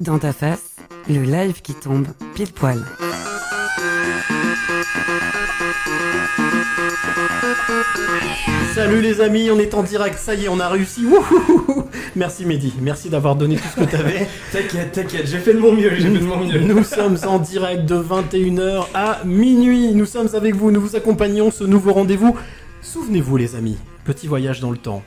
Dans ta face, le live qui tombe pile poil. Salut les amis, on est en direct, ça y est, on a réussi. Merci Mehdi, merci d'avoir donné tout ce que t'avais. t'inquiète, t'inquiète, j'ai fait de mon mieux, j'ai fait de mon mieux. Nous sommes en direct de 21h à minuit. Nous sommes avec vous, nous vous accompagnons ce nouveau rendez-vous. Souvenez-vous les amis, petit voyage dans le temps.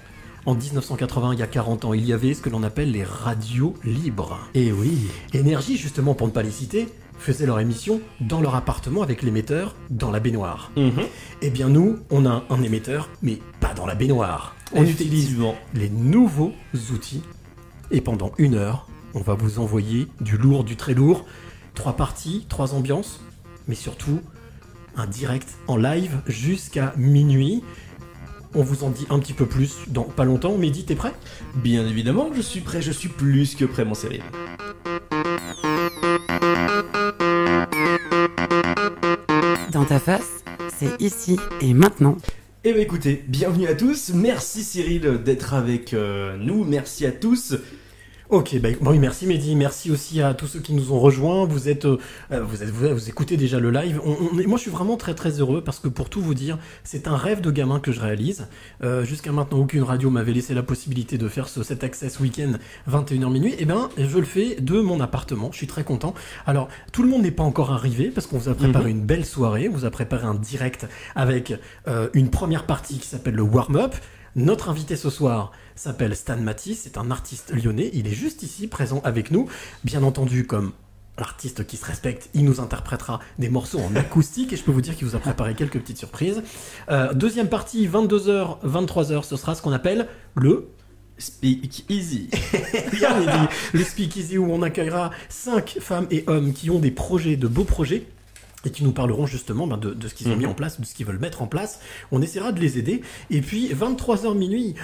En 1980, il y a 40 ans, il y avait ce que l'on appelle les radios libres. Et oui, Énergie, justement, pour ne pas les citer, faisait leur émission dans leur appartement avec l'émetteur dans la baignoire. Eh bien, nous, on a un émetteur, mais pas dans la baignoire. On utilise les nouveaux outils. Et pendant une heure, on va vous envoyer du lourd, du très lourd. Trois parties, trois ambiances, mais surtout un direct en live jusqu'à minuit. On vous en dit un petit peu plus dans pas longtemps. Mehdi, t'es prêt? Bien évidemment, je suis prêt, je suis plus que prêt, mon Cyril. Dans ta face, c'est ici et maintenant. Eh bien écoutez, bienvenue à tous, merci Cyril d'être avec euh, nous, merci à tous. Ok, bah, bon, oui, merci Mehdi, merci aussi à tous ceux qui nous ont rejoints. Vous êtes, euh, vous, êtes vous, vous écoutez déjà le live. On, on est- moi, je suis vraiment très très heureux parce que pour tout vous dire, c'est un rêve de gamin que je réalise. Euh, Jusqu'à maintenant, aucune radio m'avait laissé la possibilité de faire ce cet access week-end 21h minuit. Et ben, je le fais de mon appartement. Je suis très content. Alors, tout le monde n'est pas encore arrivé parce qu'on vous a préparé une belle soirée. On vous a préparé un direct avec euh, une première partie qui s'appelle le warm-up. Notre invité ce soir s'appelle Stan Matisse, c'est un artiste lyonnais, il est juste ici présent avec nous, bien entendu comme l'artiste qui se respecte, il nous interprétera des morceaux en acoustique et je peux vous dire qu'il vous a préparé quelques petites surprises. Euh, deuxième partie, 22h, 23h, ce sera ce qu'on appelle le Speak easy. Bien dit, le Speakeasy où on accueillera cinq femmes et hommes qui ont des projets, de beaux projets et qui nous parleront justement ben, de, de ce qu'ils ont mis en place, de ce qu'ils veulent mettre en place. On essaiera de les aider. Et puis 23h minuit,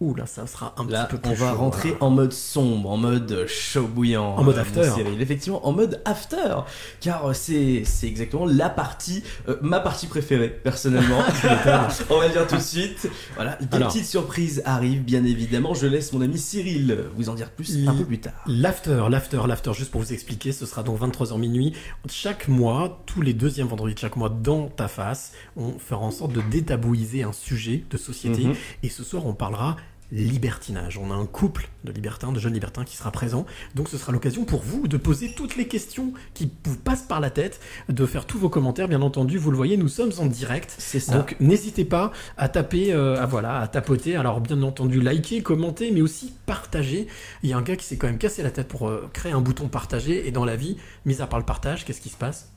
ouh là ça sera un Là, petit peu on plus va chaud, rentrer hein. en mode sombre, en mode chaud bouillant. En mode euh, after. Cyril. Effectivement, en mode after. Car euh, c'est c'est exactement la partie, euh, ma partie préférée, personnellement. on va le dire tout de suite. Voilà, des Alors. petites surprises arrivent, bien évidemment. Je laisse mon ami Cyril vous en dire plus un peu plus tard. L'after, l'after, l'after, juste pour vous expliquer, ce sera donc 23h minuit. Chaque mois, tous les deuxièmes vendredis de chaque mois, dans ta face, on fera en sorte de détabouiser un sujet de société. Mhm. Et ce soir, on parlera libertinage. On a un couple de libertins, de jeunes libertins qui sera présent. Donc ce sera l'occasion pour vous de poser toutes les questions qui vous passent par la tête, de faire tous vos commentaires. Bien entendu, vous le voyez, nous sommes en direct. C'est ça. Donc n'hésitez pas à taper, euh, à voilà, à tapoter. Alors bien entendu, liker, commenter, mais aussi partager. Il y a un gars qui s'est quand même cassé la tête pour euh, créer un bouton partager. Et dans la vie, mis à part le partage, qu'est-ce qui se passe?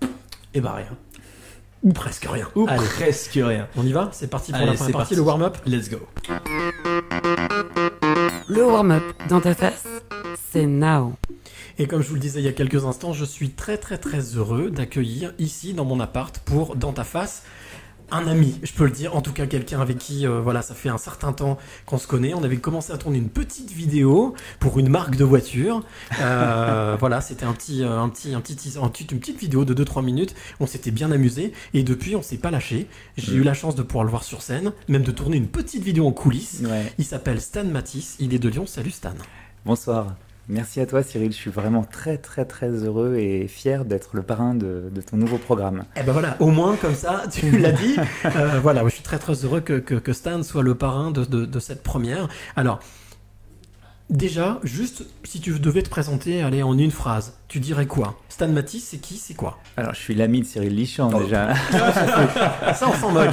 Et bah rien. Ou presque rien. Ou Allez, presque rien. on y va? C'est parti pour Allez, la première c'est partie, parti. le warm-up. Let's go. Le warm-up dans ta face, c'est now. Et comme je vous le disais il y a quelques instants, je suis très très très heureux d'accueillir ici dans mon appart pour Dans ta face un ami, je peux le dire, en tout cas quelqu'un avec qui euh, voilà, ça fait un certain temps qu'on se connaît. On avait commencé à tourner une petite vidéo pour une marque de voiture. Euh, voilà, c'était un petit euh, un petit un petit teaser- un petit- une petite vidéo de 2 3 minutes. On s'était bien amusé et depuis on s'est pas lâché. J'ai eu la chance de pouvoir le voir sur scène, même de tourner une petite vidéo en coulisses. Ouais. Il s'appelle Stan Matisse, il est de Lyon. Salut Stan. Bonsoir. Merci à toi Cyril, je suis vraiment très très très heureux et fier d'être le parrain de, de ton nouveau programme. Eh ben voilà, au moins comme ça, tu l'as dit. Euh, voilà, je suis très très heureux que, que, que Stan soit le parrain de, de, de cette première. Alors, déjà, juste si tu devais te présenter, allez, en une phrase, tu dirais quoi? Stan Matisse, c'est qui C'est quoi? Alors je suis l'ami de Cyril Lichamp Oh. déjà. Ça, on s'en moque.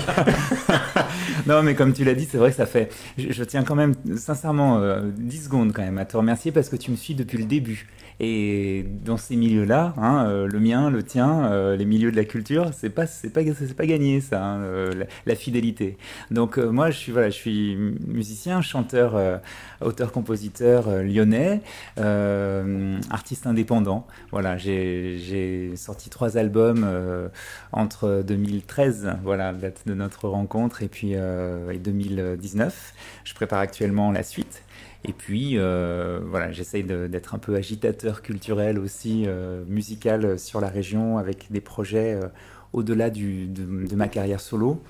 non mais comme tu l'as dit, c'est vrai que ça fait... Je, je tiens quand même sincèrement euh, 10 secondes quand même à te remercier parce que tu me suis depuis le début. Et dans ces milieux-là, hein, euh, le mien, le tien, euh, les milieux de la culture, c'est pas c'est pas c'est pas gagné ça, hein, euh, la, fidélité. Donc moi je suis voilà, je suis musicien, chanteur, auteur-compositeur lyonnais, artiste indépendant. Voilà, j'ai sorti trois albums entre 2013, voilà, date de notre rencontre, et puis et 2019. Je prépare actuellement la suite. Et puis, euh, voilà, j'essaye d'être un peu agitateur culturel aussi, euh, musical sur la région, avec des projets euh, au-delà de ma carrière solo.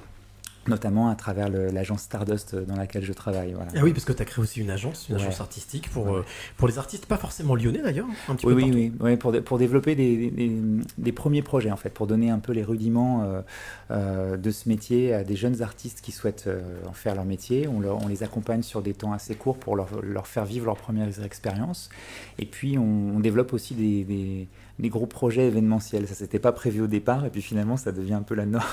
Notamment à travers l'agence Stardust dans laquelle je travaille. Voilà. Ah oui, parce que tu as créé aussi une agence, une Ouais. agence artistique pour, euh, pour les artistes, pas forcément lyonnais d'ailleurs, un petit Oui, peu oui, oui, pour, pour développer des, des- des premiers projets, en fait, pour donner un peu les rudiments euh, euh, de ce métier à des jeunes artistes qui souhaitent euh, en faire leur métier. On, leur- on les accompagne sur des temps assez courts pour leur, leur faire vivre leurs premières expériences. Et puis, on, on développe aussi des, des- des gros projets événementiels. Ça, c'était pas prévu au départ, et puis finalement, ça devient un peu la norme.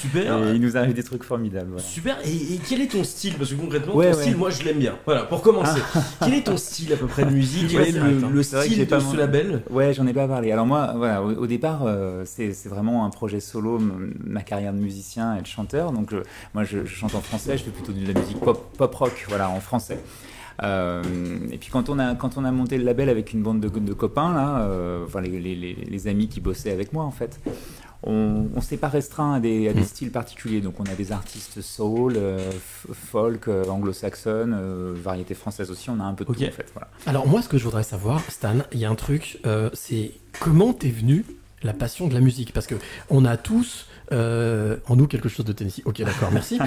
Super. Et il nous arrive des trucs formidables. voilà. Super, et, et quel est ton style? Parce que concrètement, Ouais, ton ouais. style, moi je l'aime bien. Voilà, pour commencer, quel est ton style à peu près de musique? Quel est le, style j'ai de pas ce label? Ouais, j'en ai pas parlé. Alors moi, voilà, au, au départ, euh, c'est vraiment un projet solo, ma carrière de musicien et de chanteur. Donc je- moi, je, je chante en français, je fais plutôt de la musique pop, pop rock, voilà, en français. Euh, et puis quand on a quand on a monté le label avec une bande de, de copains là, euh, enfin les, les- les- les amis qui bossaient avec moi en fait, on, on s'est pas restreint à des, à des styles particuliers. Donc on a des artistes soul, euh, folk, euh, anglo-saxonne, euh, variété française aussi. On a un peu de Ok. tout en fait. Voilà. Alors moi, ce que je voudrais savoir, Stan, il y a un truc, c'est comment t'es venu la passion de la musique? Parce que on a tous euh, en nous quelque chose de Tennessee. Ok, d'accord, merci. non,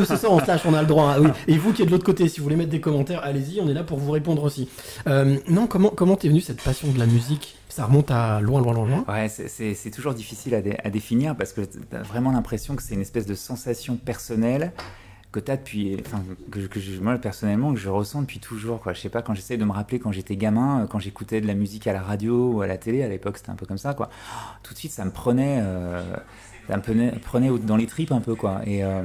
mais c'est ça, on se lâche, on a le droit. hein. Et vous qui êtes de l'autre côté, si vous voulez mettre des commentaires, allez-y, on est là pour vous répondre aussi. Euh, non, comment comment t'es venu cette passion de la musique? Ça remonte à loin, loin, loin, loin. Ouais, c'est- toujours difficile à, à définir parce que tu as vraiment l'impression que c'est une espèce de sensation personnelle que tu as depuis. Que, moi, personnellement, que je ressens depuis toujours. Quoi. Je sais pas, quand j'essaie de me rappeler quand j'étais gamin, euh, quand j'écoutais de la musique à la radio ou à la télé, à l'époque, c'était un peu comme ça. Quoi. Tout de suite, ça me prenait, euh, ça me prenait, dans les tripes un peu. Quoi. Et. euh,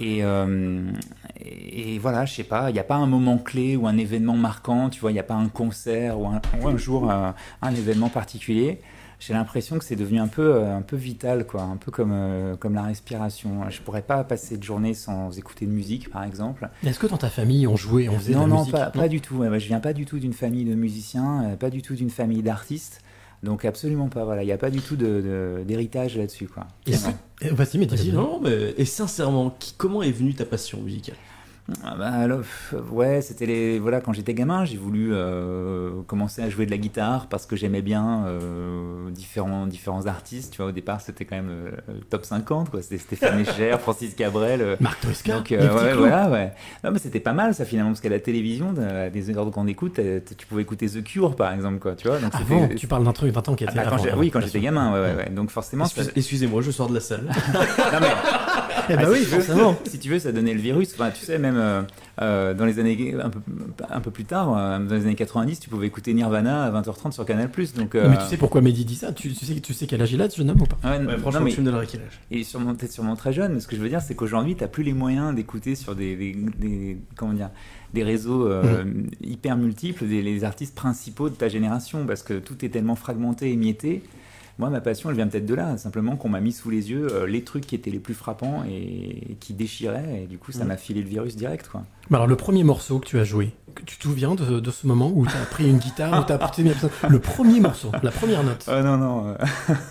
et, euh, et, voilà, je sais pas, il n'y a pas un moment clé ou un événement marquant, tu vois, il n'y a pas un concert ou un, ou un jour un événement particulier. J'ai l'impression que c'est devenu un peu, euh, un peu vital, quoi, un peu comme, euh, comme la respiration. Je pourrais pas passer de journée sans écouter de musique, par exemple. Est-ce que dans ta famille on jouait, on faisait Non, de la non, musique pas, pas du tout. Ouais, je viens pas du tout d'une famille de musiciens, euh, pas du tout d'une famille d'artistes. Donc absolument pas. Voilà, il n'y a pas du tout de- de- d'héritage là-dessus, quoi. Eh, Vas-y, mais dis non, mais et sincèrement, qui, comment est venue ta passion musicale? Ah bah, alors, pff, ouais, c'était les voilà quand j'étais gamin, j'ai voulu euh, commencer à jouer de la guitare parce que j'aimais bien euh, différents différents artistes. Tu vois, au départ, c'était quand même euh, le top 50 quoi. C'était Stéphane Echer, Francis Cabrel. euh, Marc Tosca, donc euh, ouais, clous. voilà, ouais. Non, mais c'était pas mal ça finalement parce qu'à la télévision, à des heures qu'on écoute, tu pouvais écouter The Cure par exemple quoi. Tu vois, donc c'était- Avant, tu parles d'un truc d'un temps qui Ah, était bah, quand avant, avant, oui, quand j'étais gamin, ouais, ouais, ouais. Donc forcément, Excuse- Excusez-moi, je sors de la salle. non, mais- Eh bah ah, oui, si tu veux, forcément. si tu veux, ça donnait le virus. Enfin, tu sais, même euh, euh, dans les années un peu, un peu plus tard, euh, dans les années 90, tu pouvais écouter Nirvana à 20h30 sur Canal+. Donc, Non, mais tu sais pourquoi Mehdi dit ça? Tu, tu sais, tu sais quel âge il a, ce jeune homme ou pas? Ouais, Ouais, non, franchement, mais- tu me donnerais quel âge? et sûrement peut-être sûrement très jeune. Mais ce que je veux dire, c'est qu'aujourd'hui, tu n'as plus les moyens d'écouter sur des, des, des- comment dire des réseaux euh, hyper multiples des les artistes principaux de ta génération parce que tout est tellement fragmenté, émietté. Moi, ma passion, elle vient peut-être de là, simplement qu'on m'a mis sous les yeux euh, les trucs qui étaient les plus frappants et qui déchiraient, et du coup, ça Mm. m'a filé le virus direct, quoi. Alors le premier morceau que tu as joué, tu te souviens de, de ce moment où tu as pris une guitare, où tu as le premier morceau, la première note Ah non, non. euh,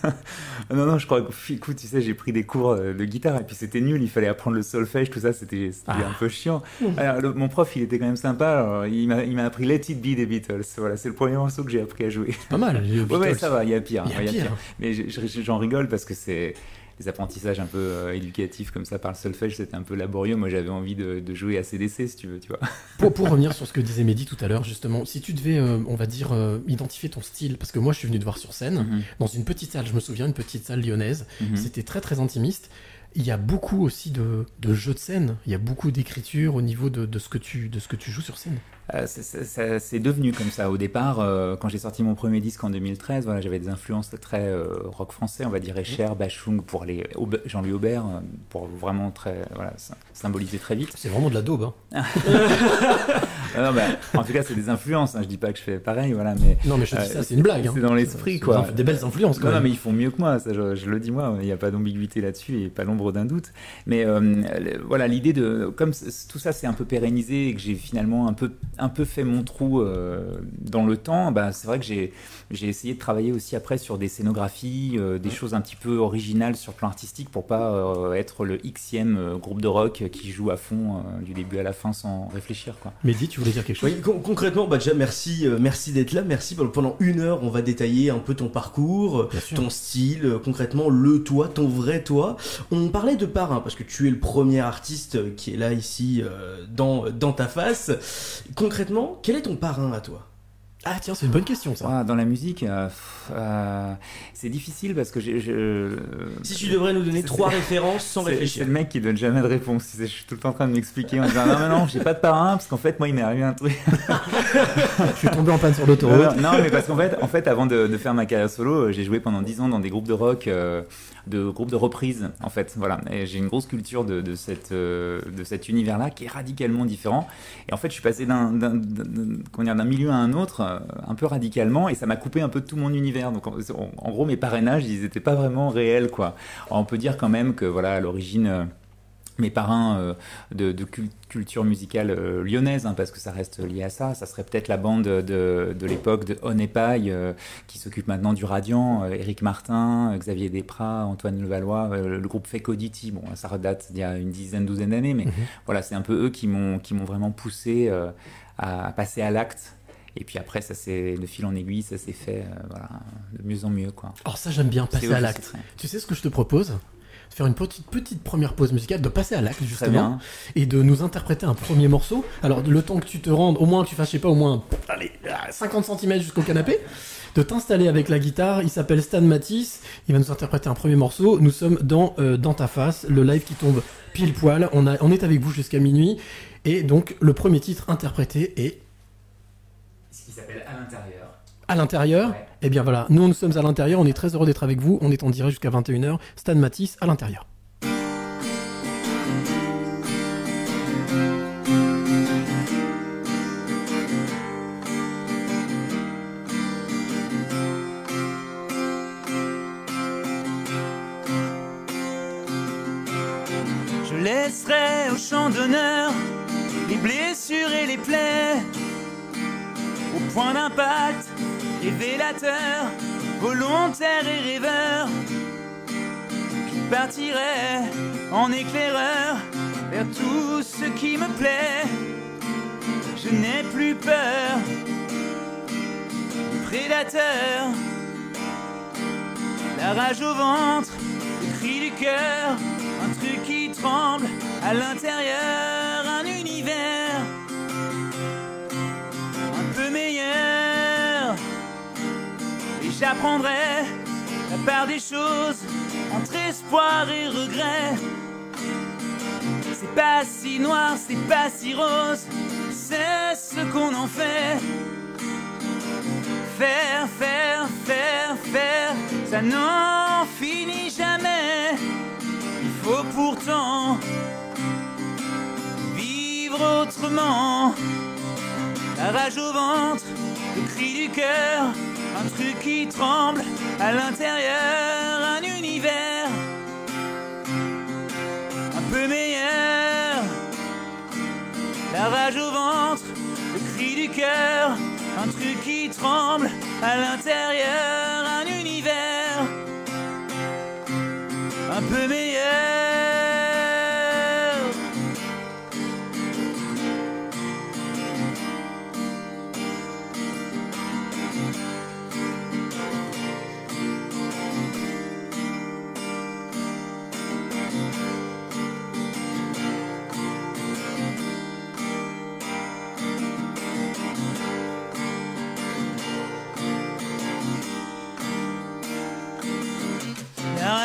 non, non, je crois que, écoute, tu sais, j'ai pris des cours euh, de guitare et puis c'était nul, il fallait apprendre le solfège, tout ça, c'était Ah. un peu chiant. Alors, le- mon prof, il était quand même sympa, alors, il m'a appris Let It Be des Beatles. Voilà, c'est le premier morceau que j'ai appris à jouer. Pas mal. les Ouais, ouais, ça va, il y a pire. Il y a pire. Mais je- je- j'en rigole parce que c'est des apprentissages un peu euh, éducatifs comme ça par le solfège, c'était un peu laborieux. Moi, j'avais envie de, de jouer à CDC, si tu veux, tu vois. Pour, pour revenir sur ce que disait Mehdi tout à l'heure, justement, si tu devais, euh, on va dire, euh, identifier ton style, parce que moi je suis venu te voir sur scène, Mhm. dans une petite salle, je me souviens, une petite salle lyonnaise, Mhm. c'était très très intimiste. Il y a beaucoup aussi de, de jeux de scène, il y a beaucoup d'écriture au niveau de, de ce que tu, de ce que tu joues sur scène. Euh, c'est- c'est c'est- c'est devenu comme ça. Au départ, euh, quand j'ai sorti mon premier disque en 2013, voilà, j'avais des influences très euh, rock français, on va dire Escher, Bachung, pour les Aube- Jean-Louis Aubert, pour vraiment très voilà, symboliser très vite. C'est vraiment de la daube. Hein. Ah non, bah, en tout cas, c'est des influences. Hein, je dis pas que je fais pareil, voilà, mais Non mais je dis ça, c'est une blague. hein. c'est dans l'esprit, C'est quoi. Des, belles influences quand Non, non, mais ils font mieux que moi, ça, je, je le dis moi, il n'y a pas d'ambiguïté là-dessus et pas l'ombre d'un doute. Mais euh, le- voilà, l'idée de, comme tout ça s'est un peu pérennisé et que j'ai finalement un peu, un peu fait mon trou euh, dans le temps, bah, c'est vrai que j'ai, j'ai essayé de travailler aussi après sur des scénographies, euh, des choses un petit peu originales sur le plan artistique pour pas euh, être le xème euh, groupe de rock qui joue à fond euh, du début à la fin sans réfléchir. Quoi. Mehdi, tu voulais dire quelque chose? Oui, con- concrètement, bah déjà merci, euh, merci d'être là, merci pendant une heure, on va détailler un peu ton parcours, ton style, euh, concrètement le toi, ton vrai toi. On, parlait de parrain, parce que tu es le premier artiste qui est là ici euh, dans, dans ta face. Concrètement, quel est ton parrain à toi? Ah tiens, c'est une bonne question ça. Ah, dans la musique, euh, euh, c'est difficile parce que j'ai- je. Si tu devrais nous donner C'est- trois références sans C'est- réfléchir. C'est le mec qui donne jamais de réponse. Je suis tout le temps en train de m'expliquer en disant non, mais non, j'ai pas de parrain parce qu'en fait, moi, il m'est arrivé un truc. Je suis tombé en panne sur l'autoroute. non, mais parce qu'en fait, en fait, avant de, de faire ma carrière solo, euh, j'ai joué pendant 10 ans dans des groupes de rock, euh, de groupes de reprise, en fait. Voilà. Et j'ai une grosse culture de, cette, euh, de cet univers-là qui est radicalement différent. Et en fait, je suis passé d'un, d'un, milieu à un autre, euh, un peu radicalement, et ça m'a coupé un peu de tout mon univers. Donc, en, gros, mes parrainages, ils étaient pas vraiment réels, quoi. On peut dire quand même que, voilà, à l'origine, euh, mes parrains euh, de, de cul- culture musicale euh, lyonnaise, hein, parce que ça reste lié à ça. Ça serait peut-être la bande de, de l'époque de On et Paille, euh, qui s'occupe maintenant du Radiant, euh, Éric Martin, euh, Xavier Desprats, Antoine Levallois, euh, le groupe Fecoditi. Bon, ça redate d'il y a une dizaine, douzaine d'années, mais voilà, c'est un peu eux qui m'ont vraiment poussé euh, à, à passer à l'acte. Et puis après, ça c'est de fil en aiguille, ça s'est fait euh, voilà, de mieux en mieux. Quoi. Alors ça j'aime bien, passer à l'acte. Tu sais ce que je te propose? Faire une petite, petite première pause musicale, de passer à l'acte justement, et de nous interpréter un premier morceau. Alors le temps que tu te rendes, au moins tu fasses, je sais pas, au moins allez, à 50 cm jusqu'au canapé, de t'installer avec la guitare. Il s'appelle Stan Matisse, il va nous interpréter un premier morceau. Nous sommes dans, euh, dans ta face, le live qui tombe pile poil. On, a, on est avec vous jusqu'à minuit. Et donc le premier titre interprété est Ce qui s'appelle à l'intérieur. À l'intérieur. Et bien voilà, nous nous sommes à l'intérieur, on est très heureux d'être avec vous, on est en direct jusqu'à 21h. Stan Matisse à l'intérieur. Je laisserai au champ d'honneur les blessures et les plaies. Au point d'impact, révélateur, volontaire et rêveur. Je partirai en éclaireur vers tout ce qui me plaît. Je n'ai plus peur prédateur. La rage au ventre, le cri du cœur, un truc qui tremble à l'intérieur, un univers un peu meilleur. J'apprendrai la part des choses entre espoir et regret. C'est pas si noir, c'est pas si rose, c'est ce qu'on en fait. Faire, faire, faire, faire, ça n'en finit jamais. Il faut pourtant vivre autrement. La rage au ventre, le cri du cœur, un truc qui tremble à l'intérieur, un univers un peu meilleur. La rage au ventre, le cri du cœur, un truc qui tremble à l'intérieur, un univers un peu meilleur.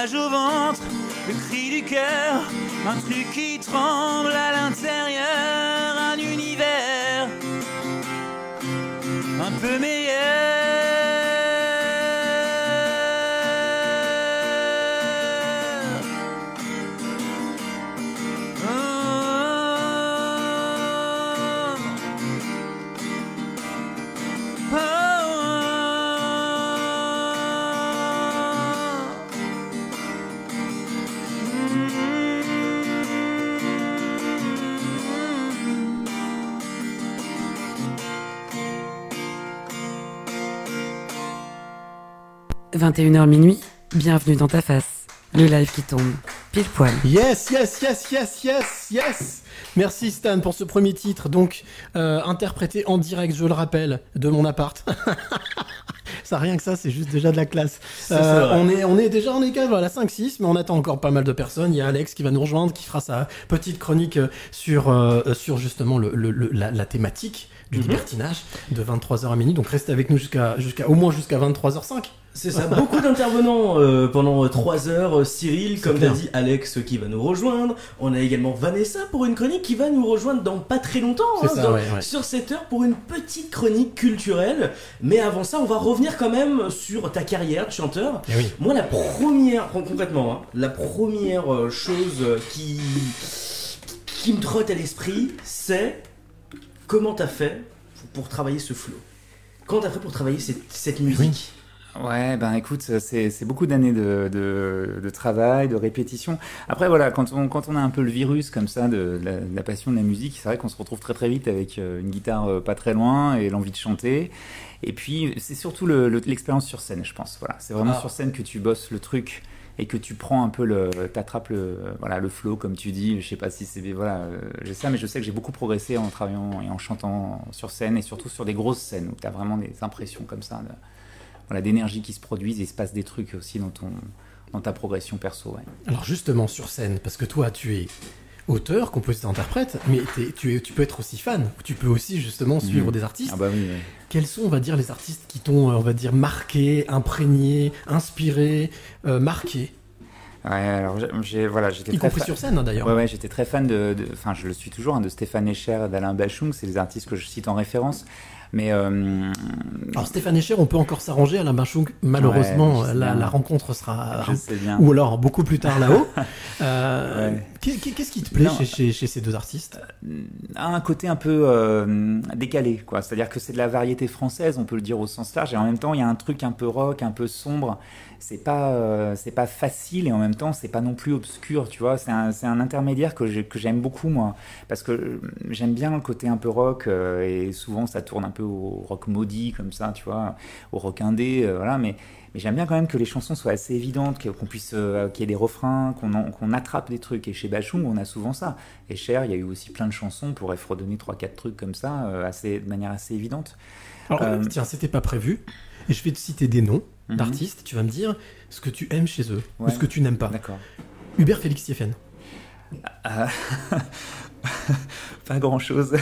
Au ventre, le cri du cœur, un truc qui tremble à l'intérieur, un univers un peu meilleur. 21h minuit, bienvenue dans ta face. Le live qui tombe, pile poil. Yes, yes, yes, yes, yes, yes Merci Stan pour ce premier titre, donc euh, interprété en direct, je le rappelle, de mon appart. Ça, rien que ça, c'est juste déjà de la classe. Euh, on, est, on est déjà en égal, voilà, 5-6, mais on attend encore pas mal de personnes. Il y a Alex qui va nous rejoindre, qui fera sa petite chronique euh, sur, euh, sur justement le, le- le- la, la thématique du Mhm. libertinage de 23h à minuit. Donc restez avec nous jusqu'à, jusqu'à, au moins jusqu'à 23h05. C'est ça, beaucoup d'intervenants euh, pendant 3 heures. Euh, Cyril, comme t'as dit, Alex qui va nous rejoindre. On a également Vanessa pour une chronique qui va nous rejoindre dans pas très longtemps. Hein, ça, dans- ouais, ouais. Sur cette heure pour une petite chronique culturelle. Mais avant ça, on va revenir quand même sur ta carrière de chanteur. Eh oui. Moi, la première, con- concrètement, hein, la première euh, chose euh, qui, qui me trotte à l'esprit, c'est comment t'as fait pour, travailler ce flow? Comment t'as fait pour travailler cette, cette musique? Ouais, ben écoute, c'est beaucoup d'années de, de, de travail, de répétition. Après, voilà, quand on, quand on a un peu le virus comme ça de, la, de la passion de la musique, c'est vrai qu'on se retrouve très très vite avec euh, une guitare euh, pas très loin et l'envie de chanter. Et puis, c'est surtout le- le- l'expérience sur scène, je pense. Voilà, c'est vraiment Ah. sur scène que tu bosses le truc et que tu prends un peu le, t'attrapes le, voilà, le flow comme tu dis. Je sais pas si c'est, voilà, euh, j'ai ça, mais je sais que j'ai beaucoup progressé en travaillant et en chantant sur scène et surtout sur des grosses scènes où tu as vraiment des impressions comme ça. de- voilà, d'énergie qui se produisent et il se passe des trucs aussi dans, ton, dans ta progression perso. Ouais. Alors justement sur scène, parce que toi tu es auteur, compositeur, interprète, mais tu, es, tu peux être aussi fan, tu peux aussi justement suivre Mhm. des artistes. Ah bah oui. Quels sont, on va dire, les artistes qui t'ont, euh, on va dire, marqué, imprégné, inspiré, euh, marqué, Ouais, alors j'ai- voilà, j'étais y très compris sur scène hein, d'ailleurs. Ouais, ouais, j'étais très fan de, enfin, je le suis toujours, hein, de Stéphane Escher, d'Alain Bachung, c'est les artistes que je cite en référence. Mais euh, Alors Stéphane Escher, on peut encore s'arranger, Alain Bachung, malheureusement, Ouais, je sais la, la rencontre sera... Ou alors beaucoup plus tard là-haut. Euh, Ouais. Qu'est- Qu'est-ce qui te plaît Non. chez, chez, chez ces deux artistes? A un côté un peu euh, décalé, quoi. C'est-à-dire que c'est de la variété française, on peut le dire au sens large, et en même temps, il y a un truc un peu rock, un peu sombre. C'est pas, euh, c'est pas facile, et en même temps, c'est pas non plus obscur, tu vois. C'est un, intermédiaire que j'ai- que j'aime beaucoup, moi, parce que euh, j'aime bien le côté un peu rock, euh, et souvent, ça tourne un peu au rock maudit, comme ça, tu vois, au rock indé, euh, voilà, mais. Mais j'aime bien quand même que les chansons soient assez évidentes, qu'on puisse, euh, qu'il y ait des refrains, qu'on attrape des trucs. Et chez Bachung, on a souvent ça. Et Cher, il y a eu aussi plein de chansons, on pourrait fredonner 3-4 trucs comme ça, euh, assez, de manière assez évidente. Alors, Euh, tiens, c'était pas prévu. Et je vais te citer des noms Mhm. d'artistes. Tu vas me dire ce que tu aimes chez eux ou ce que tu n'aimes pas. D'accord. Hubert Félix Stéphane. Pas grand chose.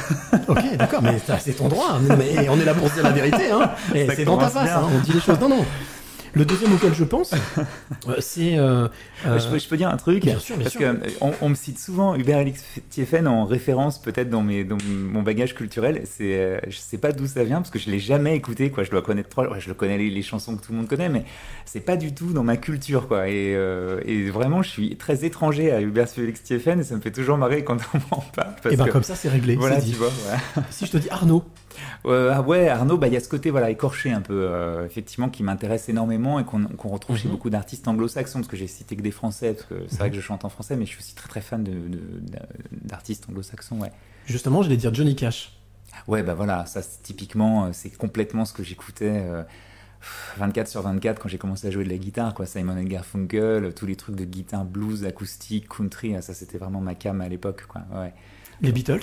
Ok, d'accord, mais c'est ton droit. Mais on est là pour dire la vérité. Hein. C'est dans ta face. hein. On dit les choses. Non, non. Le deuxième auquel je pense, euh, c'est. euh, euh, je, peux, je peux dire un truc bien sûr, bien Parce sûr. que euh, on, on me cite souvent Hubert Alix Thieffen en référence peut-être dans, mes, dans mon bagage culturel. C'est, euh, je sais pas d'où ça vient parce que je l'ai jamais écouté. Quoi. Je dois connaître trois. ouais, je le connais les, les chansons que tout le monde connaît, mais c'est pas du tout dans ma culture. Quoi. Et, euh, et vraiment, je suis très étranger à Hubert Félix Thieffen et ça me fait toujours marrer quand on m'en parle. Parce et ben que, comme ça, c'est réglé. voilà, tu vois. Si je te dis Arnaud, Euh, ah ouais, Arnaud, bah, il y a ce côté voilà, écorché un peu, euh, effectivement, qui m'intéresse énormément et qu'on retrouve chez Mhm. beaucoup d'artistes anglo-saxons, parce que j'ai cité que des Français, parce que c'est vrai que je chante en français, mais je suis aussi très très fan de- de- d'artistes anglo-saxons, ouais. justement, j'allais dire Johnny Cash. Ouais, bah voilà, ça typiquement, euh, c'est complètement ce que j'écoutais euh, 24 sur 24 quand j'ai commencé à jouer de la guitare, quoi. Simon Garfunkel, tous les trucs de guitare blues, acoustique, country, ça c'était vraiment ma cam à l'époque, quoi. Ouais. Les Beatles?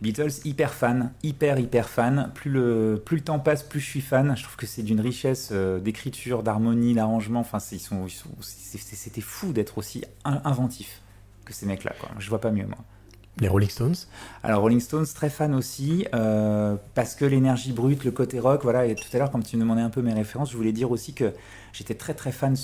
Beatles, hyper fan, hyper hyper fan. Plus le, plus le temps passe, plus je suis fan. Je trouve que c'est d'une richesse euh, d'écriture, d'harmonie, d'arrangement. Enfin, ils sont, ils sont- c'était fou d'être aussi in- inventif que ces mecs-là. Je vois pas mieux moi. Les Rolling Stones? Alors Rolling Stones, très fan aussi, euh, parce que l'énergie brute, le côté rock, voilà. Et tout à l'heure, quand tu me demandais un peu mes références, je voulais dire aussi que j'étais très très fan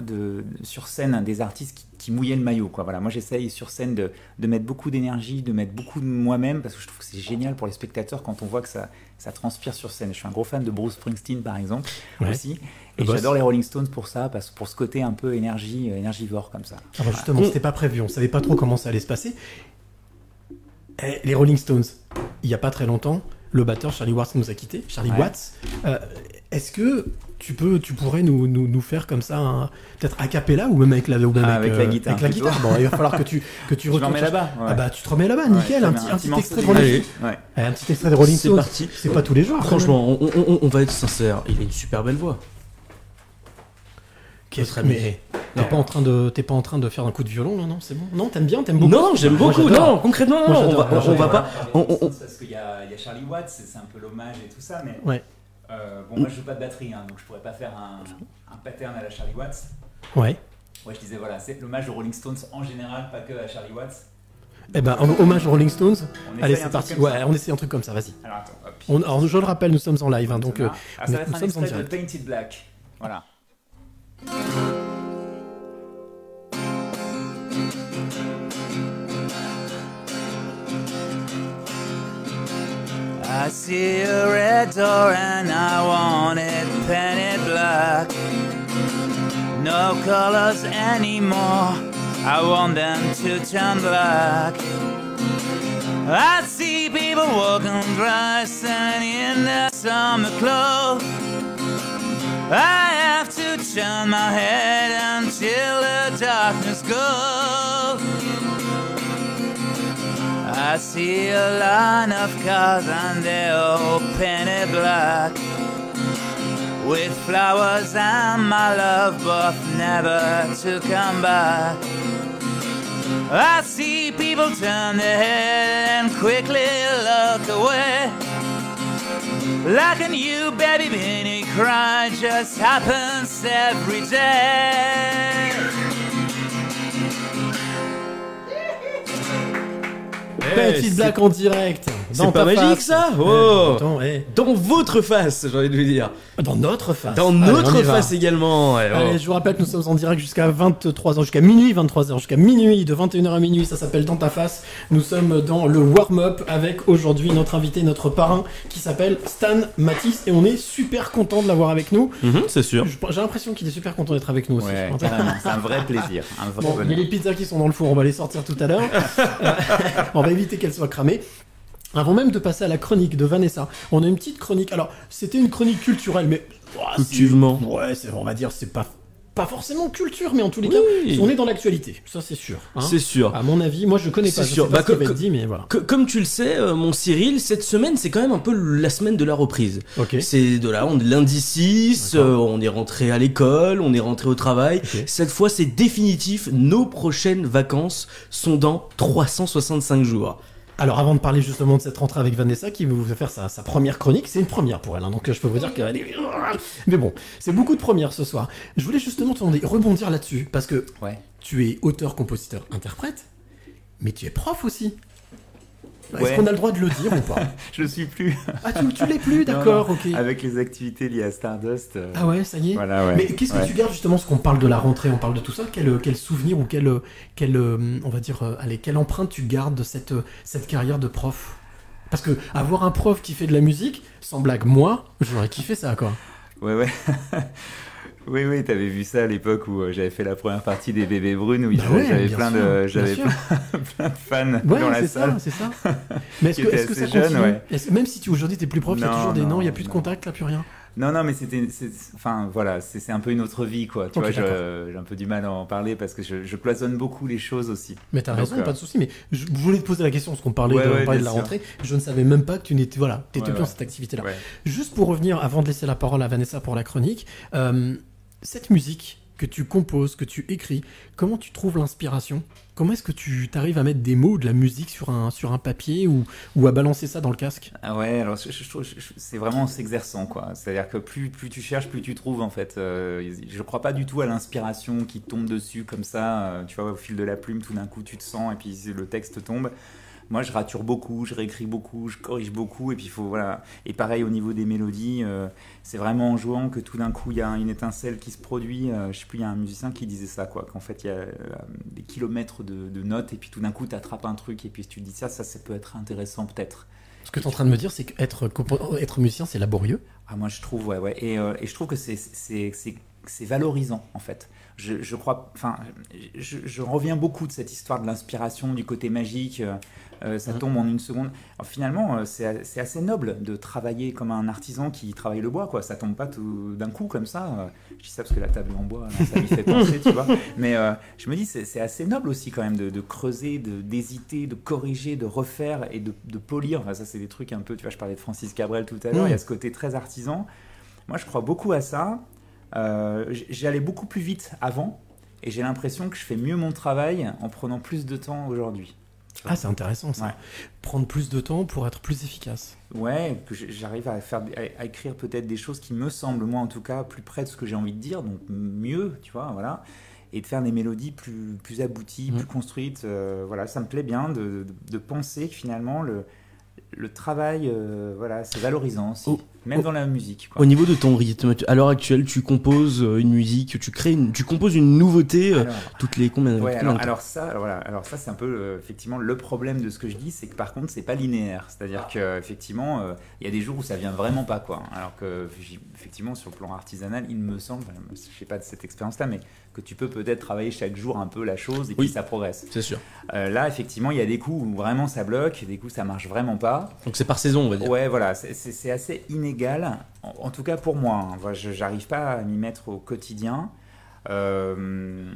de, sur scène des artistes qui, qui mouillaient le maillot, quoi. Voilà, moi j'essaye sur scène de, de mettre beaucoup d'énergie, de mettre beaucoup de moi-même, parce que je trouve que c'est génial pour les spectateurs quand on voit que ça, ça transpire sur scène. Je suis un gros fan de Bruce Springsteen, par exemple, Ouais. aussi. Le Et boss. j'adore les Rolling Stones pour ça, parce, pour ce côté un peu énergie, euh, énergivore comme ça. Alors justement, On- c'était pas prévu, on savait pas trop comment ça allait se passer. Eh, les Rolling Stones, il y a pas très longtemps, le batteur Charlie Watts nous a quittés. Charlie Ouais. Watts, euh, est-ce que tu peux, tu pourrais nous, nous, nous faire comme ça, peut-être a cappella ou même avec la, ou même Ah, avec la euh, guitare, avec la guitare. Bon, il va falloir que tu que tu Je m'en retournes mets chercher- là-bas. ouais. Ah bah tu te remets là-bas, nickel, un petit, un petit morceau extrait de Rolling Allez. Ouais. Un petit extrait de Rolling C'est parti. C'est pas tous les jours. Franchement, on, on- on va être sincère, il a une super belle voix. Qu'est-ce- Très bien. mais t'es pas en train de t'es pas en train de faire un coup de violon là, non C'est bon? Non, t'aimes bien, t'aimes beaucoup? Non, j'aime beaucoup. Non, concrètement, Moi, non, on va, pas. on- Parce qu'il y, a il y a Charlie Watts, c'est c'est un peu l'hommage et tout ça, mais Ouais. Euh, bon, moi je joue pas de batterie, hein, donc je pourrais pas faire un, un pattern à la Charlie Watts. Ouais. Ouais, je disais voilà, c'est l'hommage aux Rolling Stones en général, pas que à Charlie Watts. Eh ben, en hommage aux Rolling Stones. On Allez, c'est parti. Ouais, on essaie un truc comme ça, vas-y. Alors attends, hop. On- alors, je le rappelle, nous sommes en live, hein, donc. euh, Ah, ça va être nous un sommes en de direct. Painted Black. Voilà. I see a red door and I want it painted black. No colors anymore, I want them to turn black. I see people walking dressed and in their summer clothes. I have to turn my head until the darkness goes. I see a line of cars and they're all painted black With flowers and my love both never to come back. I see people turn their head and quickly look away. Like a new baby baby cry just happens every day Petit Black en direct. c'est pas magique, face. ça Eh, Oh. attends, eh, Dans votre face, j'ai envie de vous dire. Dans notre face. Dans Allez, notre face également. oh. Allez, je vous rappelle que nous sommes en direct jusqu'à 23h, jusqu'à minuit, 23h, jusqu'à minuit, de 21h à minuit, ça s'appelle Dans ta face. Nous sommes dans le warm-up avec aujourd'hui notre invité, notre parrain, qui s'appelle Stan Matisse, et on est super content de l'avoir avec nous. Mhm, c'est sûr. J'ai l'impression qu'il est super content d'être avec nous aussi. Ouais, c'est un vrai plaisir. Un vrai Bon, il y a les pizzas qui sont dans le four, on va les sortir tout à l'heure. Euh, on va éviter qu'elles soient cramées. Avant même de passer à la chronique de Vanessa, on a une petite chronique. Alors, c'était une chronique culturelle, mais. oh, Cultivement. Ouais, c'est- on va dire, c'est pas, pas forcément culture, mais en tous les Oui. cas, on est dans l'actualité. Ça, c'est sûr. hein. C'est sûr. À mon avis, moi je connais pas, C'est je sûr. sais pas Bah, ce dit, mais voilà. Que- comme tu le sais, euh, mon Cyril, cette semaine, c'est quand même un peu la semaine de la reprise. C'est de là, on est lundi 6, D'accord. euh, on est rentré à l'école, on est rentré au travail. Cette fois, c'est définitif. Nos prochaines vacances sont dans 365 jours. Alors, avant de parler justement de cette rentrée avec Vanessa, qui va faire sa, sa première chronique, c'est une première pour elle, hein, donc euh, je peux vous dire qu'elle est. Mais bon, c'est beaucoup de premières ce soir. Je voulais justement te demander- rebondir là-dessus, parce que Ouais. tu es auteur, compositeur, interprète, mais tu es prof aussi. Est-ce qu'on a le droit de le dire ou pas Je le suis plus. Ah, tu, tu l'es plus, d'accord, ok. Avec les activités liées à Stardust. euh, Ah ouais, ça y est Voilà, ouais. Mais qu'est-ce que Ouais. tu gardes justement, ce qu'on parle de la rentrée, on parle de tout ça, quel, quel souvenir ou quel, quel, euh, on va dire, euh, allez, quelle empreinte tu gardes de cette, euh, cette carrière de prof? Parce que avoir un prof qui fait de la musique, sans blague, moi, j'aurais kiffé ça, quoi. Ouais, ouais. oui, oui, t'avais vu ça à l'époque où euh, j'avais fait la première partie des bébés brunes où Bah ouais, j'avais plein de, j'avais plein, plein de fans Ouais, dans la c'est salle. ça, c'est ça. Mais est-ce que, que ça jeune, continue ouais. Même si tu aujourd'hui t'es plus prof, il y a toujours des non, noms, il n'y a plus de contact, là, plus rien. Non, non, mais c'était, c'est- enfin voilà, c'est c'est un peu une autre vie, quoi. Tu vois, j'ai un peu du mal à en parler parce que je, je cloisonne beaucoup les choses aussi. Mais t'as raison, euh, pas de souci. Mais je voulais te poser la question parce qu'on parlait, Ouais, de, on ouais, parlait de bien la sûr. rentrée. Je ne savais même pas que tu n'étais, voilà, t'étais Ouais, plus dans cette activité-là. Juste pour revenir, avant de laisser la parole à Vanessa pour la chronique, euh, cette musique que tu composes, que tu écris, comment tu trouves l'inspiration? Comment est-ce que tu arrives à mettre des mots, de la musique sur un, sur un papier ou, ou à balancer ça dans le casque? Ah ouais, alors je, je je- c'est vraiment en s'exerçant quoi. C'est-à-dire que plus, plus tu cherches, plus tu trouves en fait. Euh, je crois pas du tout à l'inspiration qui tombe dessus comme ça. euh, tu vois, au fil de la plume, tout d'un coup tu te sens et puis le texte tombe. Moi, je rature beaucoup, je réécris beaucoup, je corrige beaucoup, et puis il faut voilà. Et pareil au niveau des mélodies, euh, c'est vraiment en jouant que tout d'un coup il y a une étincelle qui se produit. Euh, je sais plus, il y a un musicien qui disait ça quoi, qu'en fait il y a euh, des kilomètres de, de notes, et puis tout d'un coup tu attrapes un truc, et puis tu te dis ça, ça, ça peut être intéressant peut-être. Ce que tu es en train de me dire, c'est qu'être être musicien, c'est laborieux. Ah, moi, je trouve, ouais, ouais. Et, euh, et je trouve que c'est- valorisant, en fait. Je, je crois, enfin, je, je reviens beaucoup de cette histoire de l'inspiration, du côté magique. Euh, ça Mhm. tombe en une seconde. Alors, finalement, euh, c'est assez noble de travailler comme un artisan qui travaille le bois, quoi. Ça tombe pas tout d'un coup comme ça. Euh, Je dis ça parce que la table est en bois, là, ça m'y fait penser, tu vois. Mais euh, je me dis, c'est c'est assez noble aussi quand même de, de creuser, d'hésiter, de, corriger, de refaire et de, de polir. Enfin, ça, c'est des trucs un peu, tu vois, je parlais de Francis Cabrel tout à l'heure, il y a ce côté très artisan. Moi, je crois beaucoup à ça. Euh, J'allais beaucoup plus vite avant, et j'ai l'impression que je fais mieux mon travail en prenant plus de temps aujourd'hui. Ah, c'est intéressant ça. Ouais. Prendre plus de temps pour être plus efficace. Ouais, j'arrive à faire, à, écrire peut-être des choses qui me semblent, moi en tout cas, plus près de ce que j'ai envie de dire, donc mieux, tu vois, voilà. Et de faire des mélodies plus, plus abouties, Mhm. plus construites. euh, voilà, ça me plaît bien de, de, de penser que finalement le, le travail, euh, voilà, c'est valorisant aussi, Oh. même Oh. dans la musique. Quoi. Au niveau de ton rythme, à l'heure actuelle, tu composes euh, une musique, tu crées, une, tu composes une nouveauté euh, toutes les combien, Ouais, alors, alors ça, alors voilà, alors ça c'est un peu euh, effectivement le problème de ce que je dis, c'est que par contre c'est pas linéaire, c'est-à-dire que effectivement il y a des jours où ça vient vraiment pas quoi, alors que effectivement sur le plan artisanal, il me semble, je sais pas de cette expérience-là, mais que tu peux peut-être travailler chaque jour un peu la chose et puis ça progresse. C'est sûr. Là effectivement il y a des coups où vraiment ça bloque, des coups ça marche vraiment pas. Donc c'est par saison, on va dire. Ouais, voilà, c'est- assez inégal. En, en tout cas pour moi, hein. Je j'arrive pas à m'y mettre au quotidien. Euh,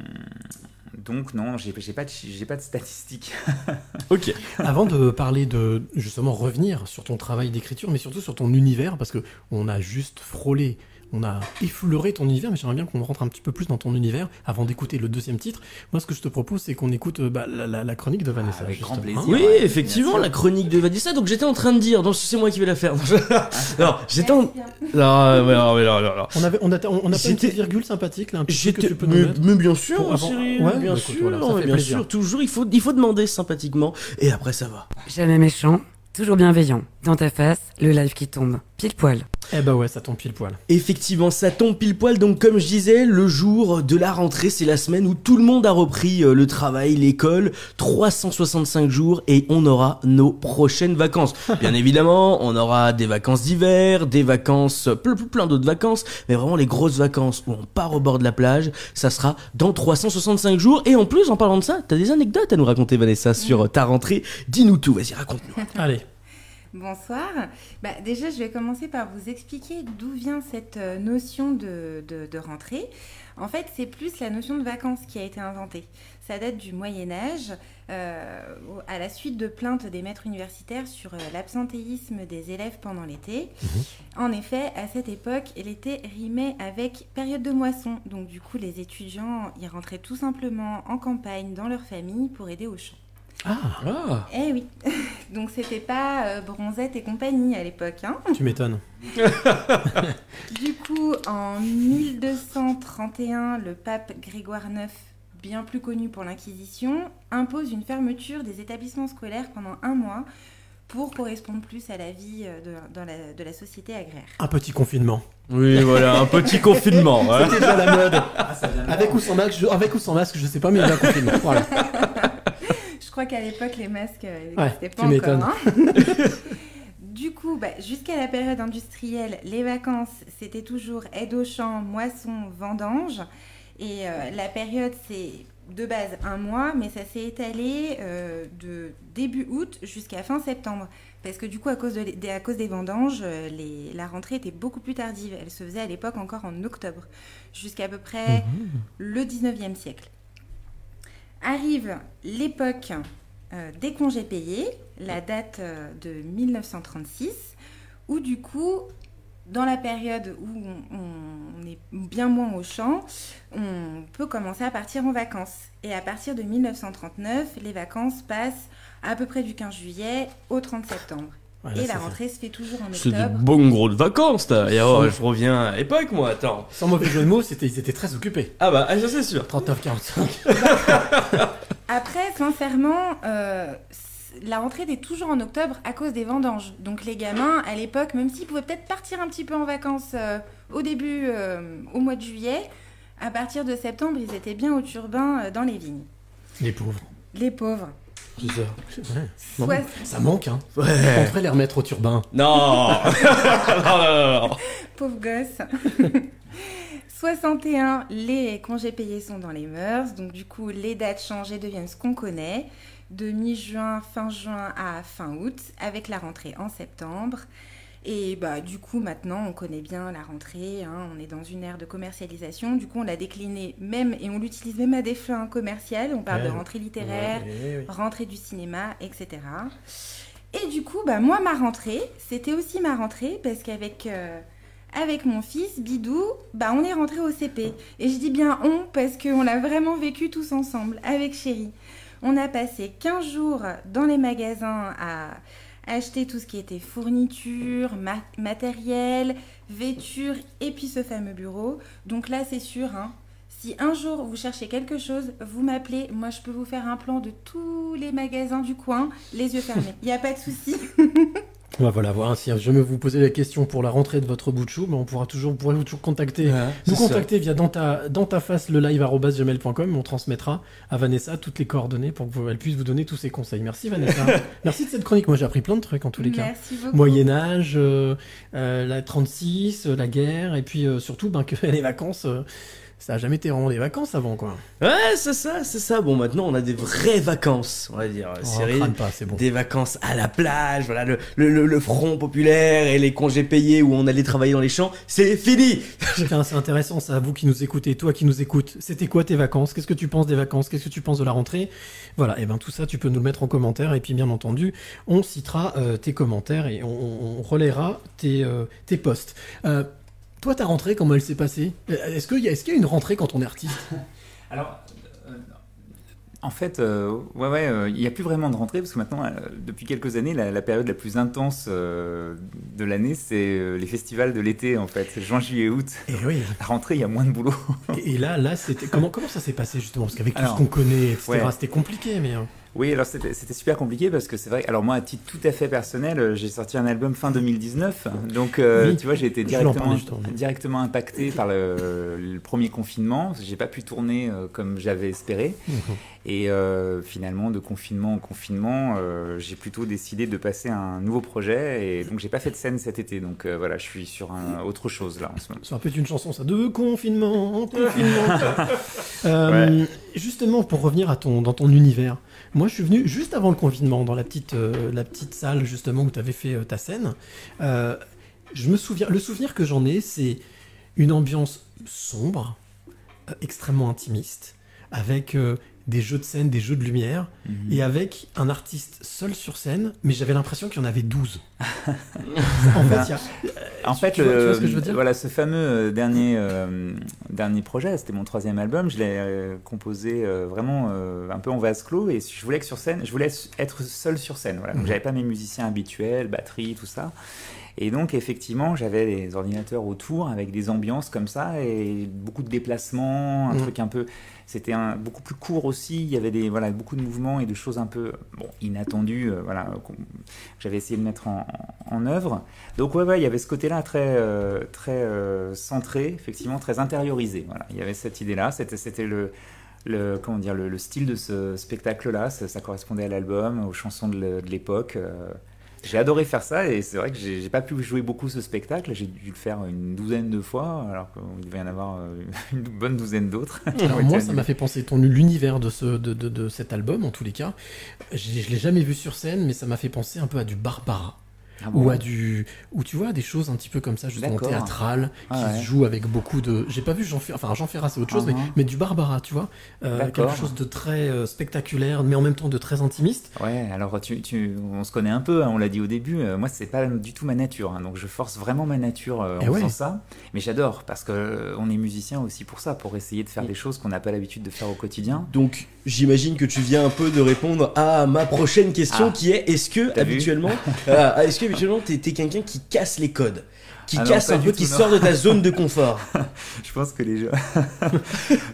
donc non, j'ai pas, j'ai pas de statistiques. Ok. Avant de parler de justement revenir sur ton travail d'écriture, mais surtout sur ton univers, parce que on a juste frôlé, on a effleuré ton univers, mais j'aimerais bien qu'on rentre un petit peu plus dans ton univers avant d'écouter le deuxième titre. Moi, ce que je te propose, c'est qu'on écoute euh, bah, la, la- la chronique de Vanessa. avec grand justement. plaisir. Oui, Ouais, effectivement, la chronique de Vanessa. Donc j'étais en train de dire, donc c'est moi qui vais la faire. non, j'étais en. Non, ouais, non, ouais, non, non, non. On avait, on a, on a pas une J'étais- petite virgule sympathique là, un petit truc que J'étais, tu peux nous mais, mais bien sûr, Pour avant- Cyril, Ouais, bien écoute, sûr, voilà, ça non, mais fait bien plaisir. sûr, toujours, il faut, il faut demander sympathiquement, et après ça va. Jamais méchant, toujours bienveillant. Dans ta face, le live qui tombe. Pile poil. Eh bah ouais, ça tombe pile poil. Effectivement, ça tombe pile poil. Donc, comme je disais, le jour de la rentrée, c'est la semaine où tout le monde a repris euh, le travail, l'école. 365 jours et on aura nos prochaines vacances. Bien évidemment, on aura des vacances d'hiver, des vacances, ple- ple- plein d'autres vacances. Mais vraiment, les grosses vacances où on part au bord de la plage, ça sera dans 365 jours. Et en plus, en parlant de ça, t'as des anecdotes à nous raconter, Vanessa, sur ta rentrée. Dis-nous tout. Vas-y, raconte-nous. Allez, Bonsoir. Bah, déjà, je vais commencer par vous expliquer d'où vient cette euh, notion de, de- de rentrée. En fait, c'est plus la notion de vacances qui a été inventée. Ça date du Moyen Âge, euh, à la suite de plaintes des maîtres universitaires sur euh, l'absentéisme des élèves pendant l'été. En effet, à cette époque, l'été rimait avec période de moisson. Donc du coup, les étudiants y rentraient tout simplement en campagne, dans leur famille, pour aider au champ. Ah. Eh oui, donc c'était pas euh, Bronzette et compagnie à l'époque. Hein. tu m'étonnes. Du coup, en 1231, le pape Grégoire IX, bien plus connu pour l'Inquisition, impose une fermeture des établissements scolaires pendant un mois pour correspondre plus à la vie euh, de, dans la, de la société agraire. Un petit confinement. Oui, voilà, un petit confinement. hein. C'était déjà la mode. Avec ou sans masque, je, avec ou sans masque, je sais pas, mais il y a un confinement. Voilà. Je crois qu'à l'époque, les masques euh, Ouais, n'existaient pas encore. hein. du coup, bah, jusqu'à la période industrielle, les vacances, c'était toujours aide aux champs, moisson, vendange. Et euh, la période, c'est de base un mois, mais ça s'est étalé euh, de début août jusqu'à fin septembre. Parce que du coup, à cause, de, à cause des vendanges, les- la rentrée était beaucoup plus tardive. Elle se faisait à l'époque encore en octobre, jusqu'à peu près le 19e siècle. Arrive l'époque euh, des congés payés, la date euh, de 1936, où du coup, dans la période où on, on est bien moins au champ, on peut commencer à partir en vacances. Et à partir de 1939, les vacances passent à peu près du 15 juillet au 30 septembre. Et la fait- rentrée se fait toujours en C'est des octobre. bons gros de vacances, t'as. Et oh, je reviens à l'époque, moi, attends. Sans mauvais jeu de mots, c'était, ils étaient très occupés. Ah bah, ah, ça c'est sûr. 39-45. Après, sincèrement, euh, la rentrée était toujours en octobre à cause des vendanges. Donc les gamins, à l'époque, même s'ils pouvaient peut-être partir un petit peu en vacances euh, au début, euh, au mois de juillet, à partir de septembre, ils étaient bien au turbin euh, dans les vignes. Les pauvres. Les pauvres. C'est ça. Ouais. Non, Soit- Ça manque, hein. On devrait les remettre au turbin. Non. non, non, non, non. Pauvre gosse. 61, les congés payés sont dans les mœurs, donc du coup les dates changées deviennent ce qu'on connaît, de mi-juin, fin juin à fin août, avec la rentrée en septembre. Et bah du coup maintenant on connaît bien la rentrée, hein, on est dans une ère de commercialisation, du coup on l'a décliné même et on l'utilise même à des fins commerciales, on parle Ouais. de rentrée littéraire, Ouais, ouais, ouais. rentrée du cinéma, etc. Et du coup, bah, moi, ma rentrée, c'était aussi ma rentrée parce qu'avec euh, avec mon fils, Bidou, bah, on est rentré au CP. Et je dis bien on parce qu'on l'a vraiment vécu tous ensemble, avec Chéri. On a passé 15 jours dans les magasins à acheter tout ce qui était fourniture, ma- matériel, vêture et puis ce fameux bureau. Donc là, c'est sûr, hein, si un jour vous cherchez quelque chose, vous m'appelez. Moi, je peux vous faire un plan de tous les magasins du coin, les yeux fermés. Il n'y a pas de souci. On va voilà, voir si jamais vous posez la question pour la rentrée de votre bout de chou, mais on pourra toujours, vous pourrez toujours contacter, nous ça. contacter via dans ta, dans ta face le live arobase gmail.com. On transmettra à Vanessa toutes les coordonnées pour qu'elle puisse vous donner tous ses conseils. Merci Vanessa. Merci de cette chronique. Moi j'ai appris plein de trucs en tous les cas. Merci beaucoup. Moyen Âge, euh, euh, la 36, euh, la guerre, et puis euh, surtout ben, que les vacances, euh, ça a jamais été vraiment des vacances avant quoi. Ouais, c'est ça, c'est ça. Bon, maintenant, on a des vraies vacances, on va dire. On Cyril. pas, c'est bon. Des vacances à la plage, voilà, le, le, le- le front populaire et les congés payés où on allait travailler dans les champs, c'est fini c'est intéressant, ça, vous qui nous écoutez, toi qui nous écoutes. C'était quoi tes vacances? Qu'est-ce que tu penses des vacances? Qu'est-ce que tu penses de la rentrée? Voilà, et ben tout ça, tu peux nous le mettre en commentaire. Et puis, bien entendu, on citera euh, tes commentaires et on, on, on relaiera tes, euh, tes posts. Euh, toi, ta rentrée, comment elle s'est passée? Est-ce qu'il y, a- est-ce qu'il y a une rentrée quand on est artiste? Alors, euh, en fait, euh, ouais, ouais, euh, il n'y a plus vraiment de rentrée parce que maintenant, euh, depuis quelques années, la, la période la plus intense de l'année, c'est les festivals de l'été, en fait, juin, juillet, août. Et oui. La rentrée, il y a moins de boulot. Et, et là, là, c'était comment, comment ça s'est passé justement? Parce qu'avec tout ce qu'on connaît, etc., ouais. c'était compliqué, mais. Oui, alors c'était super compliqué parce que c'est vrai. Alors moi, à titre tout à fait personnel, euh, j'ai sorti un album fin 2019, donc euh, Oui, tu vois, j'ai été directement, impacté par le, le premier confinement. J'ai pas pu tourner euh, comme j'avais espéré, et euh, finalement, de confinement en confinement, euh, j'ai plutôt décidé de passer à un nouveau projet, et donc j'ai pas fait de scène cet été. Donc voilà, je suis sur un, autre chose là en ce moment. C'est un peu une chanson, ça. De confinement en confinement. Justement, pour revenir à ton, dans ton univers, moi je suis venu juste avant le confinement, dans la petite, euh, la petite salle justement où tu avais fait euh, ta scène. Euh, je me souviens, le souvenir que j'en ai, c'est une ambiance sombre, extrêmement intimiste, avec des jeux de scène, des jeux de lumière, Mhm. et avec un artiste seul sur scène, mais j'avais l'impression qu'il y en avait 12. en fait, il y a- En Tu- fait, tu vois- tu vois le- ce que je veux dire? voilà, ce fameux euh, dernier, euh, dernier projet, c'était mon troisième album, je l'ai euh, composé euh, vraiment un peu en vase clos et je voulais que sur scène, je voulais être seul sur scène. Voilà. Donc Mhm. j'avais pas mes musiciens habituels, batterie, tout ça. Et donc effectivement, j'avais des ordinateurs autour avec des ambiances comme ça et beaucoup de déplacements, un Mhm. truc un peu. C'était beaucoup plus court aussi. Il y avait des voilà beaucoup de mouvements et de choses un peu bon inattendues. euh, voilà, que j'avais essayé de mettre en, œuvre. Donc ouais, ouais, il y avait ce côté-là très, euh, très euh, centré, effectivement très intériorisé. Voilà, il y avait cette idée-là. C'était, le, le, comment dire, le, le style de ce spectacle-là. Ça, correspondait à l'album, aux chansons de l'époque. J'ai adoré faire ça et c'est vrai que j'ai, pas pu jouer beaucoup ce spectacle. J'ai dû le faire une douzaine de fois, alors qu'il devait y en avoir euh, une bonne douzaine d'autres. Alors moi, ça m'a fait penser ton l'univers de ce de, de, de cet album en tous les cas. Je, je l'ai jamais vu sur scène, mais ça m'a fait penser un peu à du Barbara Ah bon ou à du ou tu vois des choses un petit peu comme ça justement théâtrales qui Ah ouais. se jouent avec beaucoup de. J'ai pas vu Jean Fer... enfin Jean Ferrat c'est autre chose, mais, Uh-huh. mais du Barbara, tu vois, Euh, quelque chose de très euh, spectaculaire, mais en même temps de très intimiste. Ouais, alors tu, tu, on se connaît un peu, hein, on l'a dit au début. euh, moi, c'est pas du tout ma nature, hein, donc je force vraiment ma nature euh, Eh en ouais. faisant ça. Mais j'adore parce que euh, on est musicien aussi pour ça, pour essayer de faire des choses qu'on n'a pas l'habitude de faire au quotidien. Donc, j'imagine que tu viens un peu de répondre à ma prochaine question Ah. qui est est-ce que habituellement, euh, est-ce que habituellement t'es t'es quelqu'un qui casse les codes, qui Ah casse un peu, qui non. sort de ta zone de confort Je pense que les gens.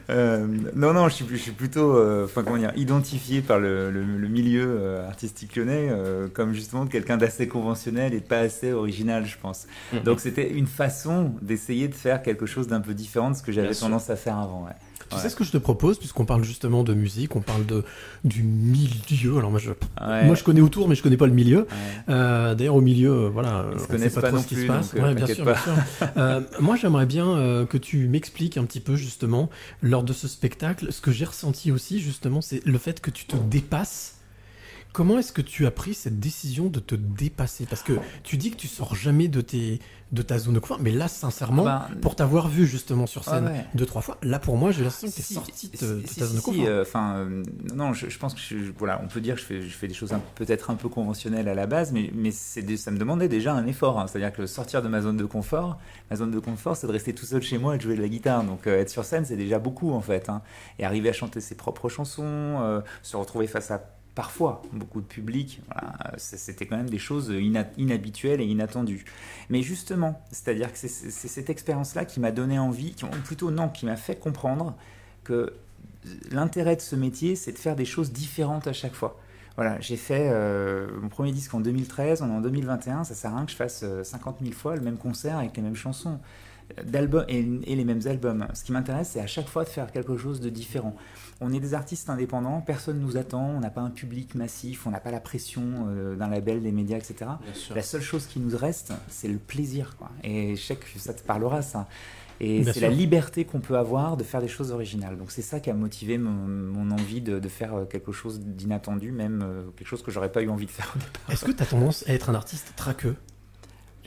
Euh, non, non, je suis, je suis plutôt, euh, enfin comment dire, identifié par le, le- le milieu euh, artistique lyonnais euh, comme justement quelqu'un d'assez conventionnel et pas assez original, je pense. Mhm. Donc c'était une façon d'essayer de faire quelque chose d'un peu différent de ce que j'avais sûr. tendance à faire avant. ouais. Tu Ouais. sais ce que je te propose, puisqu'on parle justement de musique, on parle de du milieu. Alors moi je Ouais. moi je connais autour, mais je connais pas le milieu. Ouais. Euh, D'ailleurs, au milieu, euh, voilà, Ils on sait connaissent pas, pas trop non ce qui plus, se passe. donc, euh, Ouais, bien sûr, bien sûr. Euh, moi, j'aimerais bien euh, que tu m'expliques un petit peu, justement, lors de ce spectacle, ce que j'ai ressenti aussi, justement, c'est le fait que tu te dépasses, Comment est-ce que tu as pris cette décision de te dépasser? Parce que tu dis que tu sors jamais de, tes, de ta zone de confort, mais là, sincèrement, Ah bah, pour t'avoir vu justement sur scène Ouais, ouais. deux, trois fois, là pour moi, j'ai l'impression que tu es Si, sorti de, si, de si, ta zone de confort. euh, Enfin, euh, non, je, je pense que je, voilà, on peut dire que je fais, je fais des choses peut-être un peu conventionnelles à la base, mais, mais des- ça me demandait déjà un effort. hein. C'est-à-dire que sortir de ma zone de confort, ma zone de confort, c'est de rester tout seul chez moi et de jouer de la guitare. Donc euh, être sur scène, c'est déjà beaucoup en fait. hein. Et arriver à chanter ses propres chansons, se retrouver face à parfois beaucoup de public, euh, c'était quand même des choses inhabituelles et inattendues. Mais justement, c'est-à-dire que c'est cette expérience-là qui m'a donné envie, qui, plutôt non, qui m'a fait comprendre que l'intérêt de ce métier, c'est de faire des choses différentes à chaque fois. Voilà, j'ai fait euh, mon premier disque en 2013, on est en 2021, ça sert à rien que je fasse euh, 50 000 fois le même concert avec les mêmes chansons euh, d'albums et, et les mêmes albums. Ce qui m'intéresse, c'est à chaque fois de faire quelque chose de différent. On est des artistes indépendants, personne nous attend, on n'a pas un public massif, on n'a pas la pression euh, d'un label, des médias, etc. La seule chose qui nous reste, c'est le plaisir. Quoi. Et je sais que ça te parlera, ça. Et c'est la liberté qu'on peut avoir de faire des choses originales. Donc c'est ça qui a motivé mon, mon envie de, de faire euh, quelque chose d'inattendu, même euh, quelque chose que j'aurais pas eu envie de faire au départ. Est-ce que tu as tendance à être un artiste traqueux?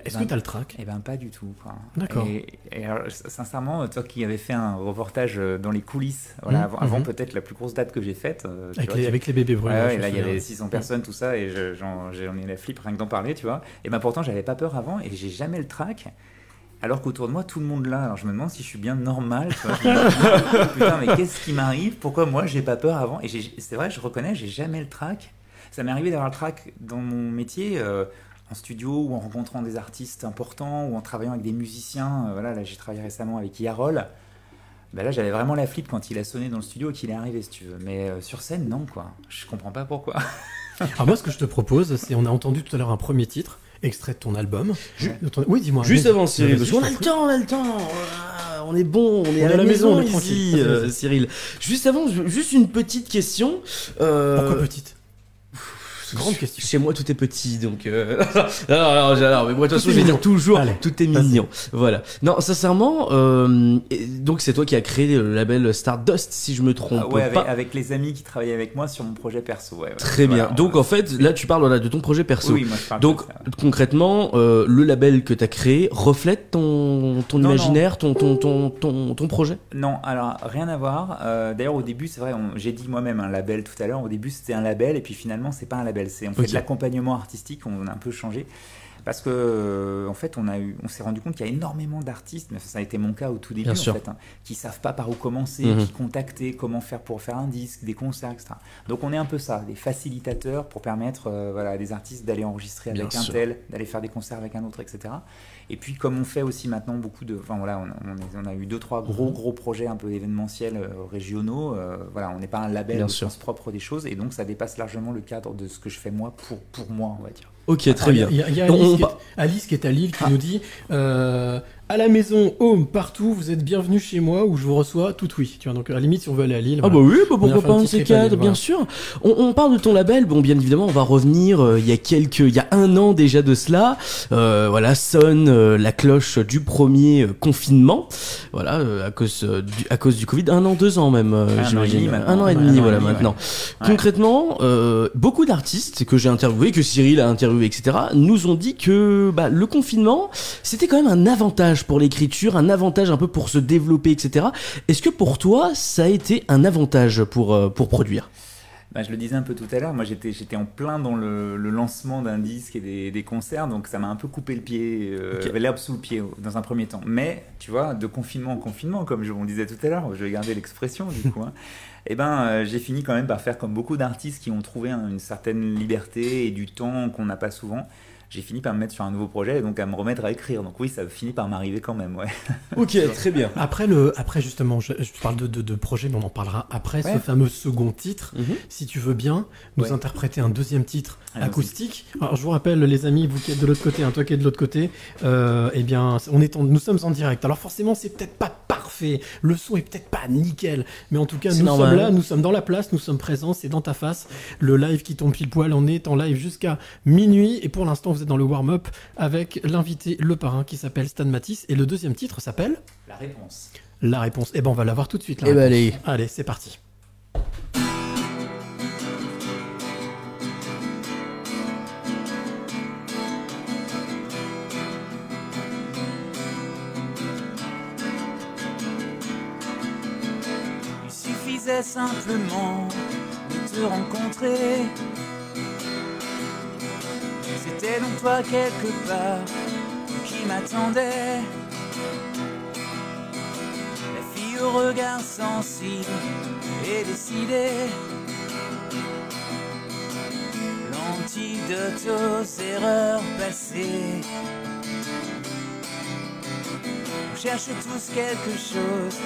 Est-ce que Ben, tu as le trac? Eh ben pas du tout. D'accord. Et, et alors, sincèrement, toi qui avais fait un reportage euh, dans les coulisses, voilà, Mhm, avant, mhm. peut-être la plus grosse date que j'ai faite. euh, avec vois, les, tu- avec les bébés brûlés. Ouais, me là il y avait 600 personnes, tout ça, et je- j'en ai la flip rien que d'en parler, tu vois. Et ben pourtant, j'avais pas peur avant, et j'ai jamais le trac. Alors qu'autour de moi, tout le monde l'a. Alors je me demande si je suis bien normal. Tu vois. Je me dis, Putain, mais qu'est-ce qui m'arrive? Pourquoi moi, j'ai pas peur avant? Et c'est vrai, je reconnais, j'ai jamais le trac. Ça m'est arrivé d'avoir le trac dans mon métier, euh, en studio, ou en rencontrant des artistes importants, ou en travaillant avec des musiciens. Euh, voilà, là, j'ai travaillé récemment avec Yarol. Ben là, j'avais vraiment la flip quand il a sonné dans le studio et qu'il est arrivé, si tu veux. Mais euh, sur scène, non, quoi. Je comprends pas pourquoi. Alors moi, ce que je te propose, c'est on a entendu tout à l'heure un premier titre, extrait de ton album. Ton- Oui, dis-moi. Juste avant Cyril, parce qu'on a le temps, on a le temps. Voilà, On est bon, on est On à est la, maison, on est ici, tranquille. euh. Cyril. Juste avant, juste une petite question. Euh, Pourquoi petite Grande question. Chez moi, tout est petit, donc. Euh... alors, alors, alors, mais moi, de toute Tout façon, est je vais mignon. dire toujours, Allez, tout est mignon. Voilà. Non, sincèrement, euh, donc c'est toi qui as créé le label Stardust, si je me trompe Ah ouais, avec, pas. avec les amis qui travaillaient avec moi sur mon projet perso. Ouais, ouais. Très bien. Voilà, donc on- en fait, là, tu parles voilà, de ton projet perso. Oui, moi je parle Donc de ça. concrètement, euh, le label que tu as créé reflète ton, ton Non, imaginaire, Ton, ton, ton, ton, ton projet? Non, alors rien à voir. Euh, D'ailleurs, au début, c'est vrai, j'ai dit moi-même un label tout à l'heure. Au début, c'était un label, et puis finalement, c'est pas un label. C'est on fait de l'accompagnement artistique. On a un peu changé parce que euh, en fait, on a eu, on s'est rendu compte qu'il y a énormément d'artistes, mais ça a été mon cas au tout début, Bien en sûr. fait, hein, qui savent pas par où commencer, Mhm. qui contacter, comment faire pour faire un disque, des concerts, etc. Donc, on est un peu ça, des facilitateurs pour permettre, euh, voilà, à des artistes d'aller enregistrer Bien avec un sûr. tel, d'aller faire des concerts avec un autre, etc. Et puis comme on fait aussi maintenant beaucoup de, enfin voilà, on, on est- on a eu deux trois gros Mhm. gros projets un peu événementiels euh, régionaux. euh, voilà, on n'est pas un label Bien au sûr. sens propre des choses, et donc ça dépasse largement le cadre de ce que je fais moi pour pour moi, on va dire. Ok, très Ah, bien. Il y a, il y a Donc, Alice, on qui est, pa- Alice qui est à Lille qui Ah. nous dit euh, à la maison, home, partout, vous êtes bienvenue chez moi où je vous reçois tout oui. Tu vois, donc à la limite, si on veut aller à Lille. Ah voilà. bah oui, bah pourquoi pas un un de petit ces trip à Lille, cadres, bien voilà. sûr. On, on parle de ton label, bon bien évidemment on va revenir euh, il y a quelques, il y a un an déjà de cela, euh, voilà sonne euh, la cloche du premier euh, confinement, voilà euh, à cause euh, du, à cause du Covid, un an, deux ans même, euh, Un an et j'imagine. demi un an et Ouais, demi voilà demi, maintenant. Ouais. Concrètement, euh, beaucoup d'artistes que j'ai interviewés, que Cyril a interviewé, etc., nous ont dit que bah, le confinement, c'était quand même un avantage pour l'écriture, un avantage un peu pour se développer, etc. Est-ce que pour toi, ça a été un avantage pour, euh, pour produire? Bah, je le disais un peu tout à l'heure, moi j'étais j'étais en plein dans le, le lancement d'un disque et des, des concerts, donc ça m'a un peu coupé le pied, euh, Ok. l'herbe sous le pied dans un premier temps. Mais tu vois, de confinement en confinement, comme je vous le disais tout à l'heure, je vais garder l'expression du coup. hein, et ben euh, j'ai fini quand même par faire comme beaucoup d'artistes qui ont trouvé un- une certaine liberté et du temps qu'on n'a pas souvent. J'ai fini par me mettre sur un nouveau projet et donc à me remettre à écrire. Donc oui, ça finit par m'arriver quand même, ouais. Ok, très bien. Après, le, après justement, je, je parle de, de, de projet, mais on en parlera après, Ouais. ce fameux second titre. Mhm. Si tu veux bien nous Ouais. interpréter un deuxième titre acoustique. Alors, je vous rappelle, les amis, vous qui êtes de l'autre côté, hein, toi qui es de l'autre côté, euh, eh bien, on est en- nous sommes en direct. Alors, forcément, c'est peut-être pas parfait, le son est peut-être pas nickel, mais en tout cas, nous normal. sommes là, nous sommes dans la place, nous sommes présents, c'est dans ta face. Le live qui tombe pile poil, on est en live jusqu'à minuit, et pour l'instant, vous dans le warm-up avec l'invité, le parrain, qui s'appelle Stan Matisse. Et le deuxième titre s'appelle La réponse. La réponse. Eh ben, on va l'avoir tout de suite. Eh ben, allez. Allez, c'est parti. Il suffisait simplement de te rencontrer c'était donc toi quelque part qui m'attendait. La fille au regard sensible et décidée. L'antidote aux erreurs passées. On cherche tous quelque chose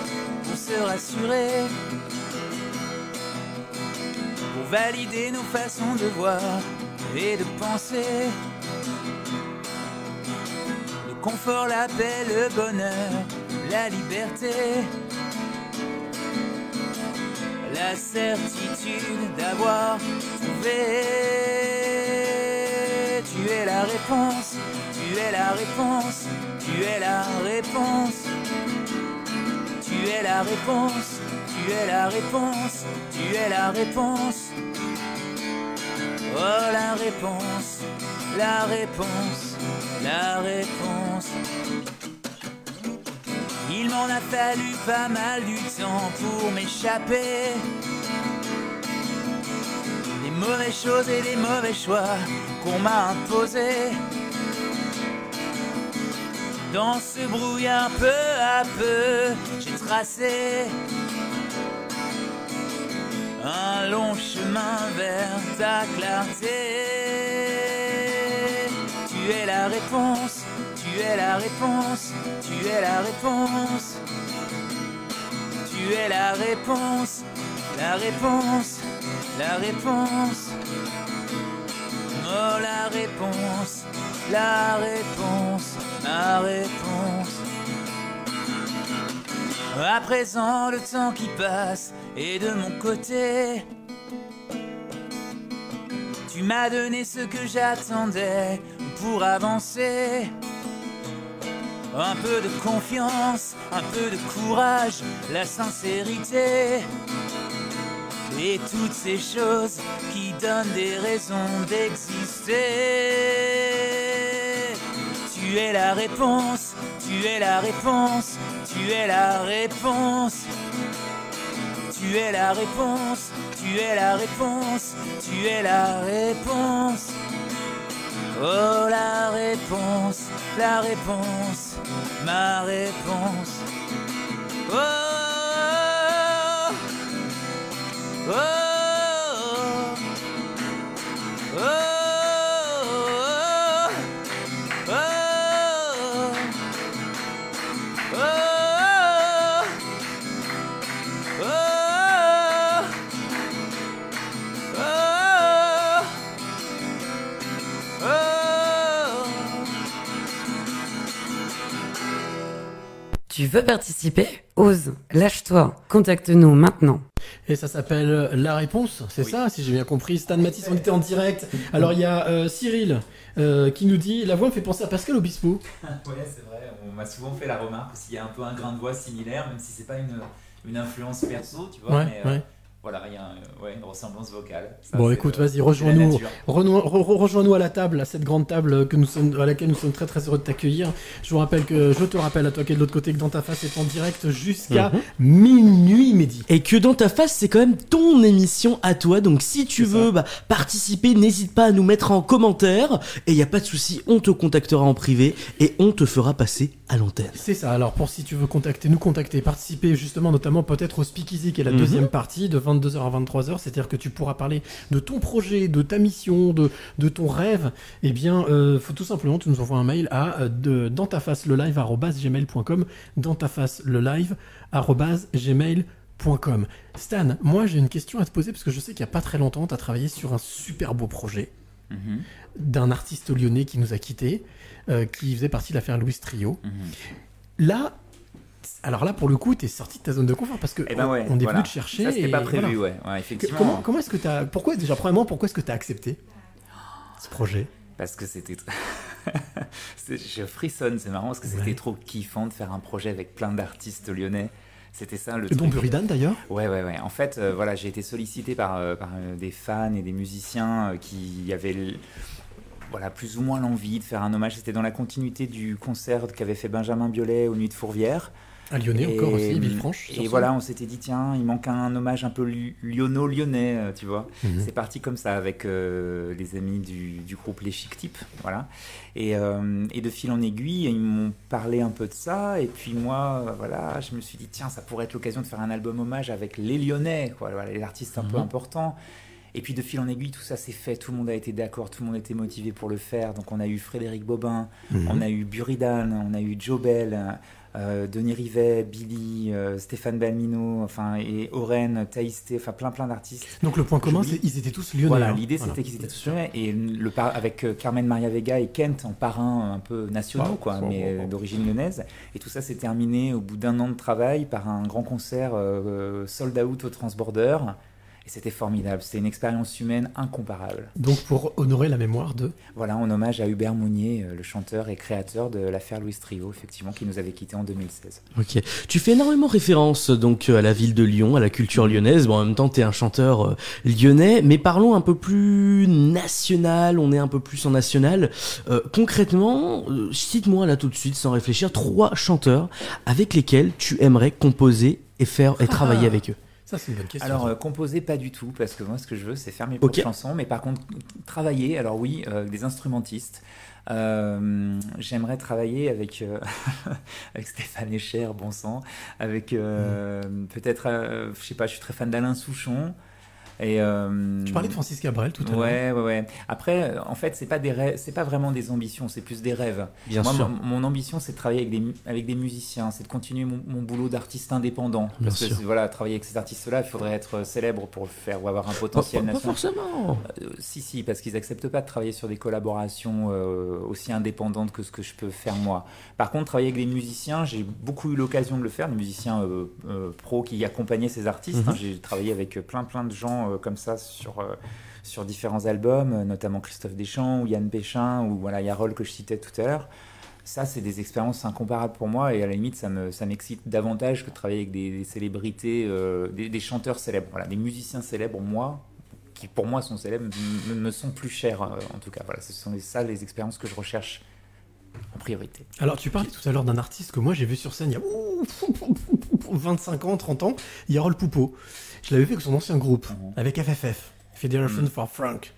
pour se rassurer. Pour valider nos façons de voir et de penser. Le confort, la paix, le bonheur, la liberté. La certitude d'avoir trouvé. Tu es la réponse, tu es la réponse, tu es la réponse. Tu es la réponse, tu es la réponse, tu es la réponse. Oh la réponse, la réponse, la réponse. Il m'en a fallu pas mal du temps pour m'échapper. Des mauvaises choses et des mauvais choix qu'on m'a imposés. Dans ce brouillard peu à peu, j'ai tracé un long chemin vers ta clarté. Tu es la réponse, tu es la réponse, tu es la réponse. Tu es la réponse, la réponse, la réponse. Oh la réponse, la réponse, ma réponse. À présent, le temps qui passe est de mon côté. Tu m'as donné ce que j'attendais pour avancer. Un peu de confiance, un peu de courage, la sincérité. Et toutes ces choses qui donnent des raisons d'exister. Tu es la réponse, tu es la réponse, tu es la réponse. Tu es la réponse, tu es la réponse, tu es la réponse. Oh la réponse, la réponse, ma réponse. Oh, oh, oh, Tu veux participer Ose, lâche-toi, contacte-nous maintenant. Et ça s'appelle euh, La Réponse, c'est Oui. ça, si j'ai bien compris. Stan Matisse, on était en direct. Alors il y a euh, Cyril euh, qui nous dit La voix me fait penser à Pascal Obispo. Ouais, c'est vrai, on m'a souvent fait la remarque parce qu'il y a un peu un grain de voix similaire, même si c'est pas une, une influence perso, tu vois. Ouais, mais, euh, ouais. Voilà, il y a un- ouais, une ressemblance vocale. Ça, Bon, écoute, le- vas-y, rejoins-nous. re- re- à la table, à cette grande table que nous sommes, à laquelle nous sommes très très heureux de t'accueillir. Je vous rappelle que je te rappelle à toi qui es de l'autre côté que dans ta face est en direct jusqu'à Mhm. minuit midi. Et que dans ta face, c'est quand même ton émission à toi. Donc si tu C'est veux bah, participer, n'hésite pas à nous mettre en commentaire. Et il y a pas de souci, on te contactera en privé et on te fera passer à l'antenne. C'est ça. Alors pour si tu veux contacter, nous contacter, participer justement notamment peut-être au Speakeasy qui est la Mhm. deuxième partie de 22h à 23h, c'est-à-dire que tu pourras parler de ton projet, de ta mission, de, de ton rêve. Eh bien, euh, faut tout simplement tu nous envoies un mail à euh, de, dans ta face le live gmail.com, dans ta face le live gmail.com. Stan, moi j'ai une question à te poser parce que je sais qu'il y a pas très longtemps tu as travaillé sur un super beau projet Mhm, d'un artiste lyonnais qui nous a quittés, euh, qui faisait partie de l'affaire Louis Trio. mhm. Là, alors là, pour le coup, t'es sorti de ta zone de confort parce que Eh ben on- ouais, on est voilà. venu te chercher. Ça, c'était et pas prévu, voilà. ouais. ouais. Effectivement. Comment, comment est-ce que t'as, pourquoi déjà premièrement, pourquoi est-ce que t'as accepté ce projet? Parce que c'était. Je frissonne, c'est marrant parce que c'était Ouais. trop kiffant de faire un projet avec plein d'artistes lyonnais. C'était ça le Dont. Buridan d'ailleurs? Ouais, ouais, ouais. En fait, euh, voilà, j'ai été sollicité par, euh, par euh, des fans et des musiciens qui avaient l- voilà, plus ou moins l'envie de faire un hommage. C'était dans la continuité du concert qu'avait fait Benjamin Biolay aux Nuits de Fourvière. À Lyonnais encore aussi, Villefranche. Et voilà, on s'était dit, tiens, il manque un hommage un peu lyonno-lyonnais, euh, tu vois. Mhm. C'est parti comme ça avec euh, les amis du, du groupe Les Chic Types, voilà. Et, euh, et, de fil en aiguille, ils m'ont parlé un peu de ça. Et puis moi, voilà, je me suis dit, tiens, ça pourrait être l'occasion de faire un album hommage avec les Lyonnais, quoi, voilà, les artistes un peu Mhm. importants. Et puis de fil en aiguille, tout ça s'est fait, tout le monde a été d'accord, tout le monde était motivé pour le faire. Donc on a eu Frédéric Bobin, Mhm. on a eu Buridan, on a eu Joe Bell, euh, Denis Rivet, Billy, euh, Stéphane Balmino, enfin, et Oren, Taïsté, enfin plein plein d'artistes. Donc le point commun, c'est ils étaient tous lyonnais. Voilà, hein. l'idée Voilà. c'était qu'ils étaient tous lyonnais. Et le par- avec euh, Carmen Maria Vega et Kent en parrains un peu nationaux, Wow, quoi, wow, mais wow, d'origine lyonnaise. Et tout ça s'est terminé au bout d'un an de travail par un grand concert euh, sold out au Transborder. Et c'était formidable, c'était une expérience humaine incomparable. Donc pour honorer la mémoire de. Voilà, en hommage à Hubert Mounier, euh, le chanteur et créateur de l'affaire Louis Trio, effectivement, qui nous avait quittés en 2016. Ok. Tu fais énormément référence donc euh, à la ville de Lyon, à la culture lyonnaise. Bon, en même temps, t'es un chanteur euh, lyonnais, mais parlons un peu plus national. On est un peu plus en national. Euh, concrètement, cite-moi là tout de suite, sans réfléchir, trois chanteurs avec lesquels tu aimerais composer et faire et travailler Ah. avec eux. Ça, c'est une bonne question. Alors, euh, composer, pas du tout, parce que moi, ce que je veux, c'est faire mes Ok. propres chansons, mais par contre, travailler, alors oui, euh, des instrumentistes. Euh, J'aimerais travailler avec, euh, avec Stéphane Echer, bon sang, avec euh, peut-être, euh, je sais pas, je suis très fan d'Alain Souchon. Et, euh, tu parlais de Francis Cabrel tout à l'heure. Ouais, ouais, ouais. Après, euh, en fait, c'est pas des rêves, c'est pas vraiment des ambitions, c'est plus des rêves. Bien Moi, sûr. mon, mon ambition, c'est de travailler avec des, avec des musiciens, c'est de continuer mon, mon boulot d'artiste indépendant. Bien Parce que sûr. voilà, travailler avec ces artistes-là, il faudrait être célèbre pour le faire ou avoir un potentiel pas- pas national. forcément. Euh, si, si, parce qu'ils acceptent pas de travailler sur des collaborations euh, aussi indépendantes que ce que je peux faire moi. Par contre, travailler avec des musiciens, j'ai beaucoup eu l'occasion de le faire, des musiciens euh, euh, pros qui accompagnaient ces artistes. Mhm. hein. J'ai travaillé avec plein, plein de gens euh, comme ça sur, euh, sur différents albums, euh, notamment Christophe Deschamps ou Yann Péchin ou voilà, Yarol que je citais tout à l'heure. Ça, c'est des expériences incomparables pour moi et à la limite, ça me- ça m'excite davantage que de travailler avec des, célébrités, des, chanteurs célèbres. Voilà, des musiciens célèbres, moi, qui pour moi sont célèbres, me, sont plus chers en tout cas. Voilà, ce sont ça les expériences que je recherche en priorité. Alors, tu parlais tout à l'heure d'un artiste que moi j'ai vu sur scène il y a ouh, 25 ans, 30 ans, Yarol Poupeau. Je l'avais vu avec son ancien groupe, Mhm. avec FFF, Federation Mhm. for Frank.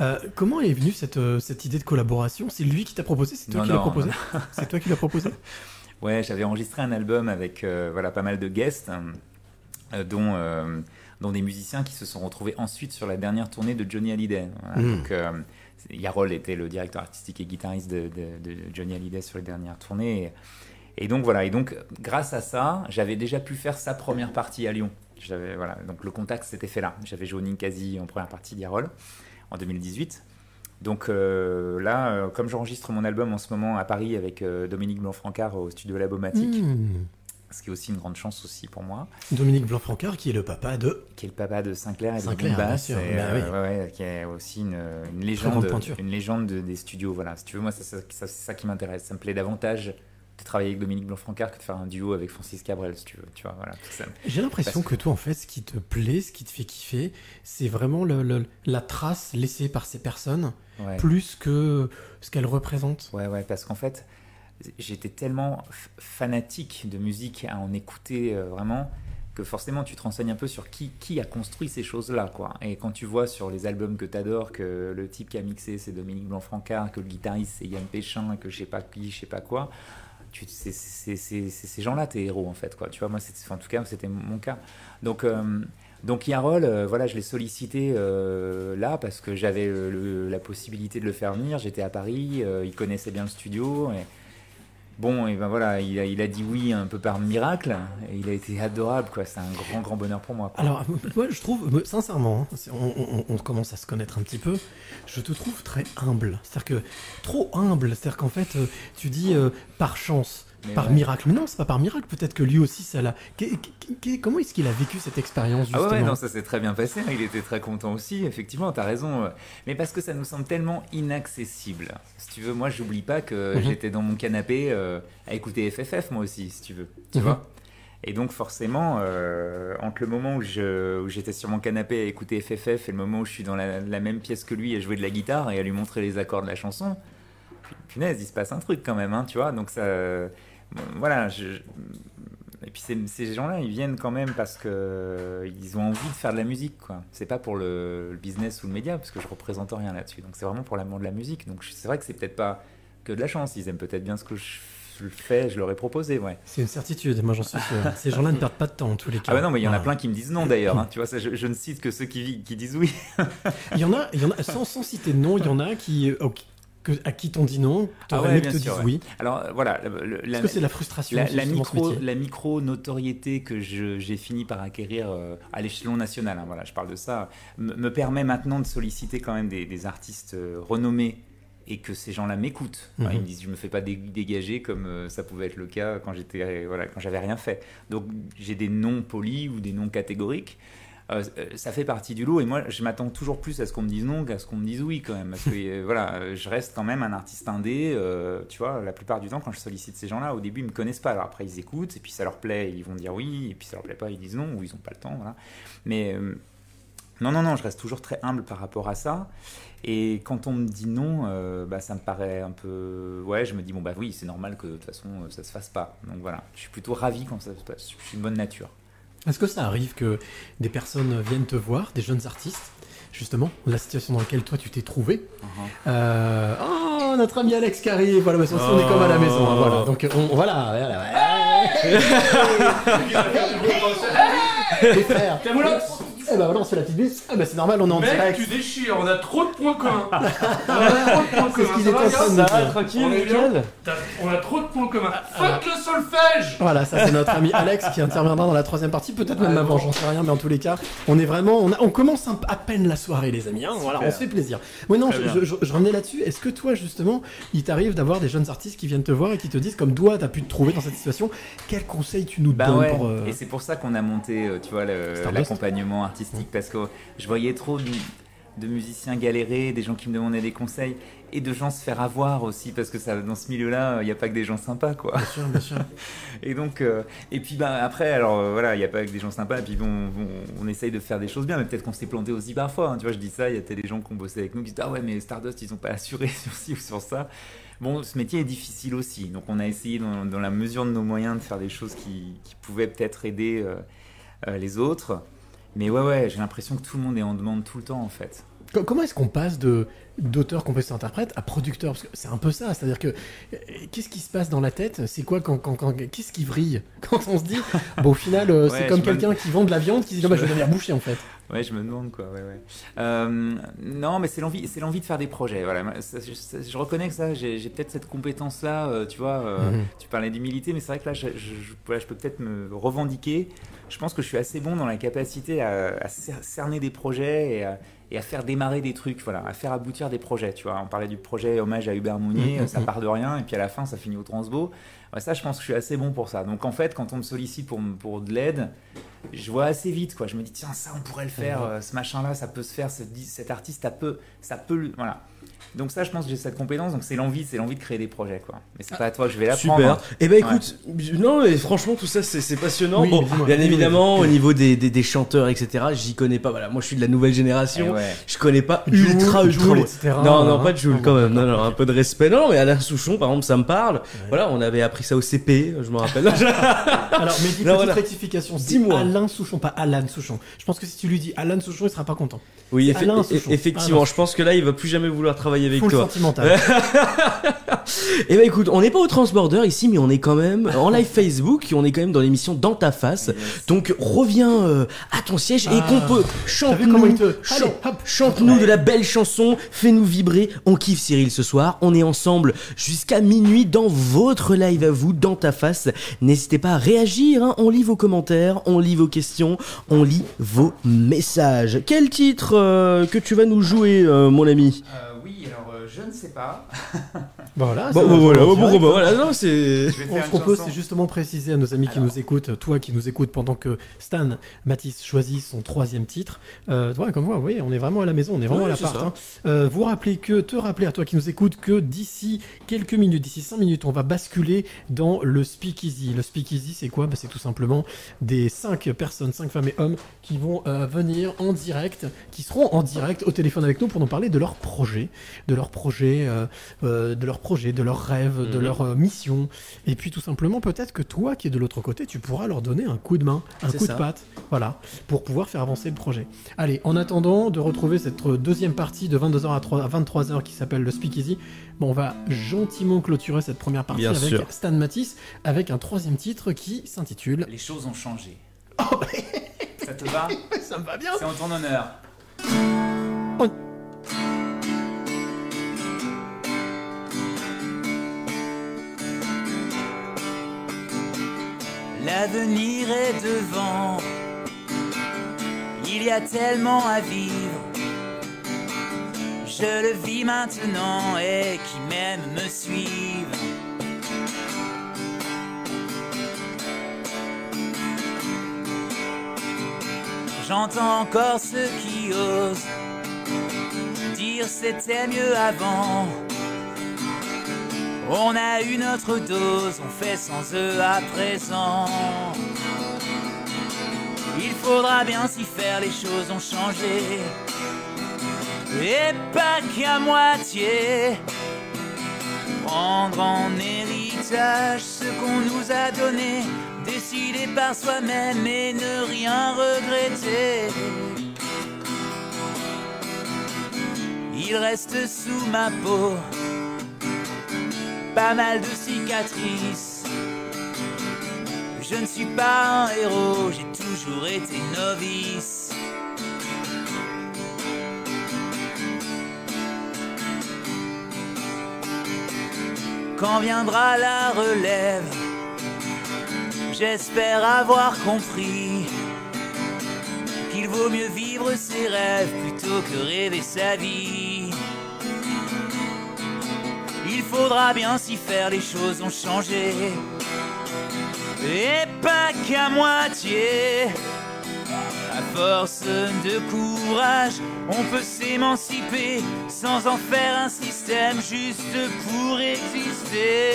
Euh, comment est venue cette, euh, cette idée de collaboration? C'est lui qui t'a proposé? C'est toi qui l'as proposé? C'est toi qui l'as proposé? Ouais, j'avais enregistré un album avec euh, voilà, pas mal de guests, euh, dont, euh, dont des musiciens qui se sont retrouvés ensuite sur la dernière tournée de Johnny Hallyday. Voilà, Mm. donc, Yarol était le directeur artistique et guitariste de, de- de Johnny Hallyday sur les dernières tournées. Et, et donc voilà, et donc grâce à ça, j'avais déjà pu faire sa première partie à Lyon. J'avais voilà, donc le contact s'était fait là. J'avais joué au Ninkasi en première partie d'Yarol en 2018. Donc euh, là, euh, comme j'enregistre mon album en ce moment à Paris avec euh, Dominique Blanc-Francard au studio Labomatique, Hmm. ce qui est aussi une grande chance aussi pour moi, Dominique Blanc-Francard, qui est le papa de. qui est le papa de Sinclair et Sinclair, de bien Bass, sûr, et, bah oui. ouais, ouais, qui est aussi une, légende, une des studios. Voilà, si tu veux, moi, c'est ça, ça- c'est ça qui m'intéresse. Ça me plaît davantage travailler avec Dominique Blanc-Francard que de faire un duo avec Francis Cabrel, si tu veux. Tu vois, voilà. J'ai l'impression que toi, en fait, ce qui te plaît, ce qui te fait kiffer, c'est vraiment le- le- la trace laissée par ces personnes, Ouais. plus que ce qu'elles représentent. Ouais, ouais, parce qu'en fait, j'étais tellement fanatique de musique à en écouter euh, vraiment que forcément tu te renseignes un peu sur qui, qui a construit ces choses-là, quoi. Et quand tu vois sur les albums que t'adores que le type qui a mixé c'est Dominique Blanc-Francard, que le guitariste c'est Yann Péchin, que je sais pas qui, je sais pas quoi, c'est, ces gens-là tes héros en fait, quoi. Tu vois, moi, en tout cas, c'était mon cas. Donc, euh, donc Yarol, euh, voilà, je l'ai sollicité euh, là parce que j'avais la possibilité de le faire venir. J'étais à Paris, euh, il connaissait bien le studio. Bon, et ben voilà, il a, dit oui un peu par miracle. Et il a été adorable, quoi. C'est un grand, grand bonheur pour moi. Alors, moi, je trouve, sincèrement, hein, on commence à se connaître un petit peu, je te trouve très humble. C'est-à-dire que, trop humble, c'est-à-dire qu'en fait, euh, tu dis euh, par chance, Mais par ouais. miracle. Mais non, c'est pas par miracle, peut-être que lui aussi, ça l'a. Comment est-ce qu'il a vécu cette expérience, Ah justement ouais, ouais, non, ça s'est très bien passé. hein. Il était très content aussi. Effectivement, t'as raison. euh. Mais parce que ça nous semble tellement inaccessible. Si tu veux, moi, j'oublie pas que Mhm. j'étais dans mon canapé euh, à écouter FFF, moi aussi, si tu veux. Tu Mhm. vois Et donc, forcément, euh, entre le moment où j'étais sur mon canapé à écouter FFF et le moment où je suis dans la, la même pièce que lui à jouer de la guitare et à lui montrer les accords de la chanson, punaise, il se passe un truc quand même, hein, tu vois. Donc, ça. Voilà, je- et puis ces, ces gens-là, ils viennent quand même parce que euh, ils ont envie de faire de la musique, quoi. C'est pas pour le, le business ou le média, parce que je représente rien là-dessus. Donc c'est vraiment pour l'amour de la musique. Donc c'est vrai que c'est peut-être pas que de la chance. Ils aiment peut-être bien ce que je, fais, je leur ai proposé, ouais. C'est une certitude, moi j'en suis sûr. Ces gens-là ne perdent pas de temps en tous les cas. Ah bah non, mais il y en a plein qui me disent non d'ailleurs. hein. Tu vois, ça, je, je ne cite que ceux qui, qui disent oui. Il y en a, il y en a sans, sans citer de nom, il y en a qui, euh, que- à qui t'ont dit non, Ah ouais, bien te sûr, disent ouais. oui. Alors euh, voilà, le- la, Est-ce que c'est la frustration la, micro, la micro notoriété que j'ai fini par acquérir euh, à l'échelon national, hein, voilà, je parle de ça, me, me permet maintenant de solliciter quand même des, des artistes euh, renommés et que ces gens-là m'écoutent. Enfin, Mhm. Ils me disent, je me fais pas dé- dégager comme euh, ça pouvait être le cas quand j'étais, voilà, quand j'avais rien fait. Donc j'ai des noms polis ou des noms catégoriques. Euh, euh, ça fait partie du lot et moi je m'attends toujours plus à ce qu'on me dise non qu'à ce qu'on me dise oui quand même parce que euh, voilà euh, je reste quand même un artiste indé euh, tu vois la plupart du temps quand je sollicite ces gens là au début ils me connaissent pas. Alors après ils écoutent et puis ça leur plaît ils vont dire oui et puis ça leur plaît pas ils disent non ou ils ont pas le temps voilà. Mais non non non je reste toujours très humble par rapport à ça. Et quand on me dit non euh, bah, ça me paraît un peu ouais je me dis bon bah oui c'est normal que de toute façon ça se fasse pas. Donc voilà je suis plutôt ravi quand ça se passe. Je suis une bonne nature Est-ce que ça arrive que des personnes viennent te voir, des jeunes artistes, justement, la situation dans laquelle toi tu t'es trouvé Uh-huh. Euh, Oh, notre ami Alex qui arrive, voilà, parce que on est comme à la maison, hein, voilà. Donc on, voilà, voilà. Les frères. Eh ben voilà, on se fait la petite bise. Ah bah c'est normal, on est en Mec, direct. tu déchires, on a trop de points communs. on a trop de points C'est ce communs. qu'il ça est va, en train de dire. tranquille, On est bien. nickel. T'as- On a trop de points communs. Fuck le solfège Voilà, ça c'est notre ami Alex qui interviendra dans la troisième partie, peut-être même Ah, avant, bon. j'en sais rien, mais en tous les cas, on est vraiment, on, a- on commence un- à peine la soirée, les amis. hein, voilà, on se fait plaisir. Oui, non, je, bien. je- je- je revenais là-dessus. Est-ce que toi, justement, il t'arrive d'avoir des jeunes artistes qui viennent te voir et qui te disent, comme toi, t'as pu te trouver dans cette situation, quel conseil tu nous Bah donnes ouais, pour euh, et c'est pour ça qu'on a monté, euh, tu vois, le- Stardust. l'accompagnement artistique, parce que je voyais trop de, de musiciens galérer, des gens qui me demandaient des conseils, et de gens se faire avoir aussi, parce que ça, dans ce milieu-là, il n'y a pas que des gens sympas, quoi. Bien sûr, bien sûr. Et donc, euh, et puis bah, après, alors euh, voilà, il n'y a pas que des gens sympas, et puis bon, on, on essaye de faire des choses bien, mais peut-être qu'on s'est planté aussi parfois. hein. tu vois, je dis ça, il y a des gens qui ont bossé avec nous qui disent Ah ouais, mais Stardust, ils n'ont pas assuré sur ci ou sur ça. Bon, ce métier est difficile aussi, donc on a essayé dans, dans la mesure de nos moyens de faire des choses qui, qui pouvaient peut-être aider euh, les autres. Mais ouais, ouais, j'ai l'impression que tout le monde est en demande tout le temps en fait. Co- Comment est-ce qu'on passe de d'auteur, compositeur, interprète à producteur? Parce que c'est un peu ça, c'est-à-dire que euh, qu'est-ce qui se passe dans la tête? C'est quoi quand, quand, quand- qu'est-ce qui vrille? Quand on se dit bon au final euh, c'est comme je me- quelqu'un qui vend de la viande qui se dit bah, je vais devenir boucher en fait. Ouais, je me demande quoi. Ouais, ouais. Euh, non, mais c'est l'envie, c'est l'envie de faire des projets. Voilà, ça, je, reconnais que ça, j'ai peut-être cette compétence-là. euh, tu vois, euh, Mhm. tu parlais d'humilité, mais c'est vrai que là, je, je- je- voilà, je peux peut-être me revendiquer. Je pense que je suis assez bon dans la capacité à, à cer- cerner des projets et à, et à faire démarrer des trucs. Voilà, à faire aboutir des projets. Tu vois, on parlait du projet hommage à Hubert Mounier, Mhm. ça part de rien et puis à la fin, ça finit au Transbo. Ouais, ça, je pense que je suis assez bon pour ça. Donc en fait, quand on me sollicite pour de l'aide, je vois assez vite quoi. Je me dis tiens ça on pourrait le faire, euh, ce machin là ça peut se faire, ce- cet artiste ça peut, ça peut voilà. Donc ça je pense que j'ai cette compétence donc c'est l'envie, c'est l'envie de créer des projets quoi. Mais c'est pas à toi que je vais l'apprendre. Super. hein. Et ben écoute, non mais franchement tout ça c'est c'est passionnant. Oui, Bon, dis-moi, bien évidemment au niveau des, des, des chanteurs etc. J'y connais pas. Voilà, moi je suis de la nouvelle Eh génération. ouais. Je connais pas Joule, ultra ultra. Joule, etc. Non non hein. pas de Joule quand même. Non non un peu de respect. Non mais Alain Souchon par exemple ça me parle. Voilà on avait appris ça au CP je me rappelle. Alors mais dis Non, petite voilà. rectification, Dis-moi. Alain Souchon, pas Alan Souchon. Je pense que si tu lui dis Alan Souchon, il sera pas content. oui effe- Alain e- Souchon. effectivement Alain. je pense que là il va plus jamais vouloir travailler avec Full toi. sentimental. Et ben écoute, on n'est pas au Transborder ici, mais on est quand même en live Facebook, on est quand même dans l'émission Dans ta face. Donc reviens euh, à ton siège et Ah. qu'on peut vu comment chante-nous, il te- chan- Allez, hop. chante-nous de la belle chanson, fais-nous vibrer. On kiffe Cyril ce soir. On est ensemble jusqu'à minuit dans votre live à vous, Dans ta face. N'hésitez pas à réagir. hein. On lit vos commentaires, on lit vos questions, on lit vos messages. Quel titre euh, que tu vas nous jouer, euh, mon ami? Je ne sais pas. Bah voilà, Bon, bon, voilà, bon, bon, voilà, non, c'est. Je vais On faire se une propose, chanson. c'est justement préciser à nos amis qui nous écoutent, toi qui nous écoutes pendant que Stan Mathis choisit son troisième titre. Euh, comme moi, vous voyez, on est vraiment à la maison, on est vraiment Ouais, à l'appart. hein. Euh, vous rappelez que, te rappeler à toi qui nous écoutes que d'ici quelques minutes, d'ici 5 minutes, on va basculer dans le speakeasy. Le speakeasy, c'est quoi? Bah, C'est tout simplement des 5 personnes, 5 femmes et hommes qui vont euh, venir en direct, qui seront en direct au téléphone avec nous pour nous parler de leur projet, de leur projets, euh, euh, de leurs projets, de leurs rêves, de Mhm. leurs euh, missions. Et puis tout simplement, peut-être que toi qui es de l'autre côté, tu pourras leur donner un coup de main, un coup ça. de patte, voilà, pour pouvoir faire avancer le projet. Allez, en attendant de retrouver cette deuxième partie de 22h à 3 à 23h qui s'appelle le Speakeasy, bon, on va gentiment clôturer cette première partie Bien avec sûr. Stan Matisse, avec un troisième titre qui s'intitule Les choses ont changé. Oh, Ça te va? Ça me va bien C'est en ton honneur. L'avenir est devant. Il y a tellement à vivre. Je le vis maintenant et qui m'aime me suivent. J'entends encore ceux qui osent dire c'était mieux avant. On a eu notre dose, on fait sans eux à présent. Il faudra bien s'y faire, les choses ont changé. Et pas qu'à moitié. Prendre en héritage ce qu'on nous a donné, décider par soi-même et ne rien regretter. Il reste sous ma peau pas mal de cicatrices. Je ne suis pas un héros, j'ai toujours été novice. Quand viendra la relève, j'espère avoir compris qu'il vaut mieux vivre ses rêves plutôt que rêver sa vie. Faudra bien s'y faire, les choses ont changé. Et pas qu'à moitié. À force de courage, on peut s'émanciper sans en faire un système juste pour exister.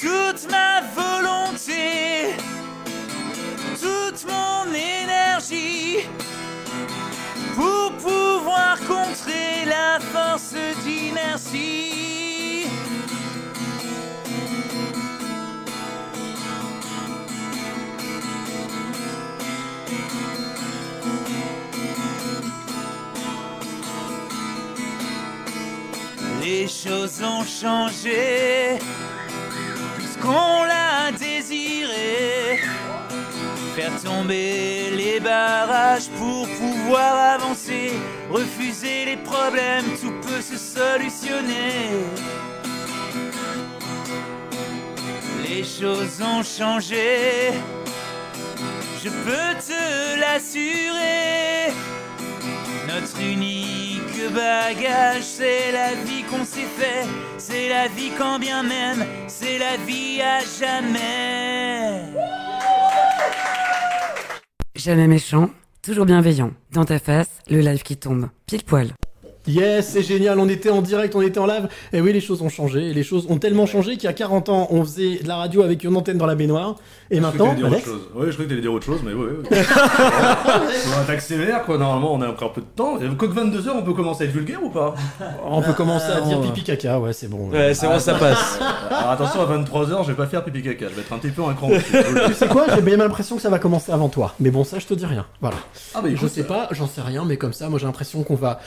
Toute ma volonté, toute mon énergie pouvoir contrer la force d'inertie. Les choses ont changé puisqu'on l'a désiré. Faire tomber les barrages pour pouvoir avancer. Refuser les problèmes, tout peut se solutionner. Les choses ont changé. Je peux te l'assurer. Notre unique bagage, c'est la vie qu'on s'est fait. C'est la vie quand bien même, c'est la vie à jamais. Jamais méchant, toujours bienveillant. Dans ta face, le live qui tombe. Pile poil. Yes, c'est génial, on était en direct, on était en live. Et oui, les choses ont changé. Les choses ont tellement changé qu'il y a 40 ans, on faisait de la radio avec une antenne dans la baignoire. Et Je maintenant, croyais que t'allais Alex, dire autre chose. Ouais, je croyais que t'allais dire autre chose, mais ouais. ouais. on t'accélère, quoi. Normalement, on a encore un peu de temps. Et Quoique 22h, on peut commencer à être vulgaire ou pas? On peut commencer à dire on- pipi caca, ouais, c'est bon. Ouais, c'est bon, ça passe. Alors attention, à 23h, je vais pas faire pipi caca. Je vais être un petit peu un cran. Tu sais quoi, j'ai bien l'impression que ça va commencer avant toi. Mais bon, ça, je te dis rien. Voilà. Ah, bah Je sais pas, j'en sais rien, mais comme ça, moi j'ai l'impression qu'on va.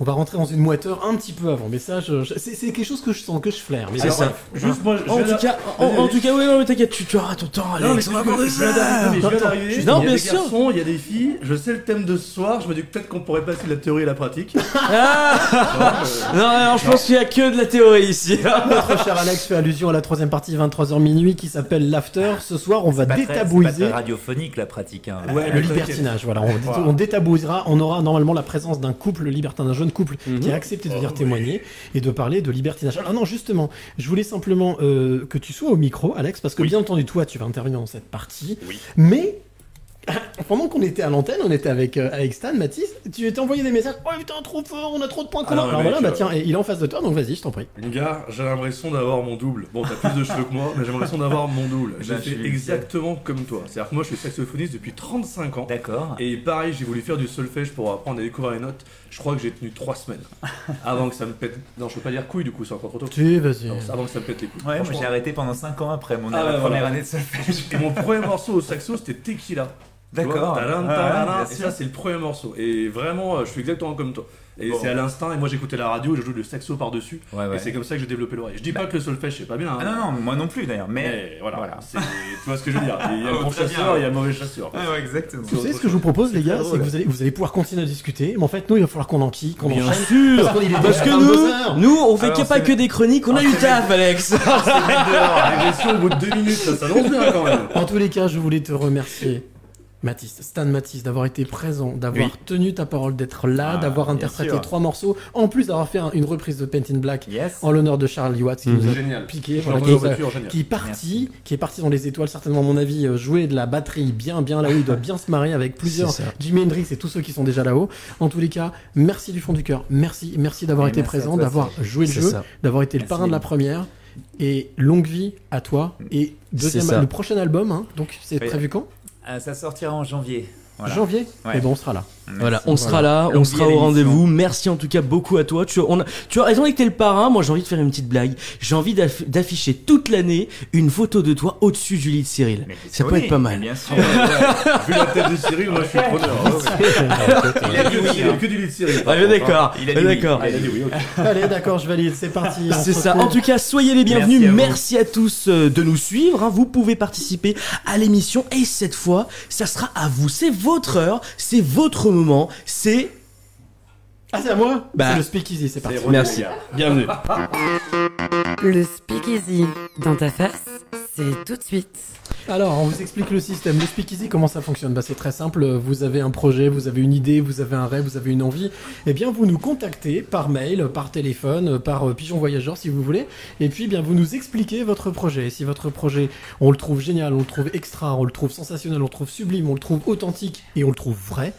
On va rentrer dans une moiteur un petit peu avant, mais ça, je- je- c'est c'est quelque chose que je sens, que je flaire. Mais C'est alors, ça. Juste moi, je En tout cas, en, en tout cas, oui, non, mais t'inquiète, tu, tu auras ton temps, Non, mais Alex. c'est on va que aborder je viens ça. non, il y a bien des sûr. garçons, il y a des filles. Je sais le thème de ce soir. Je me dis que peut-être qu'on pourrait passer de la théorie à la pratique. Ah non, non, je pense qu'il y a que de la théorie ici. Notre cher Alex fait allusion à la troisième partie 23h minuit qui s'appelle l'after. Ce soir, on va détabouiser. radiophonique la pratique. Hein. Ouais, le libertinage, voilà. On détabouisera, on aura normalement la présence d'un couple libertin, d'un jeune couple qui a accepté de venir témoigner et de parler de libertinage. Alors non, justement, je voulais simplement euh, que tu sois au micro, Alex, parce que bien entendu, toi, tu vas intervenir dans cette partie. Oui. Mais pendant qu'on était à l'antenne, on était avec, euh, avec Stan, Mathis, tu t'es envoyé des messages. Oh putain, trop fort, on a trop de points Ah communs. mais Alors mec, voilà, bah euh, tiens, et il est en face de toi, donc vas-y, je t'en prie. Les gars, j'ai l'impression d'avoir mon double. Bon, t'as plus de cheveux que moi, mais j'ai l'impression d'avoir mon double. J'ai Ben, je fait exactement comme toi. C'est-à-dire que moi, je suis saxophoniste depuis 35 ans. D'accord. Et pareil, j'ai voulu faire du solfège pour apprendre à découvrir les notes. Je crois que j'ai tenu 3 semaines. Avant que ça me pète. Non, je peux pas dire couille, du coup, c'est encore trop tôt. Tu, vas-y. Avant que ça me pète les couilles. Ouais, moi j'ai arrêté pendant 5 ans après mon Ah première voilà. année de solfège. Et mon premier morceau au saxo, c'était Tequila. D'accord. bien et ça, c'est le premier morceau. Et vraiment, euh, je suis exactement comme toi. Et Bon. c'est à l'instinct, et moi j'écoutais la radio, je joue le saxo par-dessus. Ouais, ouais. Et c'est comme ça que j'ai développé l'oreille. Je dis pas que le solfège c'est pas bien. hein. Ah non, non, moi non plus d'ailleurs, mais. Mais voilà, Voilà. tu vois ce que je veux dire. Il y a le Oh, bon chasseur, il y a le mauvais chasseur. Ah ouais, exactement. Tu sais ce que je vous propose, les gars, c'est que vous allez, vous allez pouvoir continuer à discuter, mais en fait, nous, il va falloir qu'on enquille, qu'on Bien enchaîne. sûr Parce est que 22 heures. nous, nous, on fait qu'il n'y a pas que des chroniques, on a du taf, Alex L'agression au bout de deux minutes, ça s'annonce bien quand même. En tous les cas, je voulais te remercier, Mathis, Stan Mathis, d'avoir été présent, d'avoir Oui. tenu ta parole, d'être là, Ah, d'avoir interprété trois morceaux, en plus d'avoir fait un- une reprise de Paint in Black Yes. en l'honneur de Charlie Watts, qui Mhm. nous a Génial. piqué, voilà, qui, a- voiture, qui est parti, qui est parti dans les étoiles, certainement à mon avis, euh, jouer de la batterie bien, bien là où il doit bien se marrer avec plusieurs. Jimi Hendrix et tous ceux qui sont déjà là-haut. En tous les cas, merci du fond du cœur, merci, merci d'avoir été merci présent, d'avoir joué le jeu, ça. d'avoir été le parrain de la première. Et longue vie à toi. Et deuxième, le prochain album, hein, donc c'est Oui. prévu quand? Ah, ça sortira en janvier. Voilà. Janvier Ouais. Et bon, on sera là. Voilà, on sera là, on sera au rendez-vous. Merci en tout cas beaucoup à toi. Tu, on a, tu as raison que t'es le parrain. Moi, j'ai envie de faire une petite blague. J'ai envie d'aff- d'afficher toute l'année une photo de toi au-dessus du lit de Cyril. Mais Ça peut être pas mal. Bien sûr. Vu la tête de Cyril, moi je suis preneur. Il a dit oui. Il y a hein. que du lit de Cyril. Ah, bien d'accord. Il a dit d'accord. Ah. Allez, d'accord, je valide, c'est parti. C'est ça. En tout cas, soyez les bienvenus. Merci Merci à tous euh, de nous suivre. hein. Vous pouvez participer à l'émission et cette fois, ça sera à vous. C'est votre heure, c'est votre moment. C'est Ah, c'est à moi Bah. C'est le speakeasy, c'est parti. Merci. Bienvenue. Le speakeasy dans ta face, c'est tout de suite. Alors, on vous explique le système. Le speakeasy, comment ça fonctionne? Bah, C'est très simple. Vous avez un projet, vous avez une idée, vous avez un rêve, vous avez une envie. Eh bien, vous nous contactez par mail, par téléphone, par euh, pigeon voyageur si vous voulez. Et puis, eh bien, vous nous expliquez votre projet. Si votre projet, on le trouve génial, on le trouve extra, on le trouve sensationnel, on le trouve sublime, on le trouve authentique et on le trouve vrai.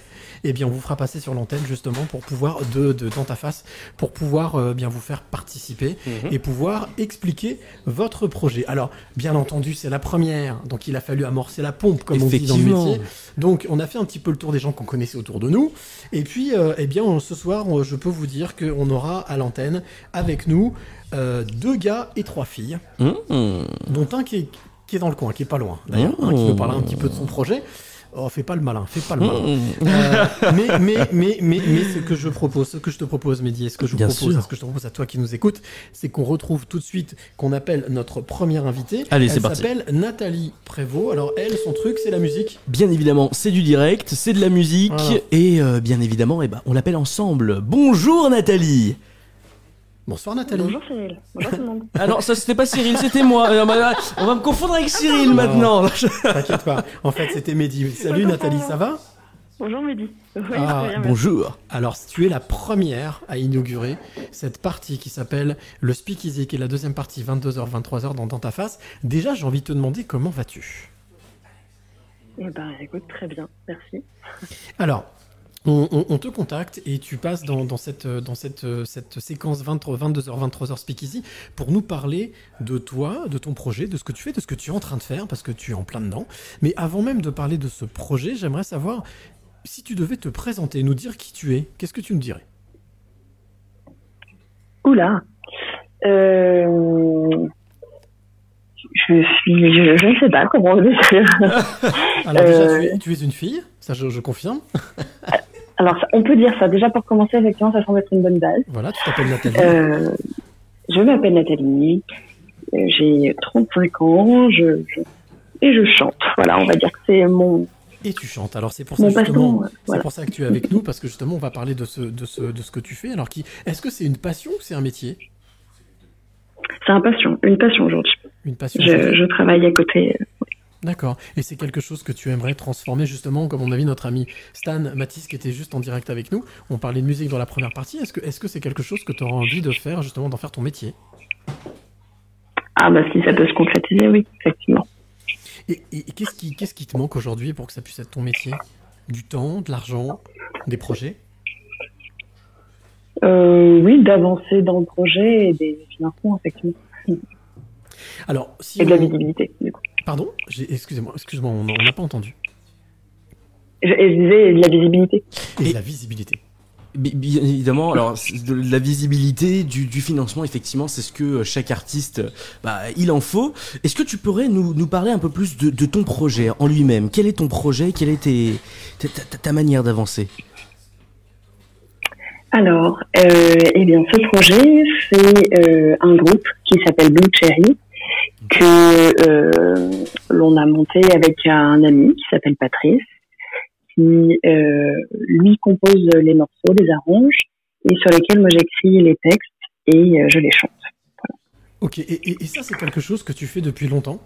Eh bien, on vous fera passer sur l'antenne justement pour pouvoir de, de dans ta face, pour pouvoir euh, bien vous faire participer et pouvoir expliquer votre projet. Alors, bien entendu, c'est la première, donc il a fallu amorcer la pompe, comme on dit dans le métier. Donc, on a fait un petit peu le tour des gens qu'on connaissait autour de nous. Et puis, euh, eh bien, ce soir, on- je peux vous dire qu'on aura à l'antenne avec nous euh, deux gars et trois filles, Mmh. dont un qui est, qui est dans le coin, qui est pas loin, d'ailleurs, Mmh. hein, qui nous parlera un petit peu de son projet. Oh, fais pas le malin, fais pas le malin. Mmh. Euh, mais, mais, mais, mais, mais ce que je propose, ce que je te propose, Mehdi, et ce que je vous Bien propose, sûr. ce que je te propose à toi qui nous écoutes, c'est qu'on retrouve tout de suite, qu'on appelle notre première invitée. Allez, c'est elle s'appelle Nathalie Prévost. Alors, elle, son truc, c'est la musique. Bien évidemment, c'est du direct, c'est de la musique Voilà. et euh, bien évidemment, eh ben, on l'appelle ensemble. Bonjour Nathalie. Bonsoir, Nathalie. Bonjour Cyril, bonjour tout le monde. Ah non, ça c'était pas Cyril, c'était moi. Euh, On va me confondre avec Cyril maintenant. T'inquiète pas. En fait, c'était Mehdi. Salut, Nathalie, ça va? Bonjour Mehdi. Oui, Ah. Bonjour. Alors, tu es la première à inaugurer cette partie qui s'appelle le Speakeasy, qui est la deuxième partie, 22h, 23h dans, dans ta face. Déjà, j'ai envie de te demander comment vas-tu? Eh ben écoute, très bien, merci. Alors, on, on- on te contacte et tu passes dans, dans cette, euh, dans cette, euh, cette séquence 20 22h, 23h Speakeasy pour nous parler de toi, de ton projet, de ce que tu fais, de ce que tu es en train de faire, parce que tu es en plein dedans. Mais avant même de parler de ce projet, j'aimerais savoir si tu devais te présenter, nous dire qui tu es, qu'est-ce que tu nous dirais? Oula. Euh... Je suis. Je, je ne sais pas comment le décrire. Alors déjà, Euh. tu, es, tu es une fille, ça je, je confirme. Alors, on peut dire ça. Déjà, pour commencer, effectivement, ça semble être une bonne base. Voilà, tu t'appelles Nathalie. Euh, je m'appelle Nathalie. euh, J'ai 35 ans. Je, je- Et je chante. Voilà, on va dire que c'est mon, Et tu chantes. Alors c'est pour ça justement, Voilà. pour ça que tu es avec nous parce que justement on va parler de ce, de ce, de ce que tu fais. Alors qui, est-ce que c'est une passion ou c'est un métier? C'est un passion, une passion aujourd'hui. Une passion. Je, je travaille à côté. D'accord. Et c'est quelque chose que tu aimerais transformer justement, comme on a vu notre ami Stan Matisse qui était juste en direct avec nous. On parlait de musique dans la première partie. Est-ce que, c'est quelque chose que tu auras envie de faire justement, d'en faire ton métier? Ah, bah si ça peut se concrétiser, oui, effectivement. Et, et- et qu'est-ce qui, te manque aujourd'hui pour que ça puisse être ton métier? Du temps, de l'argent, des projets? Euh, oui, d'avancer dans le projet et des financements, effectivement. Alors, si Et de la visibilité, du coup. Pardon Excusez-moi, excuse-moi, on n'a pas entendu. Je, disais de la visibilité. Et, Et- la visibilité. Bi- Bien évidemment, alors de la visibilité, du, du financement, effectivement, c'est ce que euh, chaque artiste, bah, il en faut. Est-ce que tu pourrais nous, nous parler un peu plus de, de ton projet en lui-même? Quel est ton projet? Quelle est tes- ta, ta- ta manière d'avancer? Alors, euh, eh bien, ce projet, c'est euh, un groupe qui s'appelle Blue Cherry que euh, l'on a monté avec un ami qui s'appelle Patrice, qui euh, lui compose les morceaux, les arrange, et sur lesquels moi j'écris les textes et euh, je les chante. Ok, et, et- et ça, c'est quelque chose que tu fais depuis longtemps?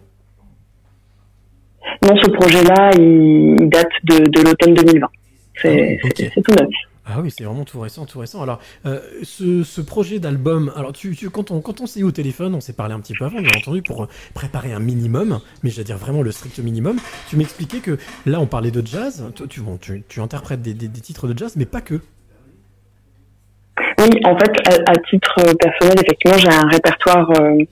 Non, ce projet-là, il, il date de, de l'automne 2020. C'est Ah oui, c'est tout neuf. Ah oui, c'est vraiment tout récent, tout récent. Alors, euh, ce, ce projet d'album, alors tu, tu- quand on, quand on s'est eu au téléphone, on s'est parlé un petit peu avant, bien entendu, pour euh, préparer un minimum, mais je veux dire vraiment le strict minimum. Tu m'expliquais que là, on parlait de jazz. Toi, tu, tu, interprètes des, des- titres de jazz, mais pas que. Oui, en fait, à, titre personnel, effectivement, j'ai un répertoire euh,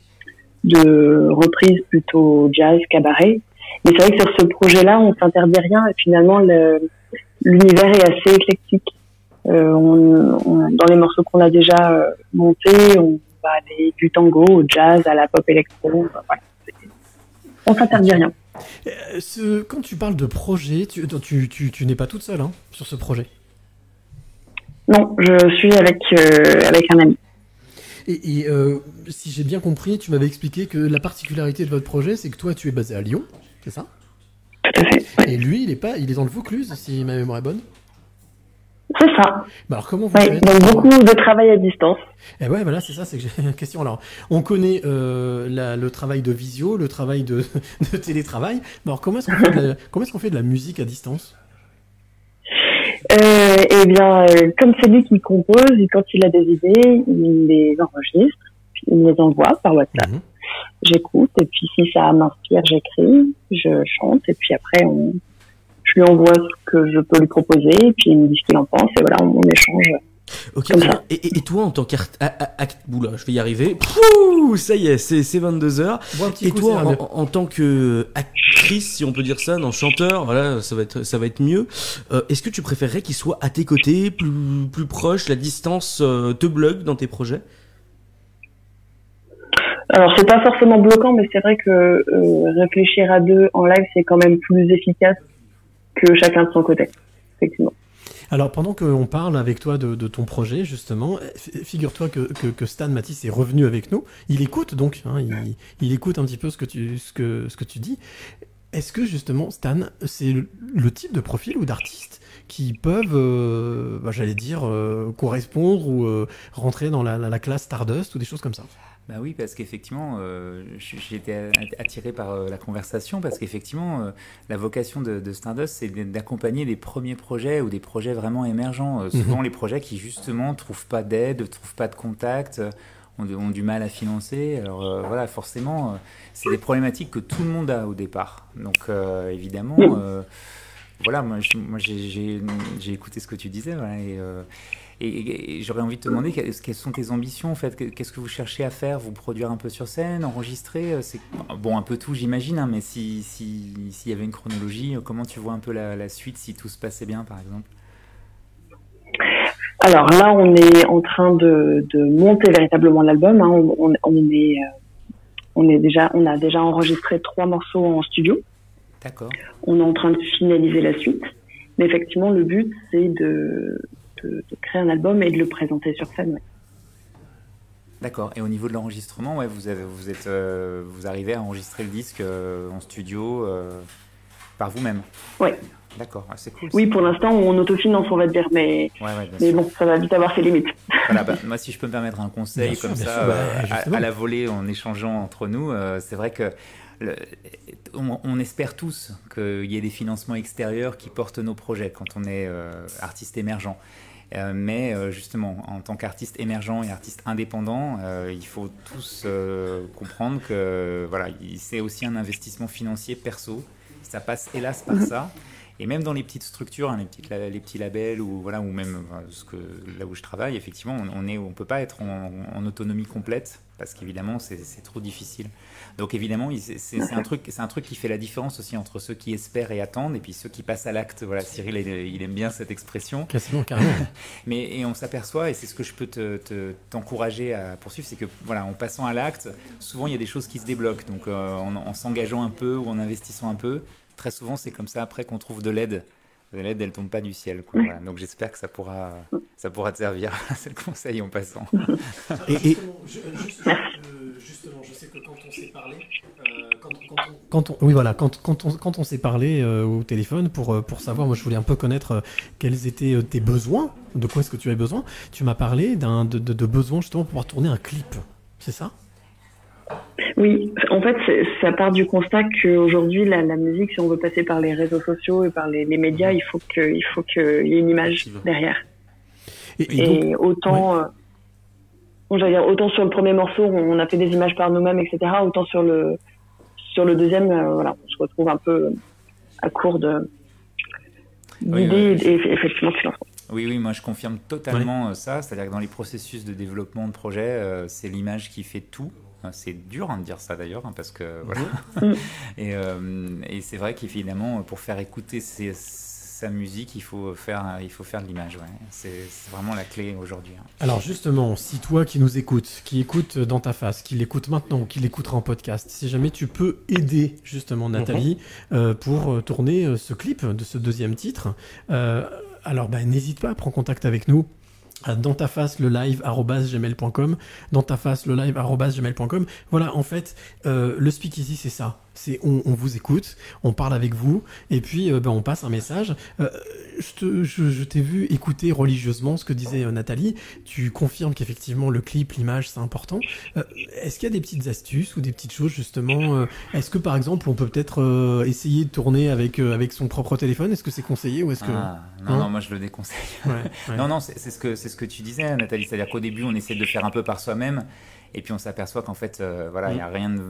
de reprises plutôt jazz, cabaret. Mais c'est vrai que sur ce projet-là, on s'interdit rien et finalement, le- l'univers est assez éclectique. Euh, on, on- dans les morceaux qu'on a déjà euh, montés, on va aller du tango au jazz, à la pop électro. Voilà. On s'interdit rien. Euh, ce, quand tu parles de projet, tu, tu, tu, tu n'es pas toute seule hein, sur ce projet. Non, je suis avec euh, avec un ami. Et, et, euh, si j'ai bien compris, tu m'avais expliqué que la particularité de votre projet, c'est que toi, tu es basé à Lyon, c'est ça? Tout à fait. ouais. Et lui, il est pas, il est dans le Vaucluse, si ma mémoire est bonne? C'est ça. Bah alors comment vous Ouais, faites donc beaucoup de travail à distance. Eh ouais, voilà, c'est ça, c'est que j'ai une question. Alors, on connaît euh, la- le travail de visio, le travail de, de télétravail. Mais alors, comment est-ce qu'on fait, de la- fait de musique à distance? Euh, eh bien, euh, comme c'est lui qui compose, et quand il a des idées, il les enregistre, puis il les envoie par WhatsApp. Mhm. J'écoute, et puis si ça m'inspire, j'écris, je chante, et puis après, on, je lui envoie ce que je peux lui proposer, et puis il me dit ce qu'il en pense, et voilà, on, on échange. Ok. Et, et- et toi, en tant qu'acte... Oula, je vais y arriver. Pouh, ça y est, c'est c'est 22h. Bois un petit Et coup, toi, en tant que actrice, si on peut dire ça, non, chanteur, voilà, ça va être, ça va être mieux. Euh, Est-ce que tu préférerais qu'il soit à tes côtés, plus, plus proche, la distance euh, te bloque dans tes projets? Alors, c'est pas forcément bloquant, mais c'est vrai que euh, réfléchir à deux en live, c'est quand même plus efficace que chacun de son côté. Effectivement. Alors, pendant qu'on parle avec toi de, ton projet, justement, fi- figure-toi que, que, Stan Matisse est revenu avec nous. Il écoute donc, hein, il, écoute un petit peu ce que tu, ce que, ce que tu dis. Est-ce que justement, Stan, c'est le, type de profil ou d'artiste qui peuvent, euh, bah, j'allais dire, euh, correspondre ou euh, rentrer dans la, la- la classe Stardust ou des choses comme ça? Bah oui, parce qu'effectivement, euh, j- j'ai été a- attiré par euh, la conversation, parce qu'effectivement, euh, la vocation de, de Stardust, c'est d'accompagner des premiers projets ou des projets vraiment émergents. Euh, souvent, les projets qui, justement, trouvent pas d'aide, trouvent pas de contact, euh, ont, ont du mal à financer. Alors euh, voilà, forcément, euh, c'est des problématiques que tout le monde a au départ. Donc, euh, évidemment, euh, voilà, moi, j'ai écouté ce que tu disais, voilà, et... et, j'aurais envie de te demander quelles, sont tes ambitions en fait. Qu'est-ce que vous cherchez à faire? Vous produire un peu sur scène, enregistrer euh, C'est bon un peu tout j'imagine, hein, mais si si- s'il y avait une chronologie, euh, comment tu vois un peu la, la suite si tout se passait bien par exemple? Alors là, on est en train de, de monter véritablement l'album. hein. On, on, on est, euh, on est déjà, on a déjà enregistré trois morceaux en studio. D'accord. On est en train de finaliser la suite. Mais effectivement, le but, c'est de, de, de créer un album et de le présenter sur scène. ouais. D'accord. Et au niveau de l'enregistrement, ouais, vous avez vous êtes euh, vous arrivez à enregistrer le disque euh, en studio euh, par vous-même. Ouais. D'accord. Ah, c'est cool. Oui, pour l'instant, on autofinance, on va dire, mais, Ouais, ouais, bien mais sûr. bon, ça va vite avoir ses limites. Voilà, bah, moi, si je peux me permettre un conseil Bien comme ça, sûr, bah, à- la volée, en échangeant entre nous, euh, c'est vrai que le- on, on espère tous qu'il y ait des financements extérieurs qui portent nos projets quand on est euh, artiste émergent. Euh, mais euh, justement, en tant qu'artiste émergent et artiste indépendant, euh, il faut tous comprendre que voilà, il- c'est aussi un investissement financier perso. ça passe hélas par ça. Et même dans les petites structures, hein, les, petits labels ou voilà, ou même là où je travaille, effectivement, on, est, on peut pas être en, autonomie complète parce qu'évidemment c'est trop difficile. Donc évidemment, c'est un truc, c'est un truc qui fait la différence aussi entre ceux qui espèrent et attendent et puis ceux qui passent à l'acte. Voilà, Cyril, il, aime bien cette expression. Quasiment, carrément. Mais et on s'aperçoit, et c'est ce que je peux te- te- t'encourager à poursuivre, c'est que voilà, en passant à l'acte, souvent il y a des choses qui se débloquent. Donc euh, en, en s'engageant un peu ou en investissant un peu, très souvent c'est comme ça après qu'on trouve de l'aide. De L'aide, elle tombe pas du ciel. Quoi. Voilà. Donc j'espère que ça pourra, ça pourra te servir. c'est le conseil en passant. Et, et- justement, je sais que quand on s'est parlé, euh, quand, quand on, quand on- oui voilà, quand, quand on, quand on s'est parlé euh, au téléphone pour, euh, pour savoir, moi je voulais un peu connaître euh, quels étaient tes besoins, de quoi est-ce que tu avais besoin. Tu m'as parlé d'un de, de, de besoin justement pour pouvoir tourner un clip, c'est ça? Oui, en fait, ça part du constat qu'aujourd'hui, la, la musique, si on veut passer par les réseaux sociaux et par les, les médias, il faut que, il faut qu'il y ait une image derrière. Et, et Et, donc, autant, euh, dire, autant sur le premier morceau, on a fait des images par nous-mêmes, etc. Autant sur le, sur le deuxième, euh, voilà, on se retrouve un peu à court de d'idées oui. et, et effectivement de financement. Oui, oui, moi je confirme totalement euh, ça. C'est-à-dire que dans les processus de développement de projet, euh, c'est l'image qui fait tout. C'est dur hein, de dire ça d'ailleurs, hein, parce que voilà. et euh, et c'est vrai qu'évidemment, pour faire écouter ses- sa musique, il faut faire, il faut faire de l'image. Ouais. C'est vraiment la clé aujourd'hui. hein. Alors justement, si toi qui nous écoutes, qui écoute dans ta face, qui l'écoute maintenant ou qui l'écoutera en podcast, si jamais tu peux aider justement Nathalie euh, pour euh, tourner euh, ce clip de ce deuxième titre, euh, alors bah, n'hésite pas à prendre contact avec nous. à Dans ta face le live gmail.com dans ta face le live gmail.com voilà en fait euh, le speakeasy c'est ça c'est on, on vous écoute on parle avec vous et puis euh, ben, on passe un message Euh, je te- je- je t'ai vu écouter religieusement ce que disait euh, Nathalie. Tu confirmes qu'effectivement le clip, l'image, c'est important. Euh, Est-ce qu'il y a des petites astuces ou des petites choses justement euh, Est-ce que par exemple on peut peut-être euh, essayer de tourner avec euh, avec son propre téléphone? Est-ce que c'est conseillé ou est-ce que Ah, non, Hein non, moi je le déconseille. Ouais, ouais. Non, non, c'est c'est ce que c'est ce que tu disais, Nathalie. C'est-à-dire qu'au début, on essaie de le faire un peu par soi-même, et puis on s'aperçoit qu'en fait, euh, voilà, il y a rien. De...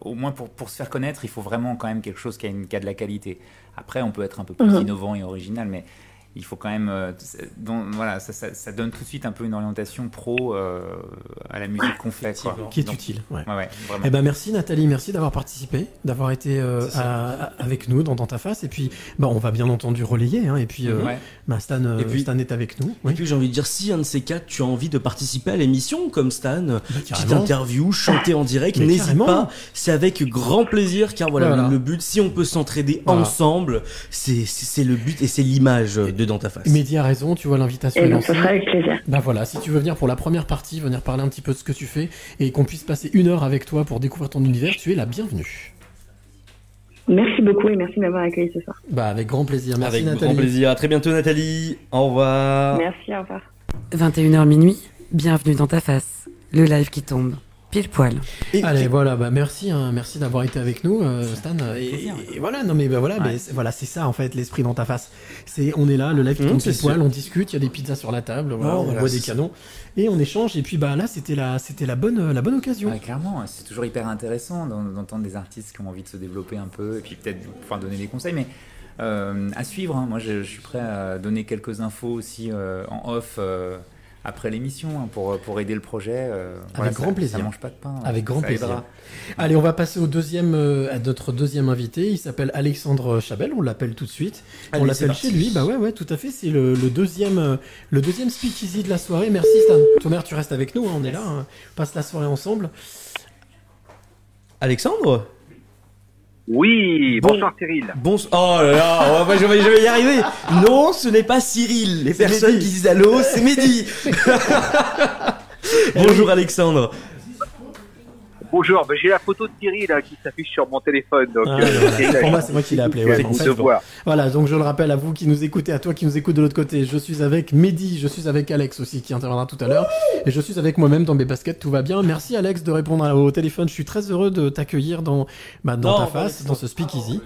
Au moins pour pour se faire connaître, il faut vraiment quand même quelque chose qui a, une, qui a de la qualité. Après, on peut être un peu plus Mhm. innovant et original, mais il faut quand même. euh, donc, voilà, ça, ça, ça donne tout de suite un peu une orientation pro euh, à la musique qu'on fait, quoi. qui est Donc, utile ouais. Ouais, ouais, vraiment. Eh ben merci Nathalie, merci d'avoir participé, d'avoir été euh, à- à- avec nous dans, dans ta face. Et puis, bah, on va bien entendu relayer. Hein, et puis, euh, Ouais. bah, Stan, Et puis- Stan est avec nous. Et Oui. puis j'ai envie de dire, si un de ces quatre, tu as envie de participer à l'émission comme Stan, petite carrément. interview, chanter en direct, n'hésite pas, c'est avec grand plaisir, car voilà, Voilà. le but, si on peut s'entraider Voilà. ensemble, c'est le but et c'est l'image de dans ta face. Mehdi a raison, tu vois l'invitation Et est lancée. ce sera avec plaisir. Bah voilà, si tu veux venir pour la première partie, venir parler un petit peu de ce que tu fais et qu'on puisse passer une heure avec toi pour découvrir ton univers, tu es la bienvenue. Merci beaucoup et merci de m'avoir accueilli ce soir. Bah avec grand plaisir. Merci avec Nathalie. grand plaisir. À très bientôt Nathalie. Au revoir. Merci, au revoir. 21h minuit, bienvenue dans ta face. Le live qui tombe. Pile poil. Et- Allez, voilà, bah merci, hein, merci d'avoir été avec nous, euh, Stan. Et, voilà, non mais bah voilà, Ouais. mais voilà, c'est ça en fait, l'esprit dans ta face. C'est, on est là, le live qui Mmh, tombe c'est pile poil, on discute, il y a des pizzas sur la table, voilà, Oh, on voilà, boit des canons et on échange. Et puis bah là, c'était la, c'était la bonne, la bonne occasion. Ouais, clairement, c'est toujours hyper intéressant d'en- d'entendre des artistes qui ont envie de se développer un peu et puis peut-être pouvoir donner des conseils. Mais euh, à suivre, hein. moi je, je suis prêt à donner quelques infos aussi euh, en off euh, après l'émission hein, pour, pour aider le projet. euh, voilà, grand ça- plaisir. Ça mange pas de pain. hein. Avec grand plaisir. aidera. Allez, on va passer au deuxième, euh, à notre deuxième invité. Il s'appelle Alexandre Chabel. On l'appelle tout de suite. Allez, on l'appelle chez lui. Bah ouais, ouais, tout à fait. C'est le, le deuxième, euh, le deuxième speakeasy de la soirée. Merci Stan. Thomas, tu restes avec nous. hein, on est là. hein. On passe la soirée ensemble. Alexandre? Oui, Bon. bonsoir Cyril. Bon, oh là là, oh, je, vais, je vais y arriver. Non, ce n'est pas Cyril. Les personnes Mehdi. qui disent allô, c'est Mehdi. Bonjour Alexandre. Bonjour, ben, j'ai la photo de Cyril là, qui s'affiche sur mon téléphone. Donc, Ah, euh, voilà. Pour moi, c'est moi qui l'ai appelé. ouais, de. Voilà, donc je le rappelle à vous qui nous écoutez, à toi qui nous écoute de l'autre côté, je suis avec Mehdi, je suis avec Alex aussi qui interviendra tout à l'heure, et je suis avec moi-même dans mes baskets, tout va bien. Merci Alex de répondre au téléphone, je suis très heureux de t'accueillir dans, bah, dans Non, ta bah, face, dans ce speakeasy,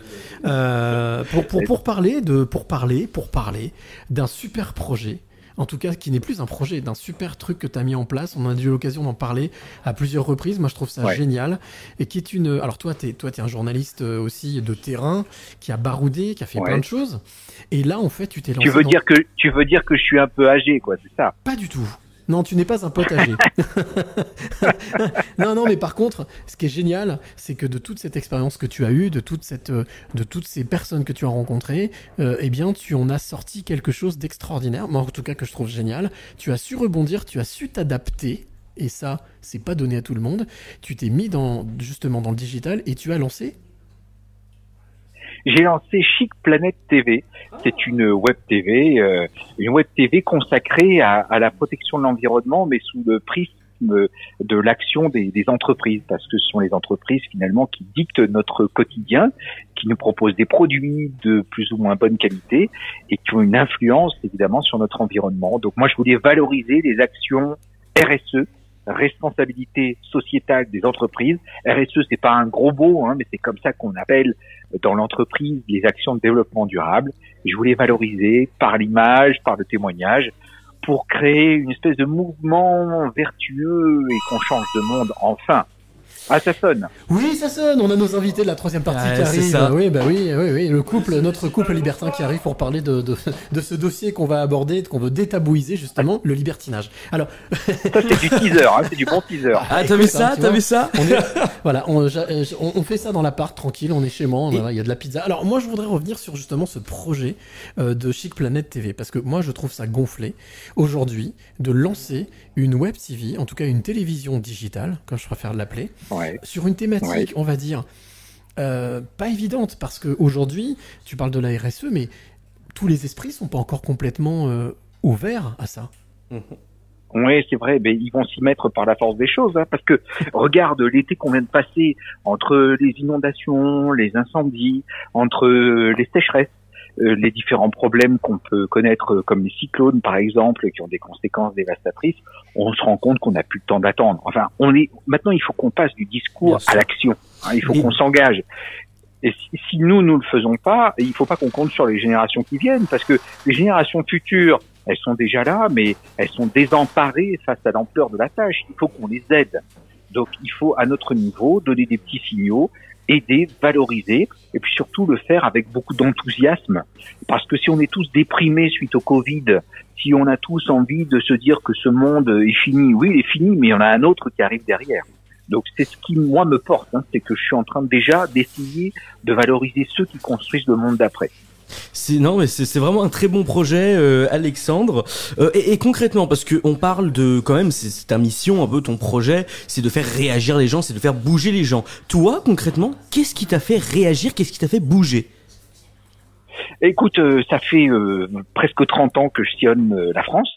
euh, pour, pour, pour parler de, pour parler, pour parler d'un super projet en tout cas qui n'est plus un projet, d'un super truc que tu as mis en place. On a eu l'occasion d'en parler à plusieurs reprises. Moi, je trouve ça Ouais. génial. Et qui est une. Alors, toi, tu es, toi, es un journaliste euh, aussi de terrain qui a baroudé, qui a fait Ouais. plein de choses. Et là, en fait, tu t'es lancé. Tu veux dans- dire que tu veux dire que je suis un peu âgé, quoi, c'est ça? Pas du tout. Non, tu n'es pas un âgé. non, non, mais par contre, ce qui est génial, c'est que de toute cette expérience que tu as eue, de toute cette, euh, de toutes ces personnes que tu as rencontrées, euh, eh bien, tu en as sorti quelque chose d'extraordinaire. Moi, en tout cas, que je trouve génial. Tu as su rebondir, tu as su t'adapter. Et ça, c'est pas donné à tout le monde. Tu t'es mis dans, justement dans le digital et tu as lancé. J'ai lancé Chic Planète TV. C'est une web TV, euh, une web TV consacrée à, à la protection de l'environnement, mais sous le prisme de l'action des, des entreprises, parce que ce sont les entreprises finalement qui dictent notre quotidien, qui nous proposent des produits de plus ou moins bonne qualité et qui ont une influence évidemment sur notre environnement. Donc moi, je voulais valoriser les actions RSE, responsabilité sociétale des entreprises. RSE, c'est pas un gros mot, hein, mais c'est comme ça qu'on appelle dans l'entreprise les actions de développement durable. Je voulais valoriser par l'image, par le témoignage, pour créer une espèce de mouvement vertueux et qu'on change de monde enfin. Ah, ça sonne. Oui, ça sonne. On a nos invités de la troisième partie qui arrivent. ça. Oui, bah oui, oui, oui. Le couple, notre couple libertin qui arrive pour parler de, de, de ce dossier qu'on va aborder, qu'on veut détabouiser justement, le libertinage. Alors, Ça, c'est du teaser, hein, c'est du bon teaser. Ah, t'as vu ça hein, tu T'as vu ça on est, voilà, on, on- on fait ça dans l'appart tranquille, on est chez moi, il y a de la pizza. Alors moi je voudrais revenir sur justement ce projet euh, de Chic Planet TV parce que moi je trouve ça gonflé aujourd'hui de lancer une web TV, en tout cas une télévision digitale, comme je préfère l'appeler, Ouais. sur une thématique, Ouais. on va dire, euh, pas évidente parce qu'aujourd'hui tu parles de la RSE, mais tous les esprits sont pas encore complètement euh, ouverts à ça. Oui, c'est vrai, mais ils vont s'y mettre par la force des choses, hein, parce que regarde l'été qu'on vient de passer, entre les inondations, les incendies, entre euh, les sécheresses, euh, les différents problèmes qu'on peut connaître, comme les cyclones par exemple, qui ont des conséquences dévastatrices, on se rend compte qu'on n'a plus le temps d'attendre. Enfin, on est maintenant, il faut qu'on passe du discours à l'action. hein, il faut qu'on s'engage. Et si, si nous, nous le faisons pas, il faut pas qu'on compte sur les générations qui viennent, parce que les générations futures, elles sont déjà là, mais elles sont désemparées face à l'ampleur de la tâche. Il faut qu'on les aide. Donc, il faut, à notre niveau, donner des petits signaux, aider, valoriser, et puis surtout le faire avec beaucoup d'enthousiasme. Parce que si on est tous déprimés suite au Covid, si on a tous envie de se dire que ce monde est fini, oui, il est fini, mais il y en a un autre qui arrive derrière. Donc c'est ce qui moi me porte, hein, c'est que je suis en train déjà d'essayer de valoriser ceux qui construisent le monde d'après. C'est non, mais c'est vraiment un très bon projet, euh, Alexandre. Euh, et, et concrètement, parce que on parle de quand même, c'est ta mission, un peu ton projet, c'est de faire réagir les gens, c'est de faire bouger les gens. Toi, concrètement, qu'est-ce qui t'a fait réagir Qu'est-ce qui t'a fait bouger? Écoute, euh, ça fait euh, presque 30 ans que je sillonne euh, la France.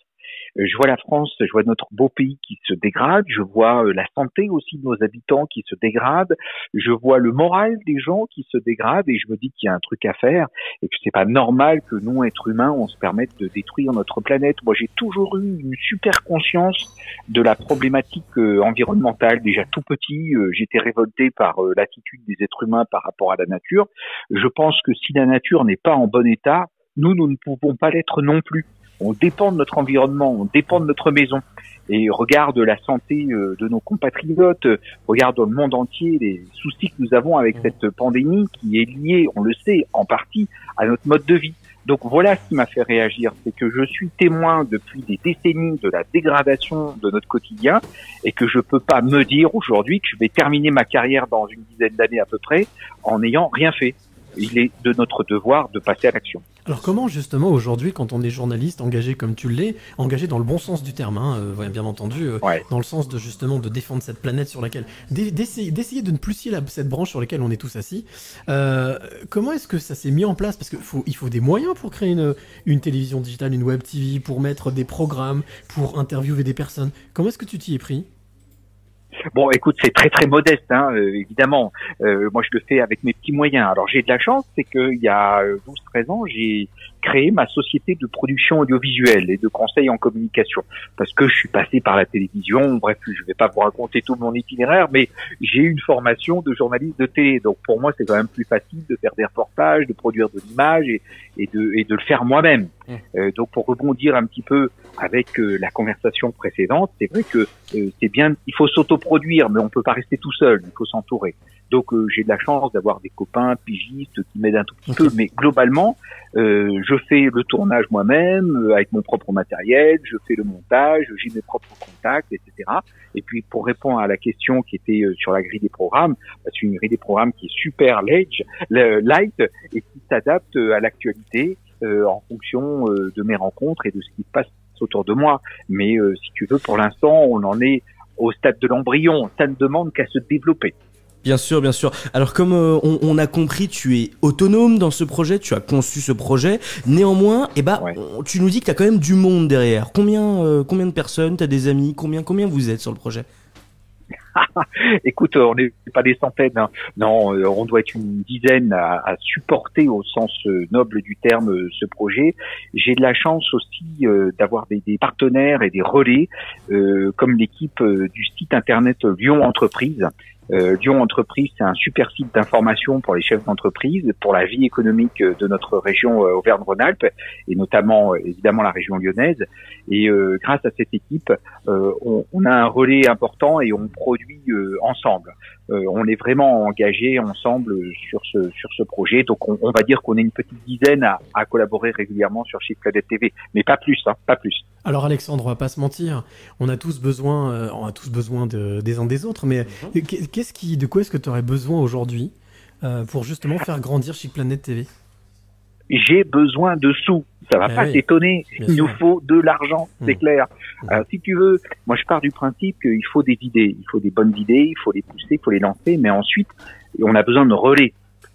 Euh, Je vois la France, je vois notre beau pays qui se dégrade, je vois euh, la santé aussi de nos habitants qui se dégrade, je vois le moral des gens qui se dégrade et je me dis qu'il y a un truc à faire et que c'est pas normal que nous, êtres humains, on se permette de détruire notre planète. Moi, j'ai toujours eu une super conscience de la problématique euh, environnementale. Déjà tout petit, j'étais révolté par l'attitude des êtres humains par rapport à la nature. Je pense que si la nature n'est pas en bon état, nous, nous ne pouvons pas l'être non plus. On dépend de notre environnement, on dépend de notre maison. Et regarde la santé euh, de nos compatriotes, euh, regarde dans le monde entier les soucis que nous avons avec cette pandémie qui est liée, on le sait, en partie à notre mode de vie. Donc voilà ce qui m'a fait réagir, c'est que je suis témoin depuis des décennies de la dégradation de notre quotidien et que je peux pas me dire aujourd'hui que je vais terminer ma carrière dans une dizaine d'années à peu près en n'ayant rien fait. Il est de notre devoir de passer à l'action. Alors comment justement aujourd'hui, quand on est journaliste engagé comme tu l'es, engagé dans le bon sens du terme, hein, euh, bien entendu, euh, Ouais. dans le sens de justement de défendre cette planète sur laquelle, d'e- d'essayer, d'essayer de ne plus scier la- cette branche sur laquelle on est tous assis. euh, comment est-ce que ça s'est mis en place? Parce qu'il faut, il faut des moyens pour créer une, une télévision digitale, une web TV, pour mettre des programmes, pour interviewer des personnes. Comment est-ce que tu t'y es pris? Bon, écoute, c'est très très modeste, hein, euh, évidemment. Euh, moi, je le fais avec mes petits moyens. Alors, j'ai de la chance, c'est qu'il y a euh, 12-13 ans, j'ai créer ma société de production audiovisuelle et de conseil en communication. Parce que je suis passé par la télévision, bref, je vais pas vous raconter tout mon itinéraire, mais j'ai une formation de journaliste de télé. Donc pour moi, c'est quand même plus facile de faire des reportages, de produire de l'image et, et, de, et de le faire moi-même. Euh, donc pour rebondir un petit peu avec euh, la conversation précédente, c'est vrai que euh, c'est bien, il faut s'autoproduire, mais on peut pas rester tout seul, il faut s'entourer. Donc euh, j'ai de la chance d'avoir des copains pigistes qui m'aident un tout petit peu, mais globalement, euh, je fais le tournage moi-même euh, avec mon propre matériel, je fais le montage, j'ai mes propres contacts, etc. Et puis pour répondre à la question qui était sur la grille des programmes, c'est une grille des programmes qui est super light, light et qui s'adapte à l'actualité euh, en fonction euh, de mes rencontres et de ce qui se passe autour de moi. Mais euh, si tu veux, pour l'instant, on en est au stade de l'embryon. Ça ne demande qu'à se développer. Bien sûr, bien sûr. Alors comme euh, on, on a compris, tu es autonome dans ce projet, tu as conçu ce projet. Néanmoins, eh ben, tu nous dis que tu as quand même du monde derrière. Combien, euh, combien de personnes, tu as des amis, combien, combien vous êtes sur le projet? Écoute, on n'est pas des centaines. hein. Non, euh, on doit être une dizaine à, à supporter au sens noble du terme ce projet. J'ai de la chance aussi euh, d'avoir des, des partenaires et des relais, euh, comme l'équipe euh, du site internet Lyon Entreprise. Euh, Lyon Entreprise, c'est un super site d'information pour les chefs d'entreprise, pour la vie économique euh, de notre région euh, Auvergne-Rhône-Alpes et notamment euh, évidemment la région lyonnaise. Et euh, grâce à cette équipe, on, a un relais important et on produit ensemble. Euh, on est vraiment engagé ensemble sur ce sur ce projet. Donc on, on va dire qu'on est une petite dizaine à, à collaborer régulièrement sur Chiffre Planète TV, mais pas plus, hein, pas plus. Alors Alexandre, on va pas se mentir, on a tous besoin, euh, on a tous besoin de- des uns des autres, mais Mhm. qu'est- qu'est-ce qui, de quoi est-ce que tu aurais besoin aujourd'hui euh, pour justement faire grandir Chic Planet TV J'ai besoin de sous. Ça va Eh pas oui, t'étonner. Il nous faut de l'argent, c'est Mm. clair. Alors si tu veux, moi je pars du principe qu'il faut des idées, il faut des bonnes idées, il faut les pousser, il faut les lancer, mais ensuite on a besoin de relais.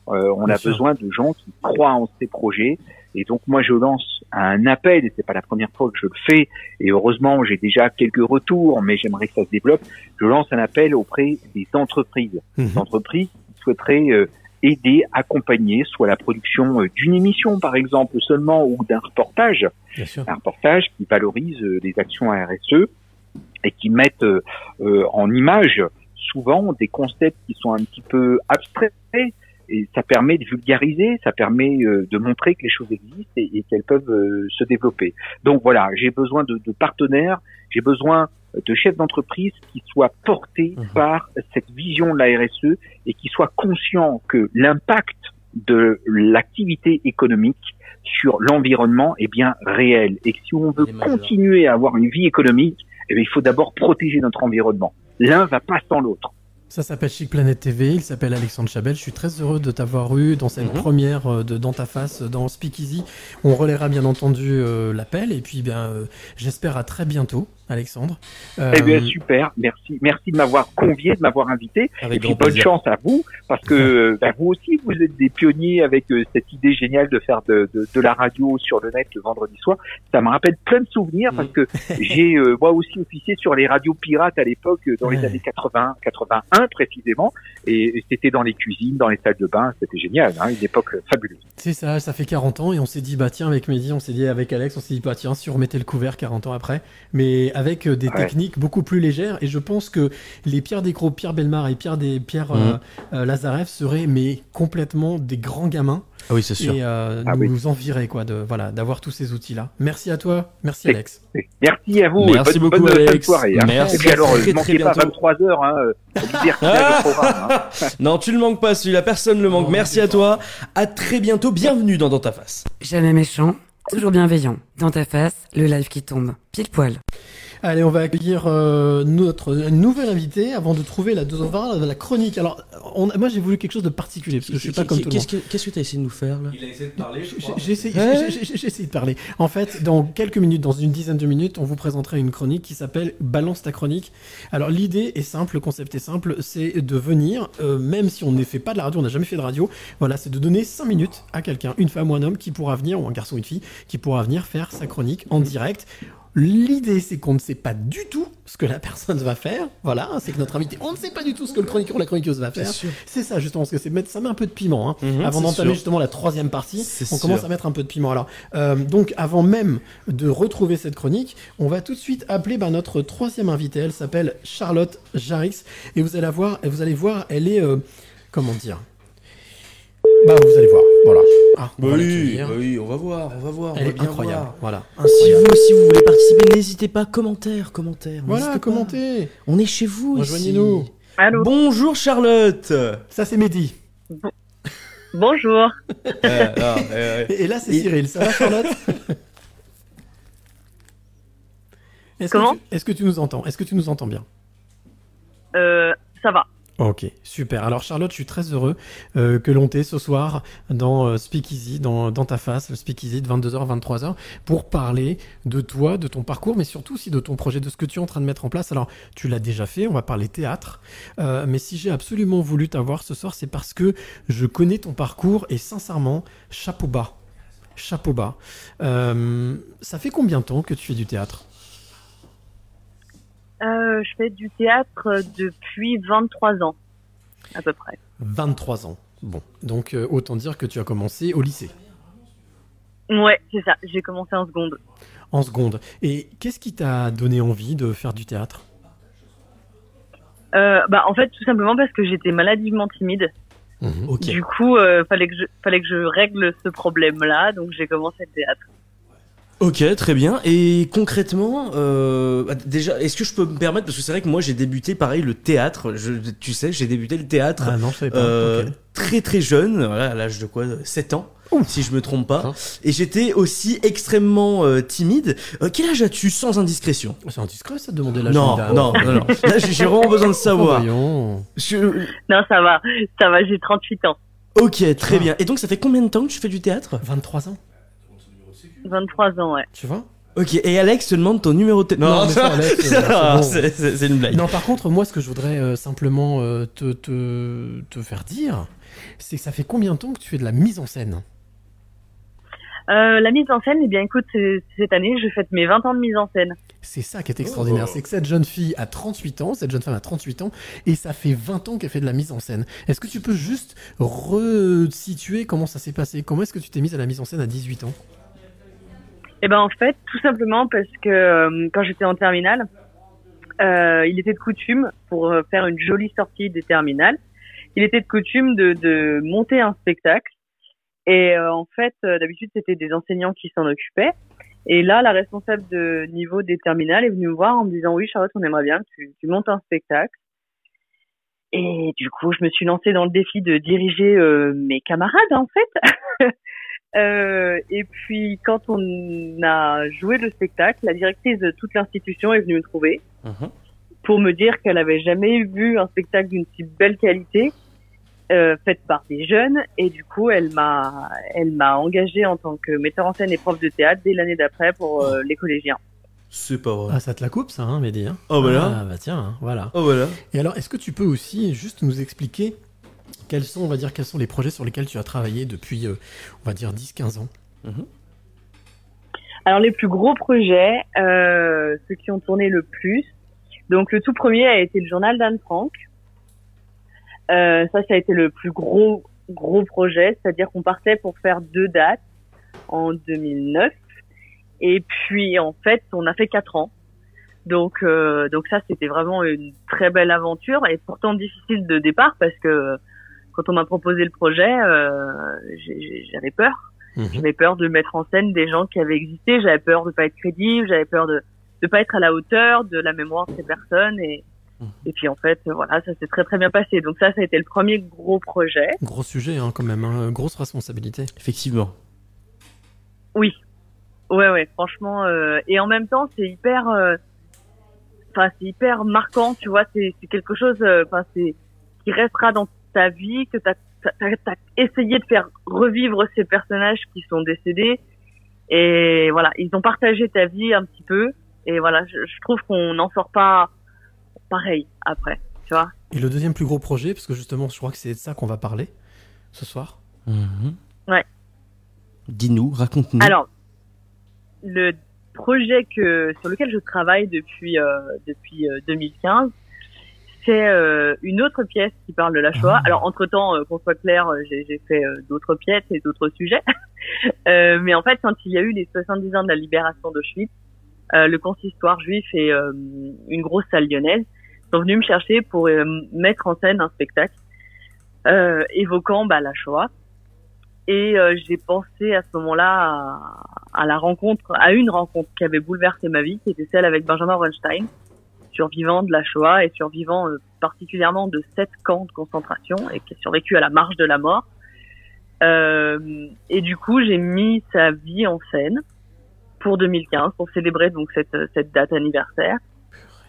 Euh, on Bien a sûr. besoin de gens qui croient en ces projets. Et donc moi je lance un appel, et c'est pas la première fois que je le fais, et heureusement j'ai déjà quelques retours, mais j'aimerais que ça se développe. Je lance un appel auprès des entreprises, Mhm. des entreprises qui souhaiteraient euh, aider, accompagner, soit la production euh, d'une émission par exemple seulement ou d'un reportage, un reportage qui valorise euh, les actions RSE et qui mettent euh, euh, en image souvent des concepts qui sont un petit peu abstraits et ça permet de vulgariser, ça permet euh, de montrer que les choses existent et, et qu'elles peuvent euh, se développer. Donc voilà, j'ai besoin de, de partenaires, j'ai besoin de chefs d'entreprise qui soient portés par cette vision de la RSE et qui soient conscients que l'impact de l'activité économique sur l'environnement est bien réel et que si on veut continuer à avoir une vie économique, eh bien, il faut d'abord protéger notre environnement. L'un va pas sans l'autre. Ça s'appelle Chic Planet TV, il s'appelle Alexandre Chabel. Je suis très heureux de t'avoir eu dans cette Mhm. première euh, de Dans ta face, dans Speakeasy. On relaiera bien entendu euh, l'appel et puis bien, euh, j'espère à très bientôt, Alexandre. Eh bien, Euh, super. Merci, merci de m'avoir convié, de m'avoir invité. Avec et puis, bonne plaisir. chance à vous, parce que bah, vous aussi, vous êtes des pionniers avec euh, cette idée géniale de faire de, de, de la radio sur le net le vendredi soir. Ça me rappelle plein de souvenirs parce que j'ai euh, moi aussi officié sur les radios pirates à l'époque, dans les années 80, 81 précisément, et, et c'était dans les cuisines, dans les salles de bain. C'était génial, hein, une époque fabuleuse. C'est ça, ça fait 40 ans et on s'est dit, bah tiens, avec Mehdi, on s'est dit avec Alex, on s'est dit, bah tiens, si on remettait le couvert 40 ans après, mais avec euh, des Ouais. techniques beaucoup plus légères. Et je pense que les Pierre Descros, Pierre Belmar et Pierre, des, Pierre Mhm. euh, euh, Lazarev seraient mais complètement des grands gamins. Ah oui, c'est sûr. Et euh, Ah nous oui. envieraient quoi, de, voilà, d'avoir tous ces outils-là. Merci à toi, merci Alex. Merci à vous. Merci bonne, beaucoup, bonne, bonne Alex. soirée. hein. Merci. Et puis alors, Très, ne très manquez pas bientôt. 23 heures, hein, hein. Non, tu le manques pas celui-là, personne le manque. Merci à toi. À très bientôt. Bienvenue dans Dans ta face. Jamais méchant, toujours bienveillant. Dans ta face, le live qui tombe. Pile poil. Allez, on va accueillir euh, notre nouvelle invitée avant de trouver la, de la chronique. Alors, on, moi j'ai voulu quelque chose de particulier parce que je suis pas comme tout le monde. Qu'est-ce que qu'est-ce que t'as essayé de nous faire là? Il a essayé de parler, je J'ai crois. j'ai essayé, essayé de parler. En fait, dans quelques minutes, dans une dizaine de minutes, on vous présentera une chronique qui s'appelle Balance ta chronique. Alors l'idée est simple, le concept est simple, c'est de venir, euh, même si on ne fait pas de la radio, on n'a jamais fait de radio, voilà, c'est de donner 5 minutes à quelqu'un, une femme ou un homme qui pourra venir, ou un garçon ou une fille, qui pourra venir faire sa chronique en direct. L'idée, c'est qu'on ne sait pas du tout ce que la personne va faire. Voilà, c'est que notre invité, on ne sait pas du tout ce que le chroniqueur ou la chroniqueuse va faire. C'est ça, justement, parce que c'est mettre- ça met un peu de piment. Hein. Mhm, avant d'entamer justement la troisième partie, on commence à mettre un peu de piment. Alors, euh, donc, avant même de retrouver cette chronique, on va tout de suite appeler bah, notre troisième invitée. Elle s'appelle Charlotte Jarix. Et vous allez voir, et vous allez voir, elle est. euh, comment dire? Bah, vous allez voir. Voilà. Ah, on va oui, l'accueillir. bah oui, on va voir, on va voir. on Elle va est bien incroyable. voir. Voilà. Si Incroyable. vous aussi vous voulez participer, n'hésitez pas, commentaire, commentaire. Voilà, pas. commentez. On est chez vous ici. Rejoignez-nous. Allô Bonjour Charlotte. Ça, c'est Mehdi. Bonjour. Et, et là, c'est Cyril. Ça va, Charlotte? Est-ce que Comment tu- Est-ce que tu nous entends? Est-ce que tu nous entends bien? Euh, ça va. Ok, super. Alors Charlotte, je suis très heureux euh, que l'on t'ait ce soir dans euh, Speakeasy, dans, ta face, le Speakeasy de 22h, 23h, pour parler de toi, de ton parcours, mais surtout aussi de ton projet, de ce que tu es en train de mettre en place. Alors, tu l'as déjà fait, on va parler théâtre, Euh, mais si j'ai absolument voulu t'avoir ce soir, c'est parce que je connais ton parcours et sincèrement, chapeau bas. Chapeau bas. Ça fait combien de temps que tu fais du théâtre? Euh, je fais du théâtre depuis 23 ans, à peu près. 23 ans. Bon, donc euh, autant dire que tu as commencé au lycée. Ouais, c'est ça. J'ai commencé en seconde. En seconde. Et qu'est-ce qui t'a donné envie de faire du théâtre? Euh, bah, en fait, tout simplement parce que j'étais maladivement timide. Ok. Du coup, euh, fallait que je, fallait que je règle ce problème-là, donc j'ai commencé le théâtre. Ok, très bien. Et concrètement, euh, bah, déjà, est-ce que je peux me permettre parce que c'est vrai que moi j'ai débuté pareil le théâtre. Je, tu sais, j'ai débuté le théâtre Ah non, je savais pas. euh, très très jeune, voilà, à l'âge de quoi 7 ans, si je me trompe pas. Et j'étais aussi extrêmement euh, timide. Euh, quel âge as-tu sans indiscrétion? C'est indiscret ça de demander l'âge Non, non, non, non. Là, j'ai vraiment besoin de savoir. Voyons. Je- Non, ça va, ça va, j'ai 38 ans. Ok, très bien. Et donc ça fait combien de temps que tu fais du théâtre? 23 ans. 23 ans, ouais. Tu vois Ok, et Alex te demande ton numéro de téléphone. Non, Ah, c'est bon. une blague. Non, par contre, moi, ce que je voudrais euh, simplement euh, te, te, te faire dire, c'est que ça fait combien de temps que tu fais de la mise en scène? Euh, la mise en scène, eh bien, écoute, cette année, je fête mes 20 ans de mise en scène. C'est ça qui est extraordinaire, c'est que cette jeune fille a 38 ans, cette jeune femme a 38 ans, et ça fait 20 ans qu'elle fait de la mise en scène. Est-ce que tu peux juste resituer comment ça s'est passé? Comment est-ce que tu t'es mise à la mise en scène à 18 ans? Eh ben en fait, tout simplement parce que euh, quand j'étais en terminale, euh, il était de coutume pour euh, faire une jolie sortie des terminales, il était de coutume de, monter un spectacle. Et en fait, d'habitude c'était des enseignants qui s'en occupaient. Et là, la responsable de niveau des terminales est venue me voir en me disant oui Charlotte, on aimerait bien que tu, montes un spectacle. Et du coup, je me suis lancée dans le défi de diriger mes camarades en fait. Euh, et puis quand on a joué le spectacle, la directrice de toute l'institution est venue me trouver Mhm. pour me dire qu'elle avait jamais vu un spectacle d'une si belle qualité euh, fait par des jeunes et du coup elle m'a elle m'a engagée en tant que metteur en scène et prof de théâtre dès l'année d'après pour euh, les collégiens. C'est pas vrai. Ah, ça te la coupe, ça, hein, Mehdi hein? Oh, voilà. Ah, bah tiens, hein, voilà. Oh voilà. Et alors, est-ce que tu peux aussi juste nous expliquer quels sont, on va dire, quels sont les projets sur lesquels tu as travaillé depuis, euh, on va dire, 10-15 ans Alors les plus gros projets, euh, ceux qui ont tourné le plus. Donc le tout premier a été le journal d'Anne Frank. Euh, ça, ça a été le plus gros gros projet, c'est-à-dire qu'on partait pour faire deux dates en 2009, et puis en fait on a fait quatre ans. Donc euh, donc ça c'était vraiment une très belle aventure et pourtant difficile de départ parce que quand on m'a proposé le projet, euh, j'ai- j'ai- j'avais peur. J'avais peur de mettre en scène des gens qui avaient existé, j'avais peur de pas être crédible, j'avais peur de de pas être à la hauteur de la mémoire de ces personnes et et puis en fait voilà ça s'est très très bien passé. Donc ça ça a été le premier gros projet. Gros sujet, hein, quand même, hein, grosse responsabilité. Effectivement. Oui. Ouais ouais, franchement euh, et en même temps, c'est hyper euh, enfin c'est hyper marquant, tu vois, c'est c'est quelque chose euh, enfin c'est qui restera dans ta vie que t'as t'as t'as essayé de faire revivre ces personnages qui sont décédés et voilà, ils ont partagé ta vie un petit peu et voilà, je, je trouve qu'on n'en sort pas pareil après, tu vois. Et le deuxième plus gros projet, parce que justement, je crois que c'est de ça qu'on va parler ce soir. Ouais. Dis-nous, raconte-nous. Alors, le projet que sur lequel je travaille depuis euh, depuis euh, 2015, c'est euh, une autre pièce qui parle de la Shoah. Alors entre temps, qu'on soit clair, euh, j'ai j'ai fait euh, d'autres pièces et d'autres sujets. Euh, mais en fait, quand il y a eu les 70 ans de la libération d'Auschwitz, euh, le consistoire juif et euh, une grosse salle lyonnaise sont venus me chercher pour euh, mettre en scène un spectacle euh, évoquant bah, la Shoah. Et euh, j'ai pensé à ce moment-là à, à la rencontre, à une rencontre qui avait bouleversé ma vie, qui était celle avec Benjamin Weinstein, survivant de la Shoah et survivant euh, particulièrement de sept camps de concentration et qui a survécu à la marche de la mort. Euh, et du coup, j'ai mis sa vie en scène pour 2015 pour célébrer donc cette cette date anniversaire.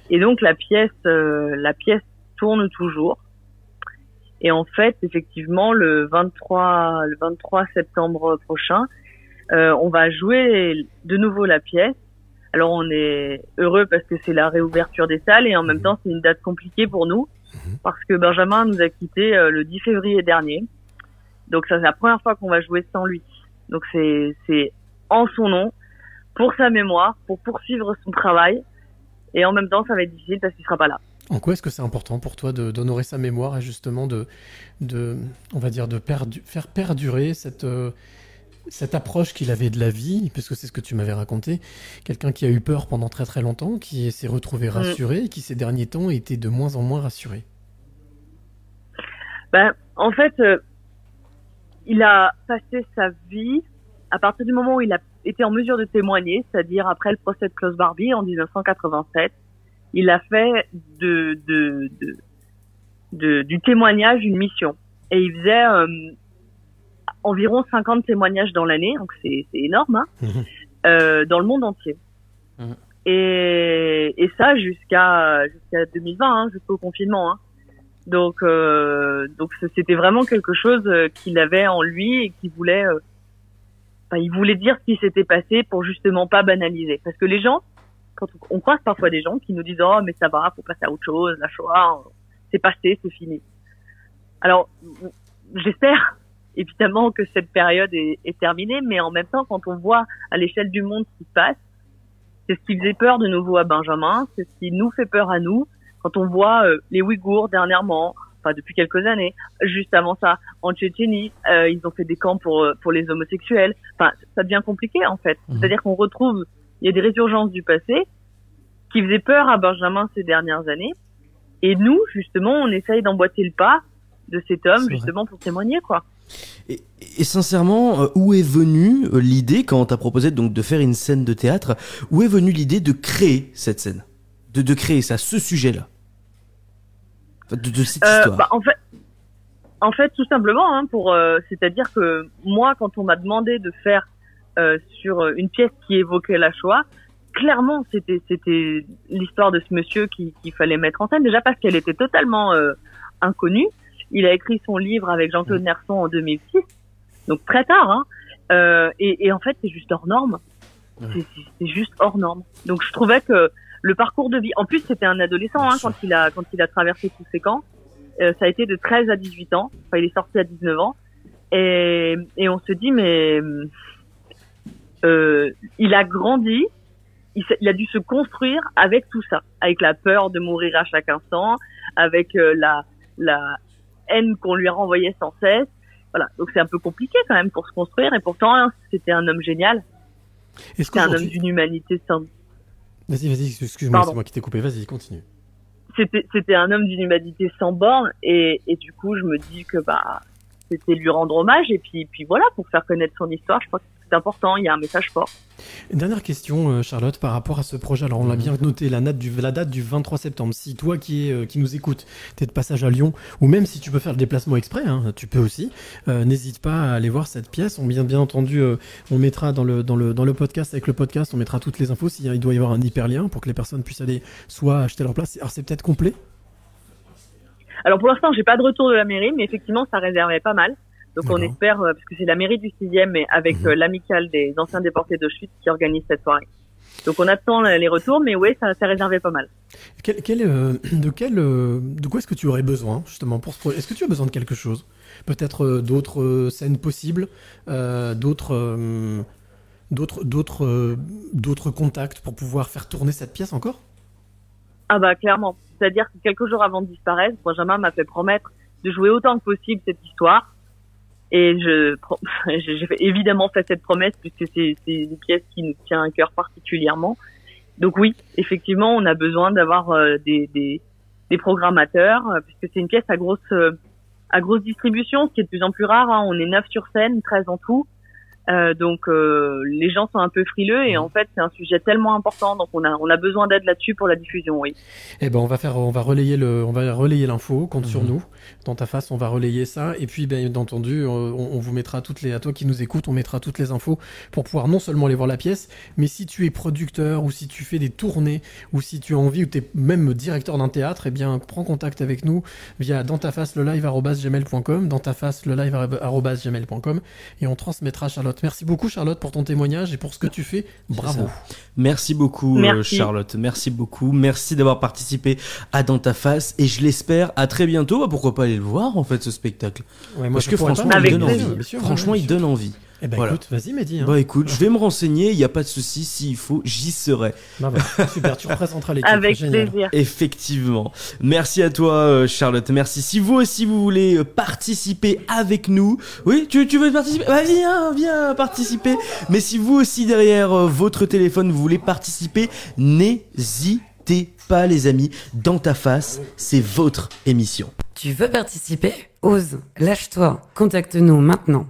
Et donc la pièce euh, la pièce tourne toujours. Et en fait, effectivement, le 23 le 23 septembre prochain, euh, on va jouer de nouveau la pièce. Alors on est heureux parce que c'est la réouverture des salles et en même temps c'est une date compliquée pour nous parce que Benjamin nous a quittés euh, le 10 février dernier. Donc ça c'est la première fois qu'on va jouer sans lui. Donc c'est c'est en son nom, pour sa mémoire, pour poursuivre son travail. Et en même temps ça va être difficile parce qu'il sera pas là. En quoi est-ce que c'est important pour toi d'honorer sa mémoire et justement de, de on va dire, de perdu- faire perdurer cette, euh, cette approche qu'il avait de la vie, parce que c'est ce que tu m'avais raconté, quelqu'un qui a eu peur pendant très très longtemps, qui s'est retrouvé rassuré, et qui ces derniers temps était de moins en moins rassuré. Ben, en fait, euh, il a passé sa vie à partir du moment où il a été en mesure de témoigner, c'est-à-dire après le procès de Klaus Barbie en 1987. Il a fait de, de, de, de- du témoignage une mission. Et il faisait euh, environ 50 témoignages dans l'année, donc c'est c'est énorme, hein, euh, dans le monde entier. Mhm. Et, et ça jusqu'à jusqu'à 2020, hein, jusqu'au confinement. Hein. Donc, euh, donc c'était vraiment quelque chose euh, qu'il avait en lui et qu'il voulait, euh, enfin, il voulait dire ce qui s'était passé pour justement pas banaliser. Parce que les gens, quand on, on croise parfois des gens qui nous disent oh mais ça va, faut passer à autre chose, la Shoah, c'est passé, c'est fini. Alors, j'espère évidemment que cette période est, est terminée, mais en même temps, quand on voit à l'échelle du monde ce qui se passe, c'est ce qui faisait peur de nouveau à Benjamin, c'est ce qui nous fait peur à nous, quand on voit euh, les Ouïghours dernièrement, enfin depuis quelques années, juste avant ça, en Tchétchénie, euh, ils ont fait des camps pour euh, pour les homosexuels. Enfin, ça devient compliqué en fait. C'est-à-dire qu'on retrouve, il y a des résurgences du passé qui faisaient peur à Benjamin ces dernières années, et nous justement, on essaye d'emboîter le pas de cet homme justement pour témoigner quoi. Et sincèrement, euh, où est venue euh, l'idée, quand t'as proposé donc de faire une scène de théâtre, où est venue l'idée de créer cette scène? De, de créer ça, ce sujet-là? De, de cette Euh, histoire bah, en fait, en fait, tout simplement, hein, pour, euh, c'est-à-dire que moi, quand on m'a demandé de faire euh, sur une pièce qui évoquait la Shoah, clairement, c'était, c'était l'histoire de ce monsieur qui- qu'il fallait mettre en scène. Déjà parce qu'elle était totalement inconnue. Il a écrit son livre avec Jean-Claude Nerson en 2006, donc très tard. Hein. Euh, et, et en fait, c'est juste hors norme. C'est- juste hors norme. Donc je trouvais que le parcours de vie, en plus c'était un adolescent hein, quand il a quand il a traversé tous ces camps. Euh, ça a été de 13 à 18 ans. Enfin, il est sorti à 19 ans. Et, et on se dit, mais euh, il a grandi, il, il a dû se construire avec tout ça, avec la peur de mourir à chaque instant, avec euh, la, la haine qu'on lui renvoyait sans cesse. Voilà, donc c'est un peu compliqué quand même pour se construire. Et pourtant, hein, c'était un homme génial. C'était un homme d'une humanité sans, Vas-y, vas-y, excuse-moi, c'est moi qui t'ai coupé, vas-y, continue. c'était c'était un homme d'une humanité sans borne et, et du coup je me dis que bah c'était lui rendre hommage et puis puis voilà pour faire connaître son histoire je crois que c'est important il y a un message fort Une dernière question, euh, Charlotte, par rapport à ce projet. Alors, on l'a bien noté, la date, du, la date du 23 septembre. Si toi qui, est, euh, qui nous écoutes, t'es de passage à Lyon, ou même si tu peux faire le déplacement exprès, hein, tu peux aussi, euh, n'hésite pas à aller voir cette pièce. On bien, bien entendu, euh, on mettra dans le, dans, le, dans le podcast, avec le podcast, on mettra toutes les infos. S'il il doit y avoir un hyperlien pour que les personnes puissent aller soit acheter leur place. Alors, c'est peut-être complet? Alors pour l'instant j'ai pas de retour de la mairie mais effectivement ça réservait pas mal donc on espère euh, parce que c'est la mairie du 6e mais avec euh, l'amicale des anciens déportés d'Auschwitz qui organise cette soirée. Donc on attend euh, les retours mais oui ça, ça réservait pas mal. Quel, quel, euh, de, quel, euh, de quoi est-ce que tu aurais besoin, justement, pour ce projet? Est-ce que tu as besoin de quelque chose? Peut-être euh, d'autres scènes possibles, d'autres, d'autres, d'autres, d'autres contacts pour pouvoir faire tourner cette pièce encore? Ah bah clairement. C'est-à-dire que quelques jours avant de disparaître, Benjamin m'a fait promettre de jouer autant que possible cette histoire. Et je, j'ai évidemment fait cette promesse puisque c'est c'est une pièce qui nous tient à cœur particulièrement. Donc oui, effectivement, on a besoin d'avoir euh, des, des, des programmateurs euh, puisque c'est une pièce à grosse euh, à grosse distribution, ce qui est de plus en plus rare. hein. On est neuf sur scène, 13 en tout. Euh, donc euh, les gens sont un peu frileux et en fait c'est un sujet tellement important donc on a on a besoin d'aide là-dessus pour la diffusion oui. Eh ben on va faire, on va relayer le, on va relayer l'info. Compte sur Mhm. nous. Dans ta face, on va relayer ça. Et puis, bien entendu, euh, on, on vous mettra toutes les, à toi qui nous écoute, on mettra toutes les infos pour pouvoir non seulement aller voir la pièce, mais si tu es producteur ou si tu fais des tournées ou si tu as envie ou tu es même directeur d'un théâtre, eh bien prends contact avec nous via dans ta face le live gmail.com, dans ta face le live gmail.com et on transmettra à Charlotte. Merci beaucoup Charlotte pour ton témoignage et pour ce que tu fais. Bravo. Merci beaucoup, euh, Merci. Charlotte. Merci beaucoup. Merci d'avoir participé à Dans ta face. Et je l'espère à très bientôt. Bah, pourquoi pas aller le voir, en fait, ce spectacle? Ouais, moi, Parce que franchement, pas, il donne envie. sûr, franchement, ouais, il donne envie. Eh ben Voilà. écoute, vas-y Mehdi. hein. Bah écoute, je vais me renseigner, il n'y a pas de souci, s'il faut, j'y serai. Bah. Super, tu représenteras l'équipe. Avec Génial. plaisir. Effectivement. Merci à toi, euh, Charlotte. Merci. Si vous aussi vous voulez euh, participer avec nous, oui, tu, tu veux participer? Bah viens, viens participer. Mais si vous aussi derrière euh, votre téléphone vous voulez participer, n'hésitez pas, les amis. Dans ta face, c'est votre émission. Tu veux participer? Ose, lâche-toi, contacte-nous maintenant.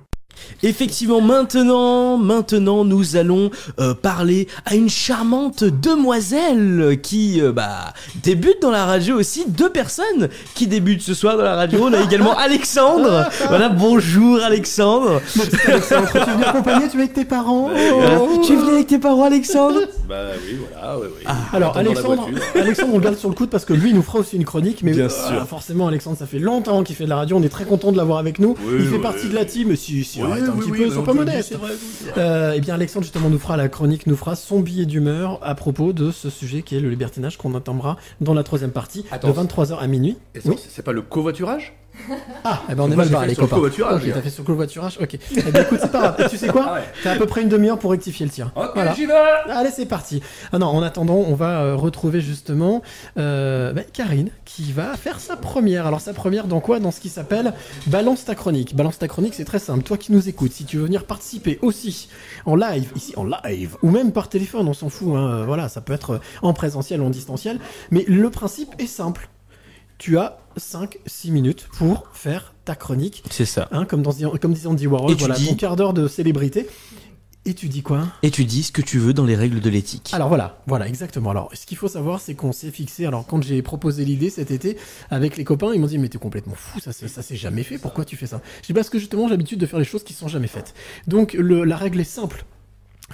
Effectivement, maintenant, maintenant, nous allons euh, parler à une charmante demoiselle qui euh, bah, débute dans la radio aussi. Deux personnes qui débutent ce soir dans la radio. On a également Alexandre. Voilà, bonjour Alexandre. Alexandre, tu es venu accompagner, tu es avec tes parents. Oh. Tu es venu avec tes parents, Alexandre? Bah oui, voilà, oui, oui. Alors dans la Alexandre. Alexandre, on le garde sur le coude parce que lui, il nous fera aussi une chronique. Mais Bien euh, sûr. forcément, Alexandre, ça fait longtemps qu'il fait de la radio. On est très content de l'avoir avec nous. Oui, il fait oui, partie oui. de la team. Mais si, si, Oui, arrête un oui, petit oui, peu, sois on pas te le dit, modeste. c'est vrai, oui. Euh, eh bien, Alexandre justement nous fera la chronique, nous fera son billet d'humeur à propos de ce sujet qui est le libertinage qu'on entendra dans la troisième partie Attends. de 23h à minuit. C'est pas le covoiturage? Ah, eh ben on est mal barré les copains. covoiturage, Ok, les t'as fait sur le covoiturage. Ok. Eh ben écoute, c'est pas grave. Tu sais quoi Ah ouais. T'as à peu près une demi-heure pour rectifier le tir. Ok, Voilà. j'y vais Allez, c'est parti. Ah non, en attendant, on va euh, retrouver justement euh, bah, Karine qui va faire sa première. Alors sa première dans quoi Dans ce qui s'appelle Balance ta chronique. Balance ta chronique, c'est très simple. Toi qui nous écoutes, si tu veux venir participer aussi en live, ici en live, ou même par téléphone, on s'en fout. hein, euh, voilà, ça peut être en présentiel ou en distanciel. Mais le principe est simple. Tu as 5-6 minutes pour faire ta chronique. C'est ça. Hein, comme, dans, comme disait Andy Warhol, voilà, dis- ton quart d'heure de célébrité. Et tu dis quoi? Et tu dis ce que tu veux dans les règles de l'éthique. alors voilà, voilà exactement. Alors ce qu'il faut savoir, c'est qu'on s'est fixé. Alors quand j'ai proposé l'idée cet été avec les copains, ils m'ont dit mais t'es complètement fou, ça c'est- ça s'est jamais fait. Pourquoi tu fais ça? Je dis parce que justement j'ai l'habitude de faire les choses qui sont jamais faites. Donc le- la règle est simple.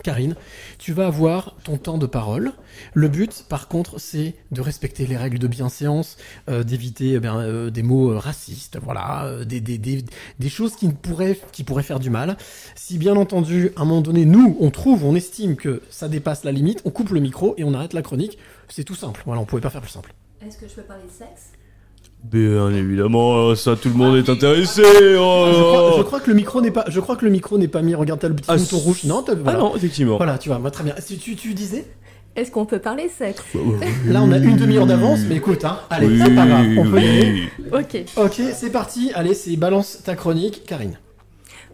Karine, tu vas avoir ton temps de parole. Le but, par contre, c'est de respecter les règles de bienséance, euh, d'éviter eh euh, des mots euh, racistes, voilà, des, choses qui ne pourraient, qui pourraient faire du mal. Si bien entendu, à un moment donné, nous, on trouve, on estime que ça dépasse la limite, on coupe le micro et on arrête la chronique. C'est tout simple. Voilà, on pouvait pas faire plus simple. Est-ce que je peux parler de sexe? Bien évidemment, ça tout le monde est intéressé. Je oh. crois, je crois que le micro n'est pas, je crois que le micro n'est pas mis. Regarde, t'as le petit Ah, bouton rouge. Non, t'as- voilà. Ah non, effectivement. Voilà, tu vois, moi, très bien. Si tu, tu disais? Est-ce qu'on peut parler sexe Là, on a une demi-heure d'avance, mais écoute, hein, allez, Oui, c'est pas grave, on peut y aller. Ok. Ok, c'est parti. Allez, c'est balance ta chronique, Karine.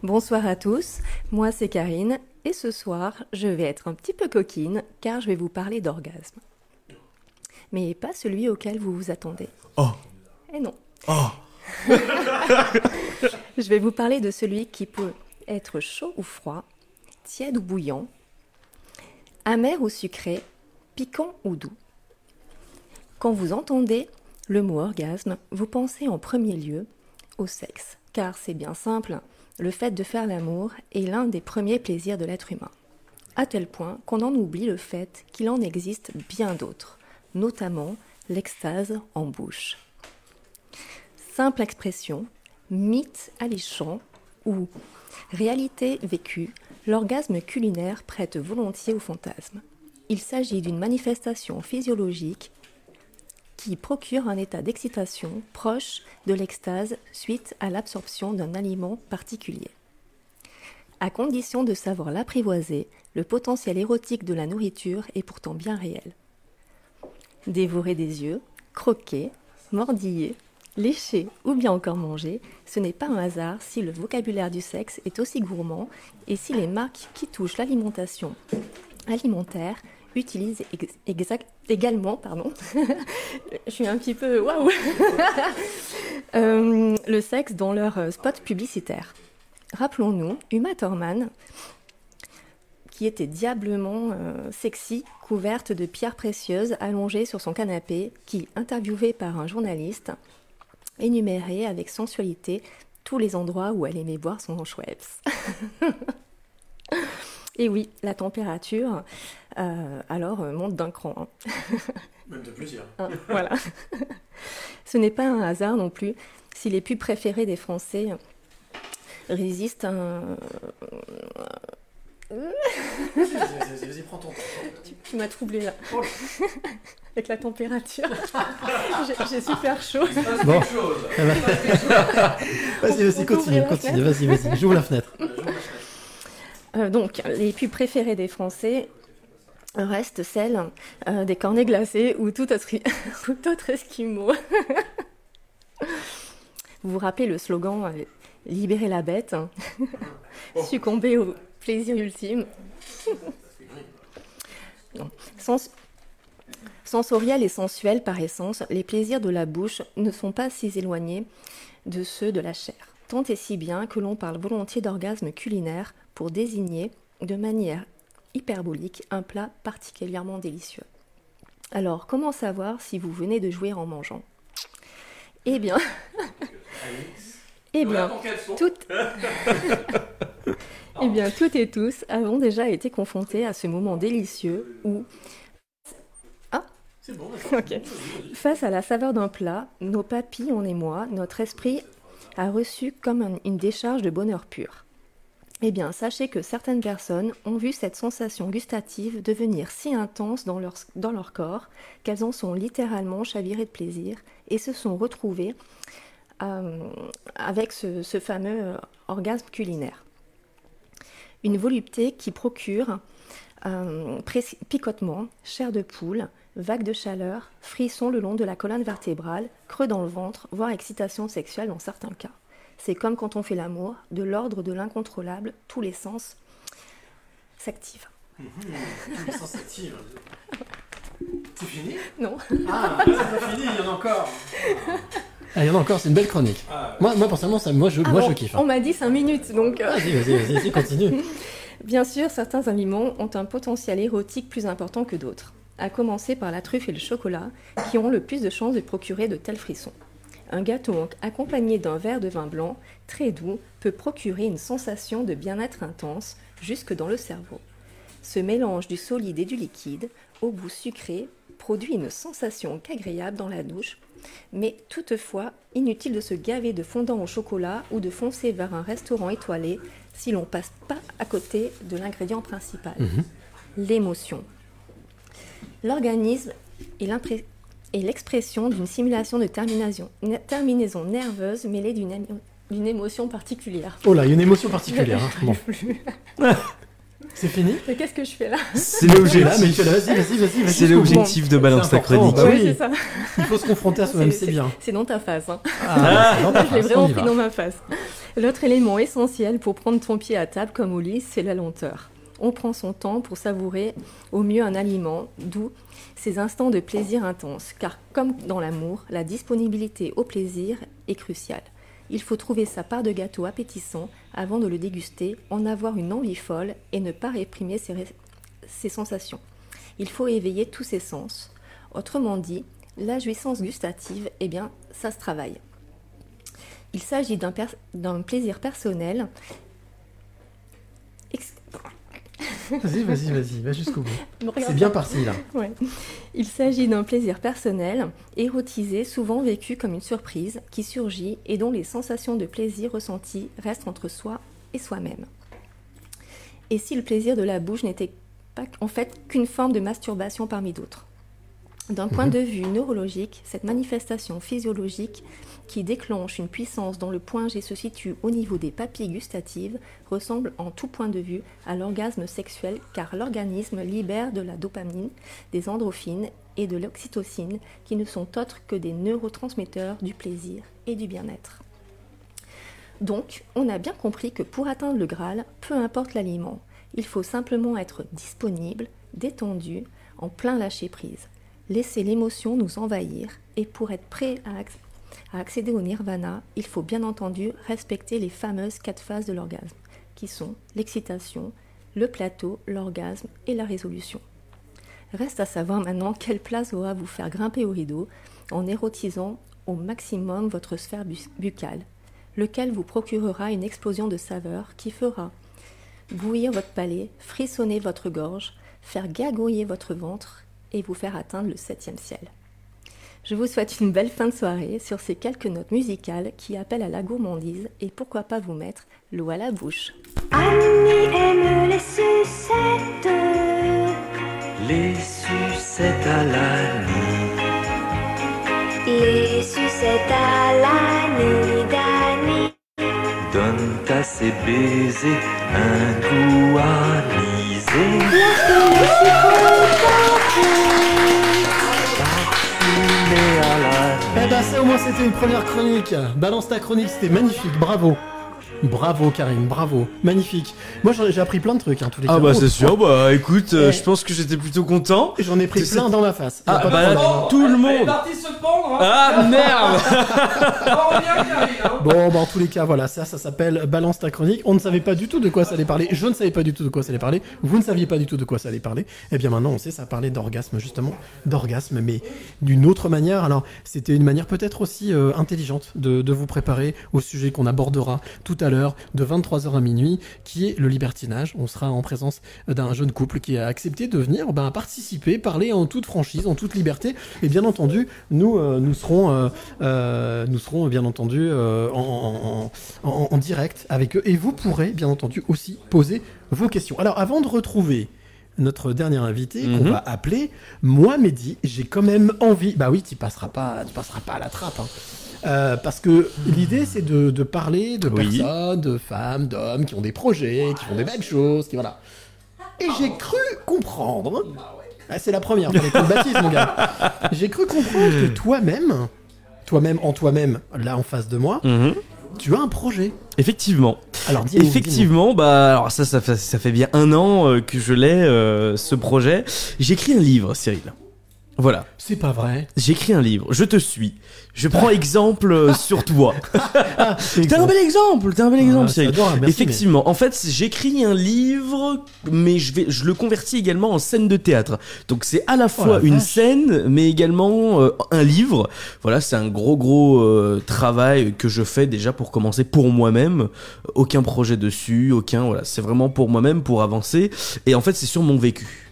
Bonsoir à tous, moi c'est Karine et ce soir je vais être un petit peu coquine car je vais vous parler d'orgasme. Mais pas celui auquel vous vous attendez. Oh. Eh non. Oh. Je vais vous parler de celui qui peut être chaud ou froid, tiède ou bouillant, amer ou sucré, piquant ou doux. Quand vous entendez le mot orgasme, vous pensez en premier lieu au sexe, car c'est bien simple, le fait de faire l'amour est l'un des premiers plaisirs de l'être humain, à tel point qu'on en oublie le fait qu'il en existe bien d'autres, notamment l'extase en bouche. Simple expression, mythe alléchant ou réalité vécue, l'orgasme culinaire prête volontiers au fantasme. Il s'agit d'une manifestation physiologique qui procure un état d'excitation proche de l'extase suite à l'absorption d'un aliment particulier. À condition de savoir l'apprivoiser, le potentiel érotique de la nourriture est pourtant bien réel. Dévorer des yeux, croquer, mordiller, lécher ou bien encore manger, ce n'est pas un hasard si le vocabulaire du sexe est aussi gourmand et si les marques qui touchent l'alimentation alimentaire utilisent également, pardon, je suis un petit peu waouh, Euh, le sexe dans leur spot publicitaire. Rappelons-nous Uma Thurman, qui était diablement euh, sexy, couverte de pierres précieuses, allongée sur son canapé, qui, interviewée par un journaliste, énumérait avec sensualité tous les endroits où elle aimait boire son Schweppes. Et oui, la température, euh, alors, euh, monte d'un cran. hein. Même de plusieurs. Hein, voilà. Ce n'est pas un hasard non plus si les pubs préférées des Français résistent à un... Vas-y, vas-y, vas-y, prends ton temps. Tu, tu m'as troublé là. Avec la température. J'ai- J'ai super chaud. Bon. Vas-y, vas-y, continue, continue, vas-y, vas-y, j'ouvre la fenêtre. Euh, donc, les pubs préférées des Français restent celles euh, des cornets glacés ou tout autre, ou tout autre esquimau. vous vous rappelez le slogan euh, Libérer la bête, succomber au plaisir ultime. Non. Sens- Sensoriels et sensuels par essence, les plaisirs de la bouche ne sont pas si éloignés de ceux de la chair. Tant et si bien que l'on parle volontiers d'orgasme culinaire pour désigner de manière hyperbolique un plat particulièrement délicieux. Alors, comment savoir si vous venez de jouir en mangeant? Eh bien, eh bien, toutes, eh bien, toutes et tous avons déjà été confrontés à ce moment délicieux où ah C'est bon. Face à la saveur d'un plat, nos papilles, on et moi, notre esprit a reçu comme un- une décharge de bonheur pur. Eh bien, sachez que certaines personnes ont vu cette sensation gustative devenir si intense dans leur, dans leur corps qu'elles en sont littéralement chavirées de plaisir et se sont retrouvées avec ce, ce fameux euh, orgasme culinaire. Une volupté qui procure euh, picotement, chair de poule, vagues de chaleur, frissons le long de la colonne vertébrale, creux dans le ventre, voire excitation sexuelle dans certains cas. C'est comme quand on fait l'amour, de l'ordre de l'incontrôlable, tous les sens s'activent. Tous les sens s'activent. C'est fini? Non. Ah, c'est pas fini, il y en a encore. Ah, il y en a encore, c'est une belle chronique. Moi, moi personnellement, ça, moi, je, Ah moi, bon, je kiffe. On m'a dit 5 minutes, donc... euh, Vas-y, vas-y, vas-y, vas-y, continue. Bien sûr, certains aliments ont un potentiel érotique plus important que d'autres, à commencer par la truffe et le chocolat, qui ont le plus de chances de procurer de tels frissons. Un gâteau accompagné d'un verre de vin blanc, très doux, peut procurer une sensation de bien-être intense jusque dans le cerveau. Ce mélange du solide et du liquide, au goût sucré, produit une sensation qu'agréable dans la douche, mais toutefois inutile de se gaver de fondant au chocolat ou de foncer vers un restaurant étoilé si l'on passe pas à côté de l'ingrédient principal, Mhm. l'émotion. L'organisme est l'expression d'une simulation de termination, ne- terminaison nerveuse mêlée d'une émo- d'une émotion particulière. Oh là, il y a une émotion particulière. hein. Bon. C'est fini Mais qu'est-ce que je fais là C'est bout. l'objectif de Balance ta chronique. bah oui. c'est ça. Il faut se confronter à soi-même, c'est bien. C'est dans ta face. Hein. Ah, c'est dans ta je l'ai vraiment pris dans ma face. L'autre élément essentiel pour prendre ton pied à table comme au lit, c'est la lenteur. On prend son temps pour savourer au mieux un aliment, d'où ces instants de plaisir intense. Car comme dans l'amour, la disponibilité au plaisir est cruciale. Il faut trouver sa part de gâteau appétissant avant de le déguster, en avoir une envie folle et ne pas réprimer ses, sensations. Il faut éveiller tous ses sens. Autrement dit, la jouissance gustative, eh bien, ça se travaille. Il s'agit d'un plaisir personnel. Vas-y, vas-y, vas-y, va jusqu'au bout. C'est bien parti là. Ouais. Il s'agit d'un plaisir personnel, érotisé, souvent vécu comme une surprise, qui surgit et dont les sensations de plaisir ressenties restent entre soi et soi-même. Et si le plaisir de la bouche n'était pas en fait qu'une forme de masturbation parmi d'autres? D'un point Mhm. de vue neurologique, cette manifestation physiologique qui déclenche une puissance dont le point G se situe au niveau des papilles gustatives ressemble en tout point de vue à l'orgasme sexuel car l'organisme libère de la dopamine, des endorphines et de l'oxytocine qui ne sont autres que des neurotransmetteurs du plaisir et du bien-être. Donc, on a bien compris que pour atteindre le Graal, peu importe l'aliment, il faut simplement être disponible, détendu, en plein lâcher-prise. Laisser l'émotion nous envahir et pour être prêt à, à accéder au nirvana, il faut bien entendu respecter les fameuses quatre phases de l'orgasme, qui sont l'excitation, le plateau, l'orgasme et la résolution. Reste à savoir maintenant quelle place aura vous faire grimper au rideau en érotisant au maximum votre sphère bu- buccale, lequel vous procurera une explosion de saveurs qui fera bouillir votre palais, frissonner votre gorge, faire gargouiller votre ventre et vous faire atteindre le septième ciel. Je vous souhaite une belle fin de soirée sur ces quelques notes musicales qui appellent à la gourmandise et pourquoi pas vous mettre l'eau à la bouche. Annie aime les sucettes. Les sucettes à la nuit. Les sucettes à la nuit d'Annie. Donne à ces baisers un goût anisé. Eh ben ça au moins c'était une première chronique. Balance ta chronique, c'était magnifique, bravo. Bravo Karim, bravo, magnifique. Moi j'ai appris plein de trucs, hein, tous les Ah cas. bah Oh, c'est sûr, bah écoute, euh, Eh. je pense que j'étais plutôt content. J'en ai pris plein dans la face. Ah bah là, tout le monde. parti se pendre. hein. Ah merde hein. Bon, bah en tous les cas, voilà, ça, ça s'appelle Balance ta chronique. On ne savait pas du tout de quoi ça allait parler. Je ne savais pas du tout de quoi ça allait parler. Vous ne saviez pas du tout de quoi ça allait parler. Eh bien maintenant, on sait, ça parlait d'orgasme, justement. D'orgasme, mais d'une autre manière. Alors, c'était une manière peut-être aussi euh, intelligente de, de vous préparer au sujet qu'on abordera tout à l'heure, de 23h à minuit, qui est le libertinage. On sera en présence d'un jeune couple qui a accepté de venir ben, participer, parler en toute franchise, en toute liberté. Et bien entendu, nous, euh, nous serons, euh, euh, nous serons bien entendu en, en- en- en direct avec eux. Et vous pourrez bien entendu aussi poser vos questions. Alors, avant de retrouver notre dernier invité qu'on Mhm. va appeler, moi, Mehdi, j'ai quand même envie. Bah oui, tu passeras pas, tu passeras pas à la trappe. hein. Euh, parce que l'idée c'est de, de parler de Oui. personnes, de femmes, d'hommes qui ont des projets, qui font des belles choses, qui voilà. Et j'ai cru comprendre. Ah, c'est la première, baptise, mon gars. J'ai cru comprendre que toi-même, toi-même en toi-même, là en face de moi, Mhm. tu as un projet. Effectivement. Alors, Effectivement, bah alors ça, ça fait, ça fait bien un an euh, que je l'ai euh, ce projet. J'ai écrit un livre, Cyril. Voilà. C'est pas vrai. J'ai écrit un livre. Je te suis. Je prends exemple euh, sur toi. T'es un bel exemple. T'es un bel exemple, Ah, Cyril. merci, Effectivement. En fait, j'écris un livre, mais je vais, je le convertis également en scène de théâtre. Donc c'est à la fois Oh la une vache. scène, mais également euh, un livre. Voilà, c'est un gros gros euh, travail que je fais déjà pour commencer pour moi-même. Aucun projet dessus, aucun. Voilà, c'est vraiment pour moi-même pour avancer. Et en fait, c'est sur mon vécu.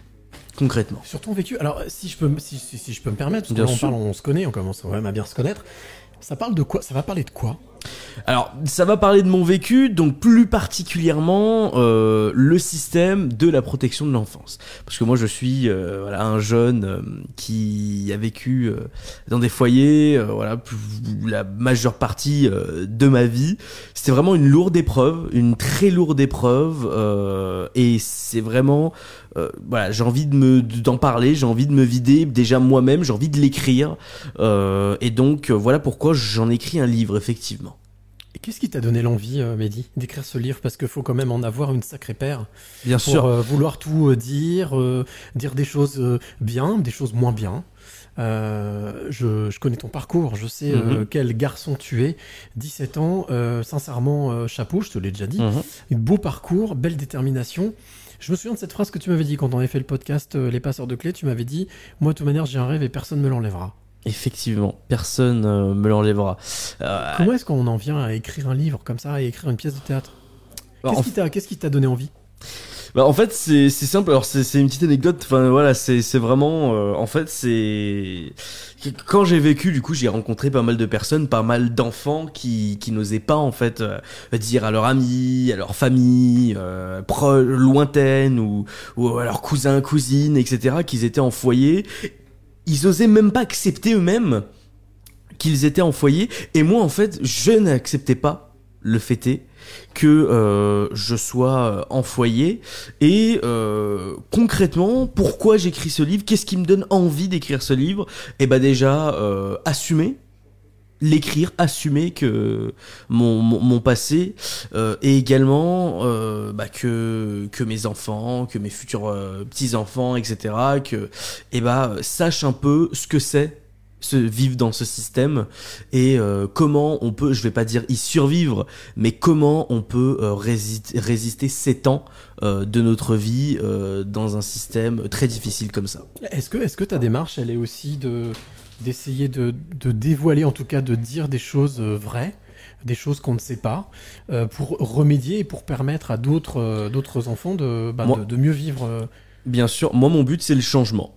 Concrètement. Sur ton vécu, alors si je peux, me- si, si- si je peux me permettre, parce sûr. parle, on se connaît, on commence quand même à bien se connaître. Ça parle de quoi Ça va parler de quoi? Alors, ça va parler de mon vécu, donc plus particulièrement euh, le système de la protection de l'enfance. Parce que moi, je suis euh, voilà, un jeune euh, qui a vécu euh, dans des foyers, euh, voilà, la majeure partie euh, de ma vie. C'était vraiment une lourde épreuve, une très lourde épreuve, et c'est vraiment, euh, voilà, j'ai envie de me d'en parler, j'ai envie de me vider déjà moi-même, j'ai envie de l'écrire, euh, et donc voilà pourquoi j'en écris un livre effectivement. Qu'est-ce qui t'a donné l'envie, euh, Mehdi, d'écrire ce livre? Parce qu'il faut quand même en avoir une sacrée paire. Bien pour, sûr. euh, vouloir tout euh, dire, euh, dire des choses bien, des choses moins bien. Euh, je, je connais ton parcours, je sais euh, Mhm. quel garçon tu es. 17 ans, euh, sincèrement, chapeau, je te l'ai déjà dit. Mhm. Beau parcours, belle détermination. Je me souviens de cette phrase que tu m'avais dit quand on avait fait le podcast Les passeurs de clés. Tu m'avais dit Moi, de toute manière, j'ai un rêve et personne ne me l'enlèvera. Effectivement, personne euh, me l'enlèvera. Euh, Comment est-ce qu'on en vient à écrire un livre comme ça et écrire une pièce de théâtre Bah, Qu'est-ce qui t'a t'a donné envie? Bah, en fait, c'est simple. Alors, c'est une petite anecdote. Enfin, voilà, c'est c'est vraiment. euh, en fait, c'est. Quand j'ai vécu, du coup, j'ai rencontré pas mal de personnes, pas mal d'enfants qui, qui n'osaient pas, en fait, euh, dire à leurs amis, à leur famille, euh, pro- lointaine, ou, ou à leurs cousins, cousines, etc., qu'ils étaient en foyer. Ils osaient même pas accepter eux-mêmes qu'ils étaient en foyer. Et moi, en fait, je n'acceptais pas le fait que euh, je sois euh, en foyer. Et euh, concrètement pourquoi j'écris ce livre? Qu'est-ce qui me donne envie d'écrire ce livre? Et bah déjà euh, assumer l'écrire, assumer que mon, passé euh, et également euh, bah, que, que mes enfants, que mes futurs euh, petits-enfants, etc., que eh bah, sachent un peu ce que c'est se vivre dans ce système et euh, comment on peut, je vais pas dire y survivre, mais comment on peut euh, résister, résister sept ans de notre vie dans un système très difficile comme ça. Est-ce que, est-ce que ta démarche, elle est aussi de d'essayer de, de dévoiler, en tout cas de dire des choses euh, vraies, des choses qu'on ne sait pas, euh, pour remédier et pour permettre à d'autres euh, d'autres enfants de, bah, Moi- de, de mieux vivre Bien sûr, moi mon but c'est le changement.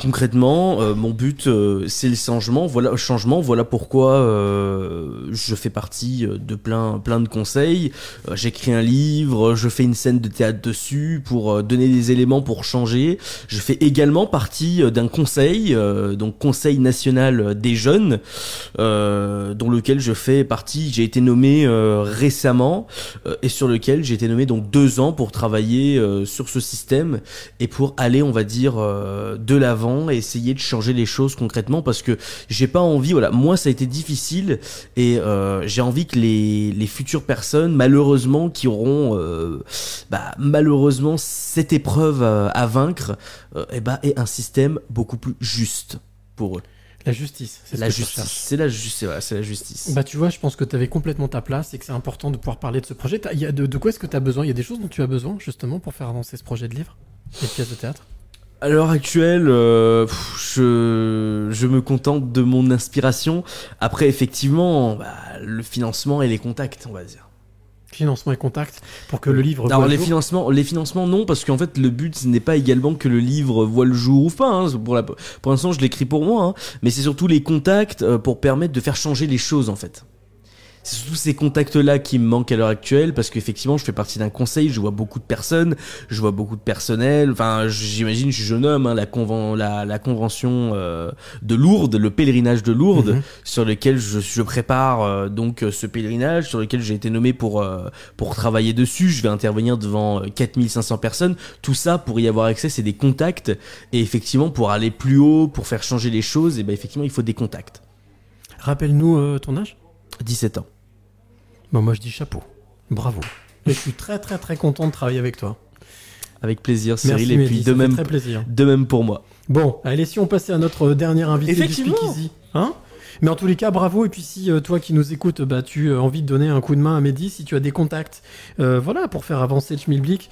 Concrètement, euh, mon but euh, c'est le changement. Voilà, changement. Voilà pourquoi euh, je fais partie euh, de plein, plein de conseils. Euh, J'écris un livre, je fais une scène de théâtre dessus pour euh, donner des éléments pour changer. Je fais également partie d'un conseil, donc Conseil national des jeunes, dont lequel je fais partie. J'ai été nommé récemment et sur lequel j'ai été nommé donc deux ans pour travailler sur ce système et pour aller, on va dire, de l'avant et essayer de changer les choses concrètement parce que j'ai pas envie, voilà, moi ça a été difficile et euh, j'ai envie que les, les futures personnes, malheureusement, qui auront euh, bah, malheureusement cette épreuve euh, à vaincre, euh, et bah, aient un système beaucoup plus juste pour eux. la justice. C'est ce La justice, c'est la, ju- c'est- voilà, c'est la justice. Bah tu vois, je pense que tu avais complètement ta place et que c'est important de pouvoir parler de ce projet. Y a de, de quoi est-ce que tu as besoin? Il y a des choses dont tu as besoin justement pour faire avancer ce projet de livre? Et de pièce de théâtre? À l'heure actuelle, euh, je, je me contente de mon inspiration. Après, effectivement, bah, le financement et les contacts, on va dire. Financement et contact pour que le livre. Alors voit le les jour. financements, les financements non parce qu'en fait le but ce n'est pas également que le livre voit le jour ou pas. hein. Pour, la- pour l'instant je l'écris pour moi, hein. mais c'est surtout les contacts euh, pour permettre de faire changer les choses en fait. C'est surtout ces contacts-là qui me manquent à l'heure actuelle parce qu'effectivement je fais partie d'un conseil, je vois beaucoup de personnes, je vois beaucoup de personnel. Enfin j'imagine je suis jeune homme, hein, la, conven- la, la convention euh, de Lourdes, le pèlerinage de Lourdes Mhm. sur lequel je, je prépare euh, donc euh, ce pèlerinage sur lequel j'ai été nommé pour euh, pour travailler dessus. Je vais intervenir devant euh, 4500 personnes. Tout ça pour y avoir accès, c'est des contacts et effectivement pour aller plus haut, pour faire changer les choses, et ben effectivement il faut des contacts. Rappelle-nous euh, ton âge? 17 ans. Bon, moi je dis chapeau. Bravo. Et je suis très très très content de travailler avec toi. Avec plaisir, Cyril, Merci, et Mehdi, puis ça de fait même, très plaisir. de même pour moi. Bon, allez, si on passait à notre dernier invité du. Speakeasy. Hein mais en tous les cas, bravo. Et puis si euh, toi qui nous écoutes, bah, tu as envie de donner un coup de main à Mehdi, si tu as des contacts, euh, voilà, pour faire avancer le schmilblick.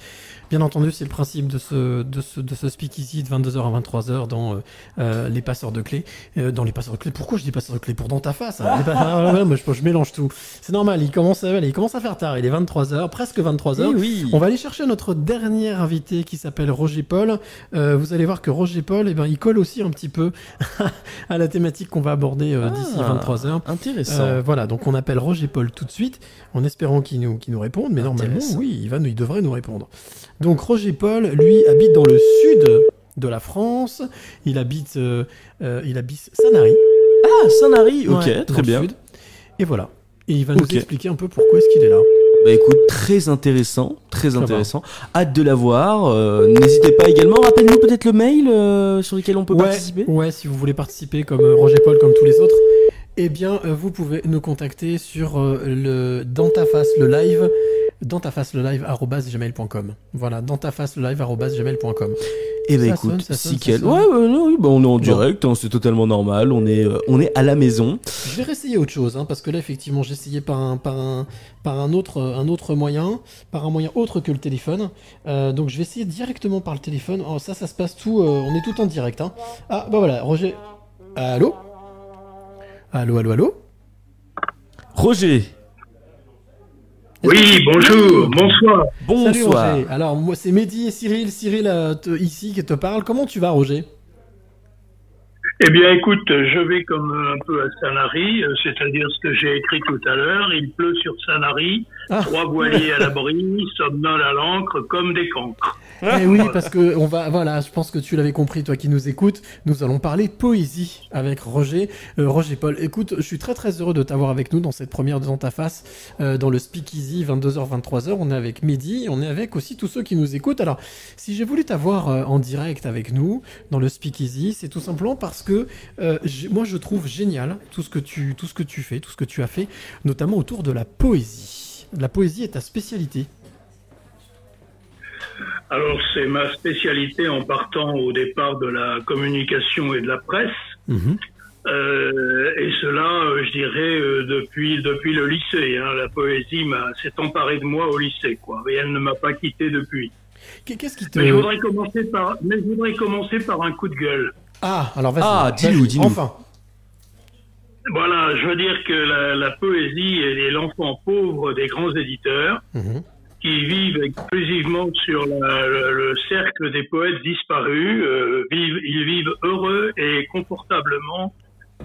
Bien entendu, c'est le principe de ce, de ce, de ce speakeasy de 22h à 23h dans euh, euh, les passeurs de clés. Euh, dans les passeurs de clés. Pourquoi je dis passeurs de clés Pour dans ta face. hein? Ah, ouais, moi, je, je mélange tout. C'est normal, il commence, à, allez, il commence à faire tard. Il est 23h, presque 23h. Oui, oui. On va aller chercher notre dernier invité qui s'appelle Roger Paul. Euh, vous allez voir que Roger Paul, eh ben, il colle aussi un petit peu à la thématique qu'on va aborder d'ici Ah, 23h. Intéressant. Euh, voilà, donc on appelle Roger Paul tout de suite, en espérant qu'il nous, qu'il nous réponde, mais normalement, Intéressant. oui, il, va, il devrait nous répondre. Donc Roger Paul, lui, habite dans le sud de la France, il habite, euh, euh, il habite Sanary. Ah, Sanary, ok, Ouais, très bien. sud. Et voilà. Et il va nous expliquer un peu pourquoi est-ce qu'il est là. Bah écoute, très intéressant, très intéressant. Hâte de la voir. euh, N'hésitez pas également, rappelle-nous peut-être le mail euh, sur lequel on peut ouais, participer. Ouais, si vous voulez participer comme euh, Roger Paul, comme tous les autres, eh bien, euh, vous pouvez nous contacter sur euh, le dans ta face le live, dans ta face le live gmail.com. Voilà, dans ta face le live gmail.com. Eh ben Ça écoute, sonne, ça si ça quel. sonne. Ouais, non, bah, on est en direct, hein, c'est totalement normal. On est, euh, on est à la maison. Je vais réessayer autre chose, hein, parce que là, effectivement, j'ai essayé par un, par un, par un autre, un autre moyen, par un moyen autre que le téléphone. Euh, donc, je vais essayer directement par le téléphone. Oh, ça, ça se passe tout, euh, on est tout en direct. Hein. Ah, bah voilà, Roger. Allô? Allô, allô, allô Roger. Oui, bonjour, bonsoir. Salut Bonsoir. Roger. Alors, moi, c'est Mehdi et Cyril. Cyril, euh, te- ici, qui te parle. Comment tu vas, Roger? Eh bien, écoute, je vais comme un peu à Sanary, euh, c'est-à-dire ce que j'ai écrit tout à l'heure. Il pleut sur Sanary, Trois voiliers à l'abri, somnolent à l'encre comme des cancres. Eh oui, parce que on va, voilà, je pense que tu l'avais compris, toi qui nous écoutes, nous allons parler poésie avec Roger, Euh, Roger Paul. Écoute, je suis très très heureux de t'avoir avec nous dans cette première de ta face, euh, dans le Speakeasy 22h 23h. On est avec Mehdi, on est avec aussi tous ceux qui nous écoutent. Alors, si j'ai voulu t'avoir euh, en direct avec nous dans le Speakeasy, c'est tout simplement parce que euh, moi je trouve génial tout ce que tu, tout ce que tu fais, tout ce que tu as fait, notamment autour de la poésie. La poésie est ta spécialité. Alors c'est ma spécialité en partant au départ de la communication et de la presse. Euh, et cela, euh, je dirais, euh, depuis depuis le lycée. hein. La poésie m'a s'est emparée de moi au lycée, quoi. Et elle ne m'a pas quitté depuis. Qu'est-ce qui te... Mais je voudrais commencer par, mais je voudrais commencer par un coup de gueule. Ah, alors vas-y. Ah, dis-nous, Vas-y, dis-nous. Enfin. Voilà, je veux dire que la, la poésie est l'enfant pauvre des grands éditeurs qui vivent exclusivement sur la- le, le cercle des poètes disparus. euh, vivent, ils vivent heureux et confortablement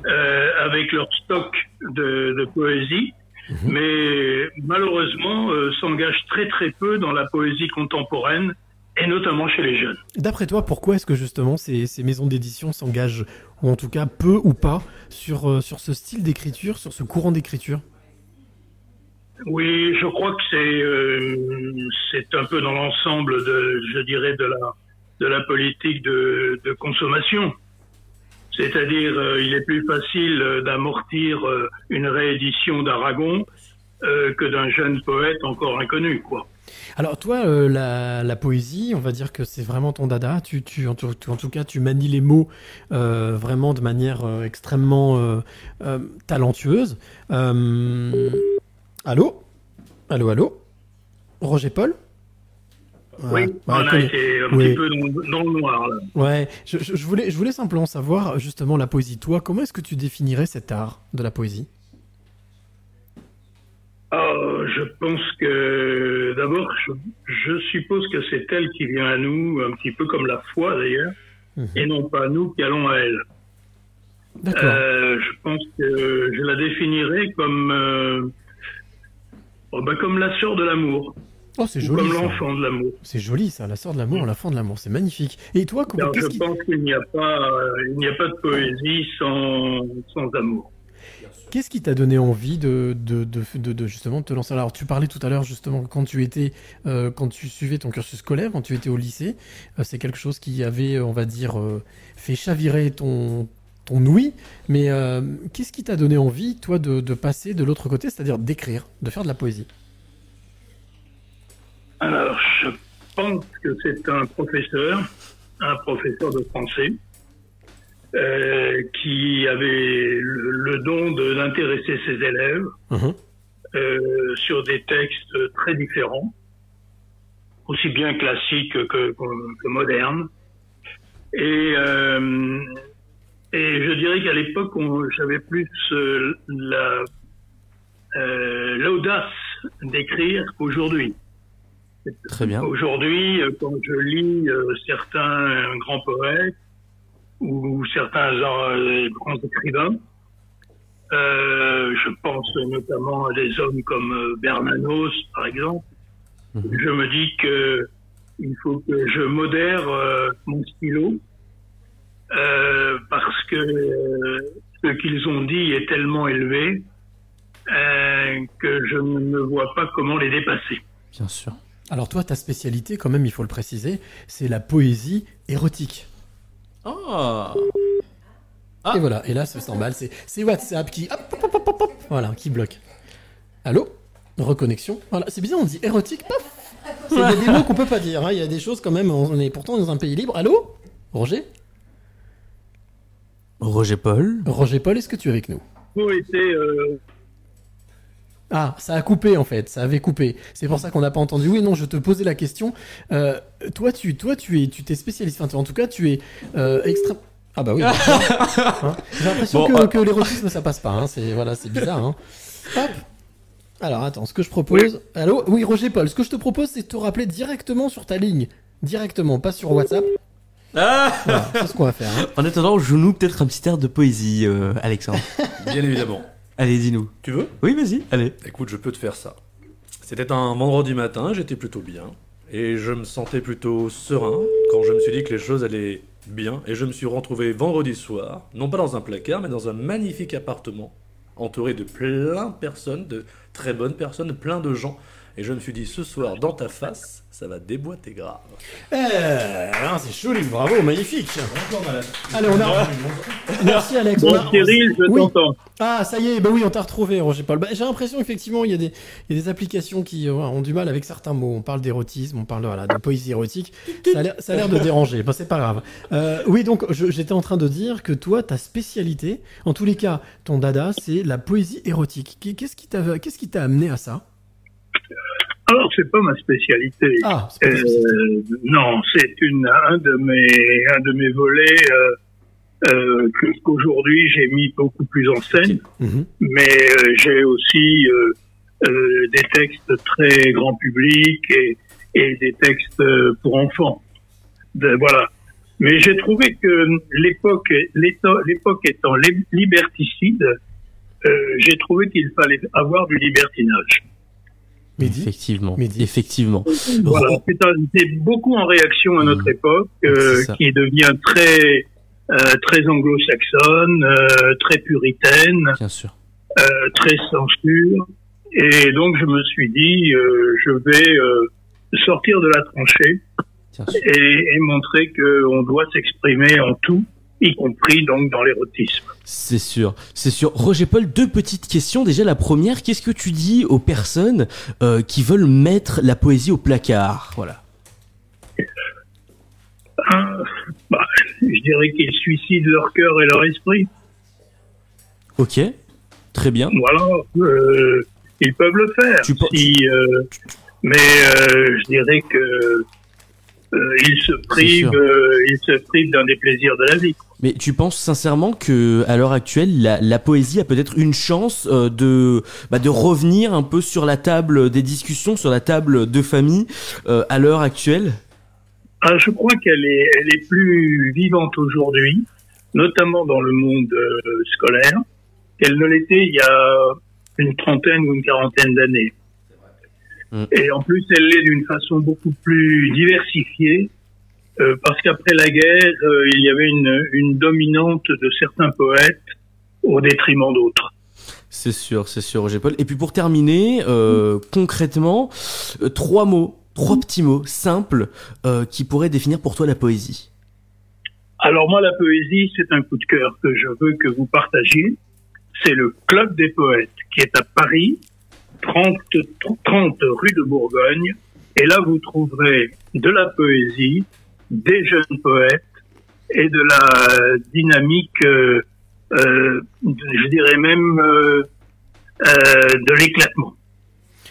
euh, avec leur stock de, de poésie, mais malheureusement euh, s'engagent très très peu dans la poésie contemporaine et notamment chez les jeunes. D'après toi, pourquoi est-ce que justement ces, ces maisons d'édition s'engagent, ou en tout cas peu ou pas, sur, euh, sur ce style d'écriture, sur ce courant d'écriture Oui, je crois que c'est euh, c'est un peu dans l'ensemble de, je dirais, de la de la politique de, consommation. C'est-à-dire, euh, il est plus facile d'amortir une réédition d'Aragon que d'un jeune poète encore inconnu, quoi. Alors toi, euh, la, la poésie, on va dire que c'est vraiment ton dada. Tu, tu, en, tout, en tout cas, tu manies les mots euh, vraiment de manière euh, extrêmement talentueuse. Allô? Allô, allô? Roger Paul? Oui, Ouais, on a connais- été un oui. petit peu dans, dans le noir, là. Ouais, je voulais, je voulais simplement savoir justement la poésie. Toi, comment est-ce que tu définirais cet art de la poésie? Ah, je pense que d'abord, je, je suppose que c'est elle qui vient à nous, un petit peu comme la foi d'ailleurs, et non pas nous qui allons à elle. Euh, je pense que je la définirais comme euh, oh, bah, comme la sœur de l'amour. Oh, c'est joli. Comme l'enfant de l'amour. C'est joli ça, la sœur de l'amour, l'enfant de l'amour, c'est magnifique. Et toi, comment Alors, je qui... pense qu'il n'y a pas, il n'y a pas de poésie sans, sans amour. Qu'est-ce qui t'a donné envie de, de, de, te lancer? Alors, tu parlais tout à l'heure justement quand tu étais, euh, quand tu suivais ton cursus scolaire, quand tu étais au lycée, euh, c'est quelque chose qui avait, euh, on va dire, fait chavirer ton ton ouïe. Mais qu'est-ce qui t'a donné envie, toi, de passer de l'autre côté, c'est-à-dire d'écrire, de faire de la poésie? Alors, je pense que c'est un professeur, un professeur de français, euh, qui avait le, le don d'intéresser ses élèves euh, sur des textes très différents, aussi bien classiques que, que, que modernes. Et, euh, et je dirais qu'à l'époque, j'avais plus euh, la euh, l'audace d'écrire qu'aujourd'hui. Très bien. Aujourd'hui, quand je lis certains grands poètes ou certains euh, grands écrivains, euh, je pense notamment à des hommes comme euh, Bernanos, par exemple, je me dis que il faut que je modère euh, mon stylo euh, parce que euh, ce qu'ils ont dit est tellement élevé euh, que je ne vois pas comment les dépasser. Bien sûr. Alors toi, ta spécialité, quand même, il faut le préciser, c'est la poésie érotique. Oh Et voilà, et là, ça s'emballe, c'est c'est WhatsApp qui... hop, hop, hop, hop, hop, hop, voilà, qui bloque. Allô? Reconnexion. Voilà, c'est bizarre, on dit érotique, paf. C'est- Il y a des mots qu'on peut pas dire, hein, il y a des choses quand même, on est pourtant dans un pays libre. Allô? Roger? Roger Paul. Roger Paul, est-ce que tu es avec nous? Vous été euh, Ah, ça a coupé en fait, ça avait coupé. C'est pour ça qu'on n'a pas entendu. Oui, non, je te posais la question. Euh, toi, tu, toi, tu es, tu t'es spécialiste. Enfin, en tout cas, tu es euh, extra. Ah bah oui. bah, hein. J'ai l'impression Bon, que, euh, que l'érotisme ça passe pas. Hein. C'est voilà, c'est bizarre. Hein. Hop. Alors attends, ce que je propose. Allô, oui, Roger Paul. Ce que je te propose, c'est de te rappeler directement sur ta ligne, directement, pas sur WhatsApp. Ah Voilà, c'est ce qu'on va faire. hein. En attendant, joue-nous peut-être un petit air de poésie, euh, Alexandre. Bien évidemment. Allez, dis-nous. Tu veux? Oui, vas-y, allez. Écoute, je peux te faire ça. C'était un vendredi matin, j'étais plutôt bien. Et je me sentais plutôt serein quand je me suis dit que les choses allaient bien. Et je me suis retrouvé vendredi soir, non pas dans un placard, mais dans un magnifique appartement, entouré de plein de personnes, de très bonnes personnes, plein de gens. Et je me suis dit, ce soir, dans ta face, ça va déboîter grave. Eh, hein, c'est joli, bravo, magnifique. Allez, on a. Merci Alex. Bon, On a- Cyril, je Oui. t'entends. Ah, ça y est, bah oui, on t'a retrouvé, Roger Paul. Bah, J'ai l'impression, effectivement, il y, a des, il y a des applications qui euh, ont du mal avec certains mots. On parle d'érotisme, on parle voilà, de poésie érotique. Ça a l'air- de déranger. Bah, c'est pas grave. Euh, oui, donc, j'étais en train de dire que toi, ta spécialité, en tous les cas, ton dada, c'est la poésie érotique. Qu'est- Qu'est-ce qui t'a qu'est-ce qui t'a amené à ça? Alors, c'est pas ma spécialité. Ah, pas Euh, non, c'est une un de mes un de mes volets euh, euh, qu'aujourd'hui j'ai mis beaucoup plus en scène. Mhm. Mais euh, j'ai aussi des textes très grand public et, et des textes pour enfants. De- voilà. Mais j'ai trouvé que l'époque l'époque étant lib- liberticide, j'ai trouvé qu'il fallait avoir du libertinage. Effectivement. Effectivement. Voilà, c'est un- c'est beaucoup en réaction à notre époque, euh, qui devient très euh, très anglo-saxonne, euh, très puritaine, Bien sûr. euh, très censure. Et donc je me suis dit, euh, je vais euh, sortir de la tranchée et, et montrer qu'on doit s'exprimer en tout, y compris donc dans l'érotisme. C'est sûr, c'est sûr. Roger Paul, deux petites questions. Déjà, la première, qu'est-ce que tu dis aux personnes euh, qui veulent mettre la poésie au placard? Voilà. Ah, bah, je dirais qu'ils suicident leur cœur et leur esprit. Ok, très bien. Voilà, euh, ils peuvent le faire. Si, euh, mais je dirais que ils se privent, ils se privent d'un des plaisirs de la vie. Mais tu penses sincèrement que à l'heure actuelle, la, la poésie a peut-être une chance euh, de bah, de revenir un peu sur la table des discussions, sur la table de famille euh, à l'heure actuelle? Ah, je crois qu'elle est, elle est plus vivante aujourd'hui, notamment dans le monde euh, scolaire, qu'elle ne l'était il y a une trentaine ou une quarantaine d'années. Et en plus, elle l'est d'une façon beaucoup plus diversifiée, euh, parce qu'après la guerre, euh, il y avait une, une dominante de certains poètes au détriment d'autres. C'est sûr, c'est sûr, Roger Paul. Et puis pour terminer, euh, concrètement, trois mots, trois petits mots simples qui pourraient définir pour toi la poésie. Alors moi, la poésie, c'est un coup de cœur que je veux que vous partagiez. C'est le Club des poètes qui est à Paris, 30, 30 rue de Bourgogne. Et là, vous trouverez de la poésie, des jeunes poètes et de la dynamique, euh, euh, je dirais même euh, de l'éclatement.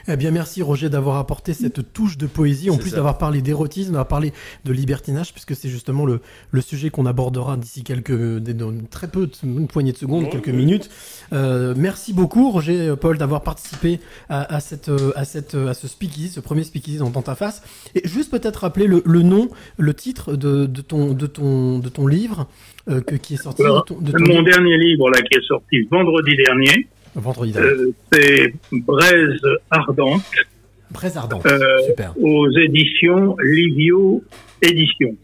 Eh bien, merci Roger d'avoir apporté cette touche de poésie, en plus d'avoir parlé d'érotisme, d'avoir parlé de libertinage, puisque c'est justement le, le sujet qu'on abordera d'ici quelques, dans très peu, une poignée de secondes, quelques minutes. Euh, merci beaucoup Roger euh, Paul d'avoir participé à, à cette, euh, à cette, euh, à ce speakeasy, ce premier speakeasy dans, dans ta face. Et juste peut-être rappeler le, le nom, le titre de, de ton, de ton, de ton livre euh, que- qui est sorti. Alors, de ton- de ton mon livre. dernier livre là qui est sorti vendredi dernier, Vendredi dernier. euh, c'est Braise ardente. Braise ardente. euh, Super. aux éditions Livio Éditions.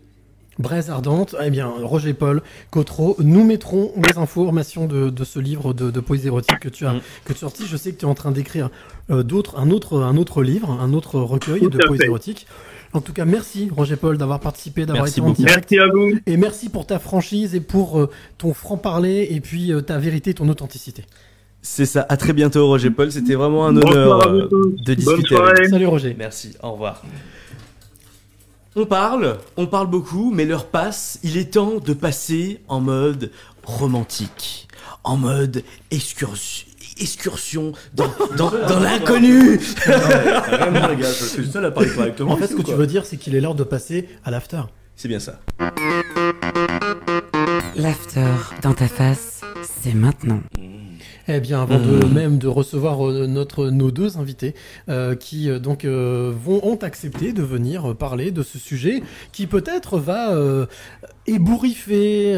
Braise ardente, eh bien, Roger Paul, Cotreau, nous mettrons les informations de, de ce livre de, de poésie érotique que tu as, que tu as sorti. Je sais que tu es en train d'écrire euh, d'autres, un autre, un autre livre, un autre recueil Tout de poésie fait. érotique. En tout cas, merci Roger Paul d'avoir participé, d'avoir Merci été en beaucoup. direct. Merci à vous. Et merci pour ta franchise et pour euh, ton franc-parler et puis euh, ta vérité, ton authenticité. C'est ça. À très bientôt, Roger Paul. C'était vraiment un honneur euh, de discuter avec vous. Salut, Roger. Merci. Au revoir. On parle, on parle beaucoup, mais l'heure passe. Il est temps de passer en mode romantique, en mode excursion, excursion dans, dans, dans l'inconnu. Vraiment, les gars, je suis le seul à parler correctement. En fait, ce que tu veux dire, c'est qu'il est l'heure de passer à l'after. C'est bien ça. L'after dans ta face, c'est maintenant. Eh bien, avant de Mmh. même de recevoir euh, notre nos deux invités euh, qui euh, donc euh, vont ont accepté de venir parler de ce sujet qui peut-être va euh, ébouriffer,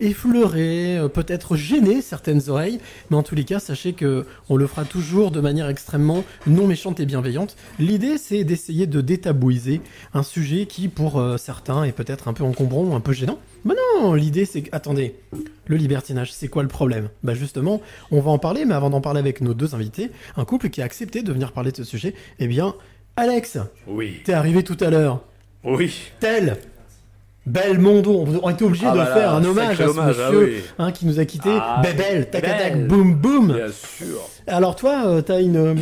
effleurer, peut-être gêner certaines oreilles, mais en tous les cas, sachez que on le fera toujours de manière extrêmement non méchante et bienveillante. L'idée, c'est d'essayer de détabouiser un sujet qui, pour certains, est peut-être un peu encombrant ou un peu gênant. Mais non, l'idée, c'est que, attendez, le libertinage, c'est quoi le problème? Bah justement, on va en parler, mais avant d'en parler avec nos deux invités, un couple qui a accepté de venir parler de ce sujet, eh bien, Alex, Oui. t'es arrivé tout à l'heure. Oui. Tel Belmondo, on on était obligé Ah de bah là, faire un hommage à ce hommage, ah monsieur oui. hein, qui nous a quittés. Ah, Bébel, tac tac boum boum. Bien sûr. Alors toi, euh, t'as une, euh,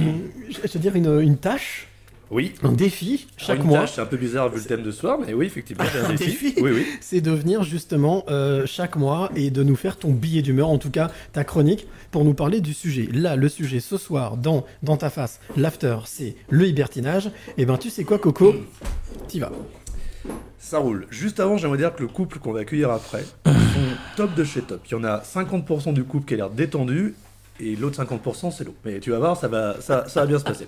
je veux dire une, une tâche, Oui. un défi chaque Alors, une mois. c'est un peu bizarre vu le thème de ce soir, mais oui, effectivement, j'ai un Un défi. défi. Oui, oui. c'est de venir justement euh, chaque mois et de nous faire ton billet d'humeur, en tout cas ta chronique, pour nous parler du sujet. Là, le sujet ce soir, dans, dans ta face, l'after, c'est le libertinage. Et ben tu sais quoi, Coco? T'y vas. Ça roule. Juste avant, j'aimerais dire que le couple qu'on va accueillir après sont top de chez top. Il y en a 50% du couple qui a l'air détendu. Et l'autre 50% c'est l'eau. Mais tu vas voir, ça va, ça, ça va bien se passer.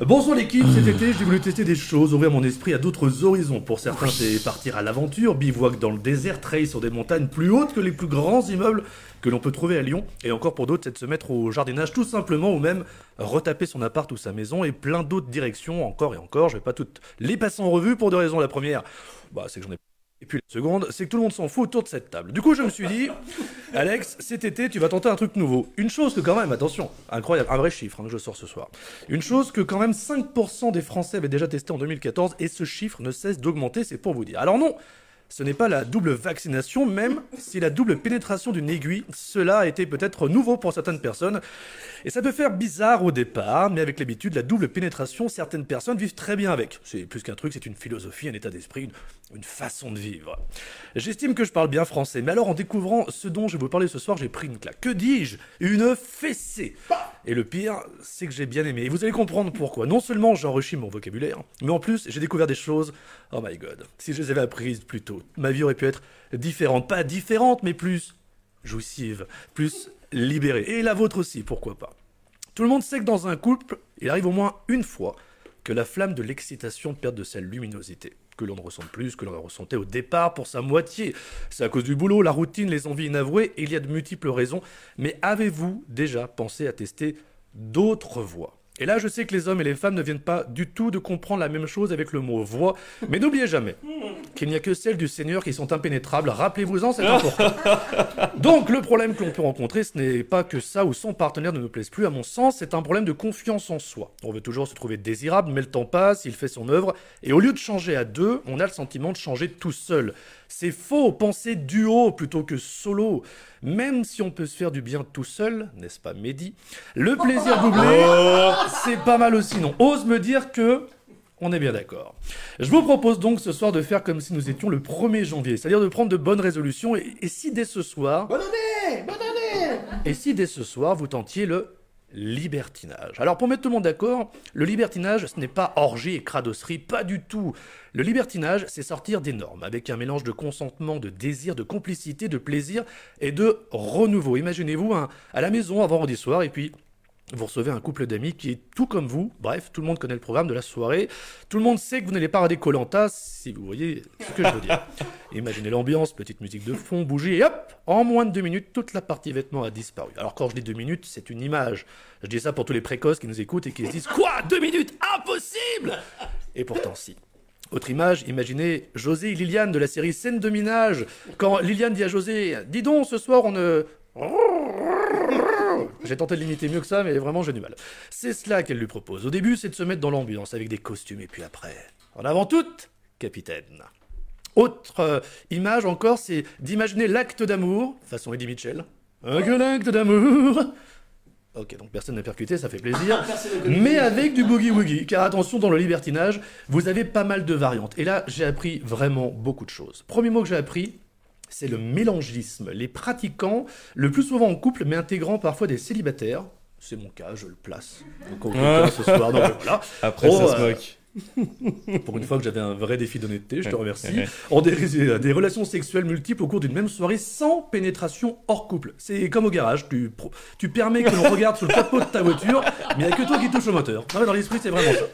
Bonsoir l'équipe, cet été j'ai voulu tester des choses, ouvrir mon esprit à d'autres horizons. Pour certains c'est partir à l'aventure, bivouac dans le désert, trail sur des montagnes plus hautes que les plus grands immeubles que l'on peut trouver à Lyon. Et encore pour d'autres c'est de se mettre au jardinage tout simplement ou même retaper son appart ou sa maison et plein d'autres directions encore et encore. Je vais pas toutes les passer en revue pour deux raisons. La première, bah, c'est que j'en ai et puis la seconde, c'est que tout le monde s'en fout autour de cette table. Du coup, je me suis dit, Alex, cet été, tu vas tenter un truc nouveau. Une chose que quand même, attention, incroyable, un vrai chiffre hein, que je sors ce soir. Une chose que quand même 5% des Français avaient déjà testé en 2014 et ce chiffre ne cesse d'augmenter, c'est pour vous dire. Alors non, ce n'est pas la double vaccination, même si la double pénétration d'une aiguille, cela a été peut-être nouveau pour certaines personnes. Et ça peut faire bizarre au départ, mais avec l'habitude, la double pénétration, certaines personnes vivent très bien avec. C'est plus qu'un truc, c'est une philosophie, un état d'esprit, une, une façon de vivre. J'estime que je parle bien français, mais alors en découvrant ce dont je vais vous parler ce soir, j'ai pris une claque. Que dis-je? Une fessée Et le pire, c'est que j'ai bien aimé. Et vous allez comprendre pourquoi. Non seulement j'enrichis mon vocabulaire, mais en plus, j'ai découvert des choses. Oh my god. Si je les avais apprises plus tôt, ma vie aurait pu être différente. Pas différente, mais plus jouissive, plus libérée. Et la vôtre aussi, pourquoi pas. Tout le monde sait que dans un couple, il arrive au moins une fois que la flamme de l'excitation perde de sa luminosité, que l'on ne ressent plus que l'on ressentait au départ pour sa moitié. C'est à cause du boulot, la routine, les envies inavouées, il y a de multiples raisons. Mais avez-vous déjà pensé à tester d'autres voies? Et là, je sais que les hommes et les femmes ne viennent pas du tout de comprendre la même chose avec le mot voix, mais n'oubliez jamais qu'il n'y a que celles du Seigneur qui sont impénétrables. Rappelez-vous-en, c'est important. Donc, le problème que l'on peut rencontrer, ce n'est pas que ça ou son partenaire ne nous plaise plus, à mon sens, c'est un problème de confiance en soi. On veut toujours se trouver désirable, mais le temps passe, il fait son œuvre, et au lieu de changer à deux, on a le sentiment de changer tout seul. C'est faux, pensez duo plutôt que solo. Même si on peut se faire du bien tout seul, n'est-ce pas Mehdi? Le plaisir doublé, c'est pas mal aussi, non? Ose me dire que on est bien d'accord. Je vous propose donc ce soir de faire comme si nous étions le 1er janvier, c'est-à-dire de prendre de bonnes résolutions, et, et si dès ce soir... Bonne année! Bonne année! Et si dès ce soir vous tentiez le libertinage Alors pour mettre tout le monde d'accord, le libertinage ce n'est pas orgie et cradosserie, pas du tout. Le libertinage c'est sortir des normes, avec un mélange de consentement, de désir, de complicité, de plaisir et de renouveau. Imaginez-vous à la maison avant vendredi soir et puis vous recevez un couple d'amis qui est tout comme vous. Bref, tout le monde connaît le programme de la soirée. Tout le monde sait que vous n'allez pas rater Colanta, si vous voyez ce que je veux dire. Imaginez l'ambiance, petite musique de fond, bougie, et hop En moins de deux minutes, toute la partie vêtements a disparu. Alors quand je dis deux minutes, c'est une image. Je dis ça pour tous les précoces qui nous écoutent et qui se disent Quoi Deux minutes Impossible Et pourtant si. Autre image, imaginez José et Liliane de la série Scène de minage. Quand Liliane dit à José Dis donc, ce soir on ne. J'ai tenté de l'imiter mieux que ça, mais vraiment j'ai du mal. C'est cela qu'elle lui propose. Au début, c'est de se mettre dans l'ambiance avec des costumes, et puis après, en avant toute, capitaine. Autre euh, image encore, c'est d'imaginer l'acte d'amour, façon Eddie Mitchell. Un que l'acte d'amour. Ok, donc personne n'a percuté, ça fait plaisir. Mais avec du boogie-woogie, car attention, dans le libertinage, vous avez pas mal de variantes. Et là, j'ai appris vraiment beaucoup de choses. Premier mot que j'ai appris, c'est le mélangisme. Les pratiquants, le plus souvent en couple, mais intégrant parfois des célibataires. C'est mon cas, je le place. Donc, Ah. ce soir, donc voilà. Après, ça se moque. Pour une fois que j'avais un vrai défi d'honnêteté, je te remercie. ont des, des relations sexuelles multiples au cours d'une même soirée sans pénétration hors couple. C'est comme au garage, tu, tu permets que l'on regarde sous le capot de ta voiture, mais il n'y a que toi qui touche au moteur. Non, mais dans l'esprit, c'est vraiment ça.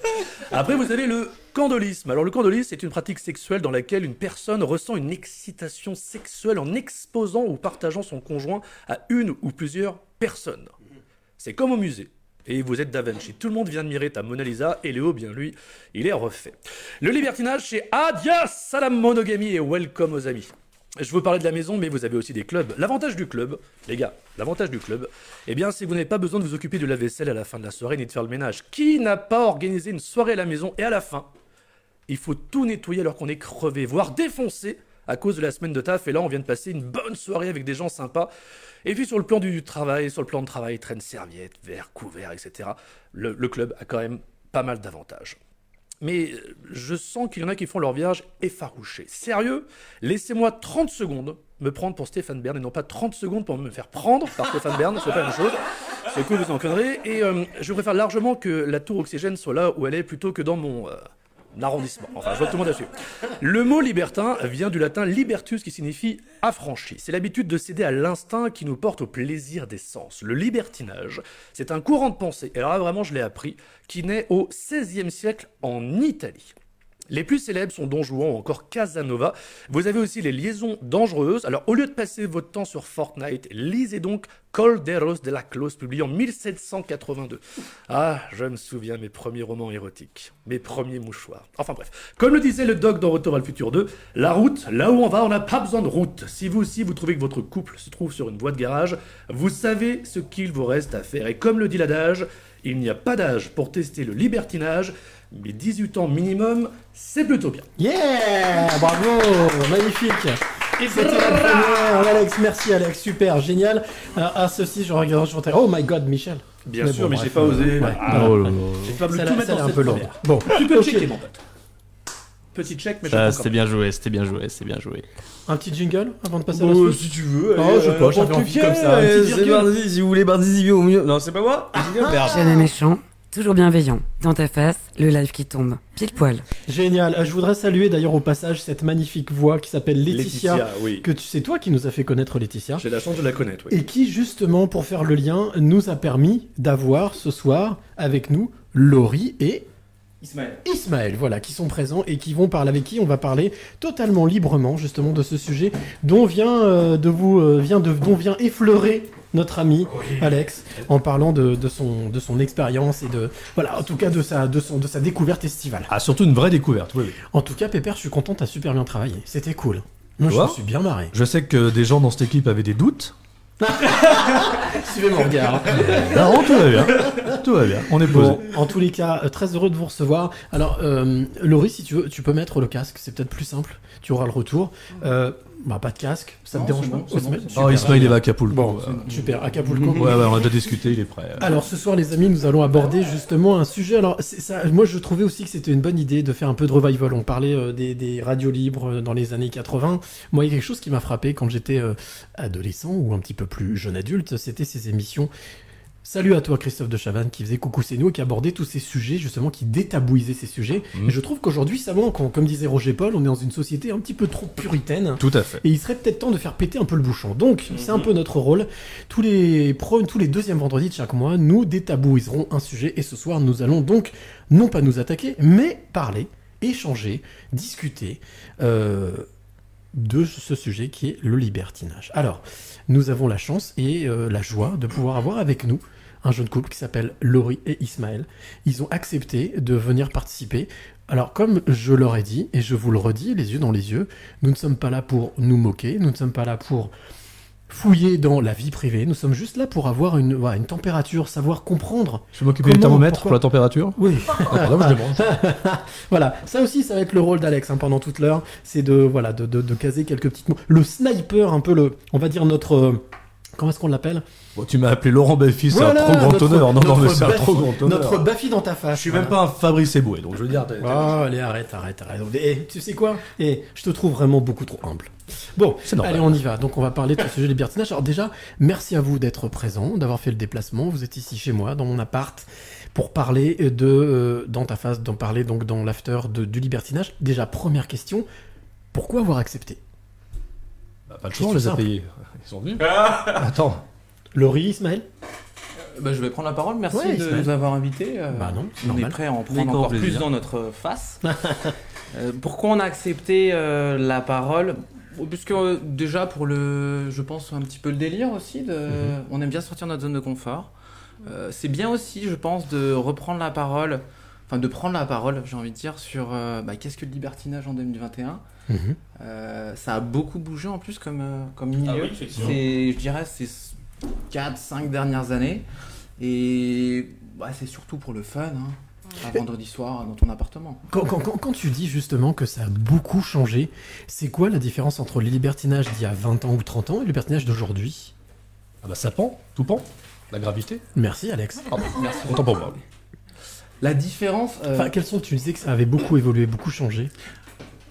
Après, vous avez le candolisme. Alors, le candolisme, c'est une pratique sexuelle dans laquelle une personne ressent une excitation sexuelle en exposant ou partageant son conjoint à une ou plusieurs personnes. C'est comme au musée. Et vous êtes Da. Tout le monde vient admirer ta Mona Lisa et Léo, bien lui, il est refait. Le libertinage, c'est adios à la monogamie et welcome aux amis. Je vous parlais de la maison, mais vous avez aussi des clubs. L'avantage du club, les gars, l'avantage du club, eh bien, c'est que vous n'avez pas besoin de vous occuper de la vaisselle à la fin de la soirée ni de faire le ménage. Qui n'a pas organisé une soirée à la maison et à la fin, il faut tout nettoyer alors qu'on est crevé, voire défoncé à cause de la semaine de taf. Et là, on vient de passer une bonne soirée avec des gens sympas. Et puis sur le plan du travail, sur le plan de travail, traîne serviette, verre, couvert, etc. Le, club a quand même pas mal d'avantages. Mais euh, je sens qu'il y en a qui font leur vierge effarouchée. Sérieux? Laissez-moi 30 secondes me prendre pour Stéphane Bern et non pas 30 secondes pour me faire prendre par Stéphane Bern, c'est pas la même chose. C'est que vous en conneries. Et euh, je préfère largement que la tour oxygène soit là où elle est plutôt que dans mon euh, arrondissement. Enfin, je vois tout le monde. Le mot libertin vient du latin libertus qui signifie affranchi. C'est l'habitude de céder à l'instinct qui nous porte au plaisir des sens. Le libertinage, c'est un courant de pensée, et alors là vraiment je l'ai appris, qui naît au XVIe siècle en Italie. Les plus célèbres sont Don Juan ou encore Casanova. Vous avez aussi les liaisons dangereuses. Alors, au lieu de passer votre temps sur Fortnite, lisez donc Colderos de la Close, publié en 1782. Ah, je me souviens mes premiers romans érotiques, mes premiers mouchoirs. Enfin bref, comme le disait le doc dans Retour à le futur 2, la route, là où on va, on n'a pas besoin de route. Si vous aussi vous trouvez que votre couple se trouve sur une voie de garage, vous savez ce qu'il vous reste à faire. Et comme le dit l'adage, il n'y a pas d'âge pour tester le libertinage, mais 18 ans minimum, c'est plutôt bien. Yeah Bravo Magnifique C'était la première, Alex, merci Alex, super, génial. Euh, à ceci, je regarde, je Oh my god, Michel. Bien sûr, mais j'ai pas osé. Ouais, Ah, voilà. oh là là. J'ai pas voulu Ça tout l'a- mettre dans un cette peu long. première. Bon, Tu peux checker, mon pote. Petit check, mais je c'était bien joué, c'était bien joué, c'était bien joué. Un petit jingle avant de passer à la Oh, suite si tu veux. Oh, allez, je sais euh, pas, j'avais envie comme ça. Un euh, petit si vous voulez au mieux. Non, c'est pas moi. Merde. Jamais méchant, toujours bienveillant. Dans ta face, le live qui tombe. Pile poil. Génial. Euh, Je voudrais saluer d'ailleurs au passage cette magnifique voix qui s'appelle Laetitia. Laetitia, oui. Que tu c'est toi qui nous a fait connaître Laetitia. J'ai la chance de la connaître, oui. Et qui justement pour faire le lien nous a permis d'avoir ce soir avec nous Laurie et Ismaël. Ismaël, voilà, qui sont présents et qui vont parler avec qui on va parler totalement librement justement de ce sujet dont vient euh, de vous euh, vient de dont vient effleurer notre ami Alex en parlant de, de son de son expérience et de voilà en tout cas de sa de son de sa découverte estivale. Ah, surtout une vraie découverte, oui, oui. En tout cas, Pépère, je suis content, t'as super bien travaillé. C'était cool. Moi, je me suis bien marré. Je sais que des gens dans cette équipe avaient des doutes. Suivez mon regard. Non, tout va bien. Tout va bien. On est posé. Bon, en tous les cas, euh, très heureux de vous recevoir. Alors, euh, Laurie, si tu veux, tu peux mettre le casque, c'est peut-être plus simple. Tu auras le retour. Euh, bah, pas de casque, ça Non, te dérange pas bon, c'est bon, Ismaël. Oh, il va à Acapulco. Bon, Euh, super, Acapulco. Ouais, ouais, on a déjà discuté, il est prêt. Alors ce soir les amis nous allons aborder justement un sujet alors ça moi je trouvais aussi que c'était une bonne idée de faire un peu de revival on parlait euh, des, des radios libres euh, dans les années 80 moi il y a quelque chose qui m'a frappé quand j'étais euh, adolescent ou un petit peu plus jeune adulte c'était ces émissions Salut à toi Christophe de Chavannes qui faisait Coucou c'est nous et qui abordait tous ces sujets justement qui détabouisait ces sujets Mhm. et je trouve qu'aujourd'hui ça manque Quand- comme disait Roger Paul on est dans une société un petit peu trop puritaine Tout à fait. et il serait peut-être temps de faire péter un peu le bouchon. Donc, c'est un peu notre rôle. Tous les, pro- tous les deuxièmes vendredis de chaque mois, nous détabouiserons un sujet. Et ce soir, nous allons donc, non pas nous attaquer, mais parler, échanger, discuter euh, de ce sujet qui est le libertinage. Alors, nous avons la chance et euh, la joie de pouvoir avoir avec nous un jeune couple qui s'appelle Laurie et Ismaël. Ils ont accepté de venir participer. Alors, comme je leur ai dit, et je vous le redis, les yeux dans les yeux, nous ne sommes pas là pour nous moquer, nous ne sommes pas là pour fouiller dans la vie privée, nous sommes juste là pour avoir une, une température, savoir comprendre. Je vais m'occuper du thermomètre pourquoi- pour la température Oui. Ah, je voilà, ça aussi, ça va être le rôle d'Alex hein, pendant toute l'heure, c'est de, voilà, de, de, de caser quelques petites mots. Le sniper, un peu le, on va dire notre... euh, comment est-ce qu'on l'appelle? Bon, tu m'as appelé Laurent Baffy, c'est Voilà, un trop grand notre- honneur. Non, non, mais notre c'est un Baffy- trop grand honneur. Notre Baffy dans ta face. Je suis même pas un Fabrice Eboué, donc je veux dire. Oh, allez, arrête, arrête, arrête. Et tu sais quoi? Et je te trouve vraiment beaucoup trop humble. Bon, C'est normal. allez, on y va. Donc, on va parler de ce sujet de libertinage. Alors, déjà, merci à vous d'être présent, d'avoir fait le déplacement. Vous êtes ici chez moi, dans mon appart, pour parler de, euh, dans ta face, d'en parler donc dans l'after de, du libertinage. Déjà, première question, pourquoi avoir accepté? Bah, pas le choix, on les a payés. Ils sont venus. Ah Attends. Laurie, Ismaël Bah, je vais prendre la parole. Merci Ouais, de nous avoir invités. Euh, Bah non, c'est on normal. est prêt à en prendre encore plaisir. plus dans notre face. Euh, pourquoi on a accepté euh, la parole? Puisque euh, déjà pour le, je pense un petit peu le délire aussi. De, Mhm. On aime bien sortir de notre zone de confort. Euh, c'est bien aussi, je pense, de reprendre la parole, enfin de prendre la parole, j'ai envie de dire, sur euh, bah, qu'est-ce que le libertinage en 2021. Mhm. Euh, ça a beaucoup bougé en plus comme, euh, comme milieu. Ah oui, c'est, je dirais, ces 4-5 dernières années. Et bah, c'est surtout pour le fun, hein, un vendredi soir dans ton appartement. Quand, quand- quand- quand tu dis justement que ça a beaucoup changé, c'est quoi la différence entre le libertinage d'il y a 20 ans ou 30 ans et le libertinage d'aujourd'hui? Ah bah ça pend, tout pend. La gravité. Merci Alex. Merci. Autant pour moi. La différence. euh, Enfin, quels sont, tu disais que ça avait beaucoup évolué, beaucoup changé.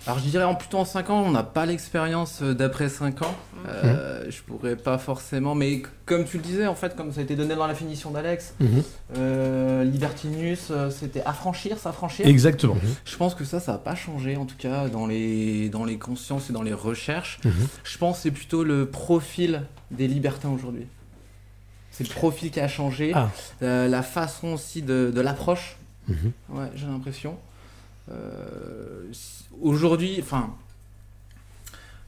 Alors je dirais en plutôt en 5 ans, on n'a pas l'expérience euh, d'après 5 ans. Euh, Je pourrais pas forcément, mais comme tu le disais en fait, comme ça a été donné dans la finition d'Alex, Mhm. euh, Libertinus, euh, c'était affranchir, s'affranchir. Exactement. Je pense que ça, ça n'a pas changé en tout cas dans les, dans les consciences et dans les recherches. Mhm. Je pense que c'est plutôt le profil des libertins aujourd'hui. C'est le profil qui a changé, Ah. Euh, la façon aussi de, de l'approche. Mhm. Ouais, j'ai l'impression. Euh, Aujourd'hui, enfin,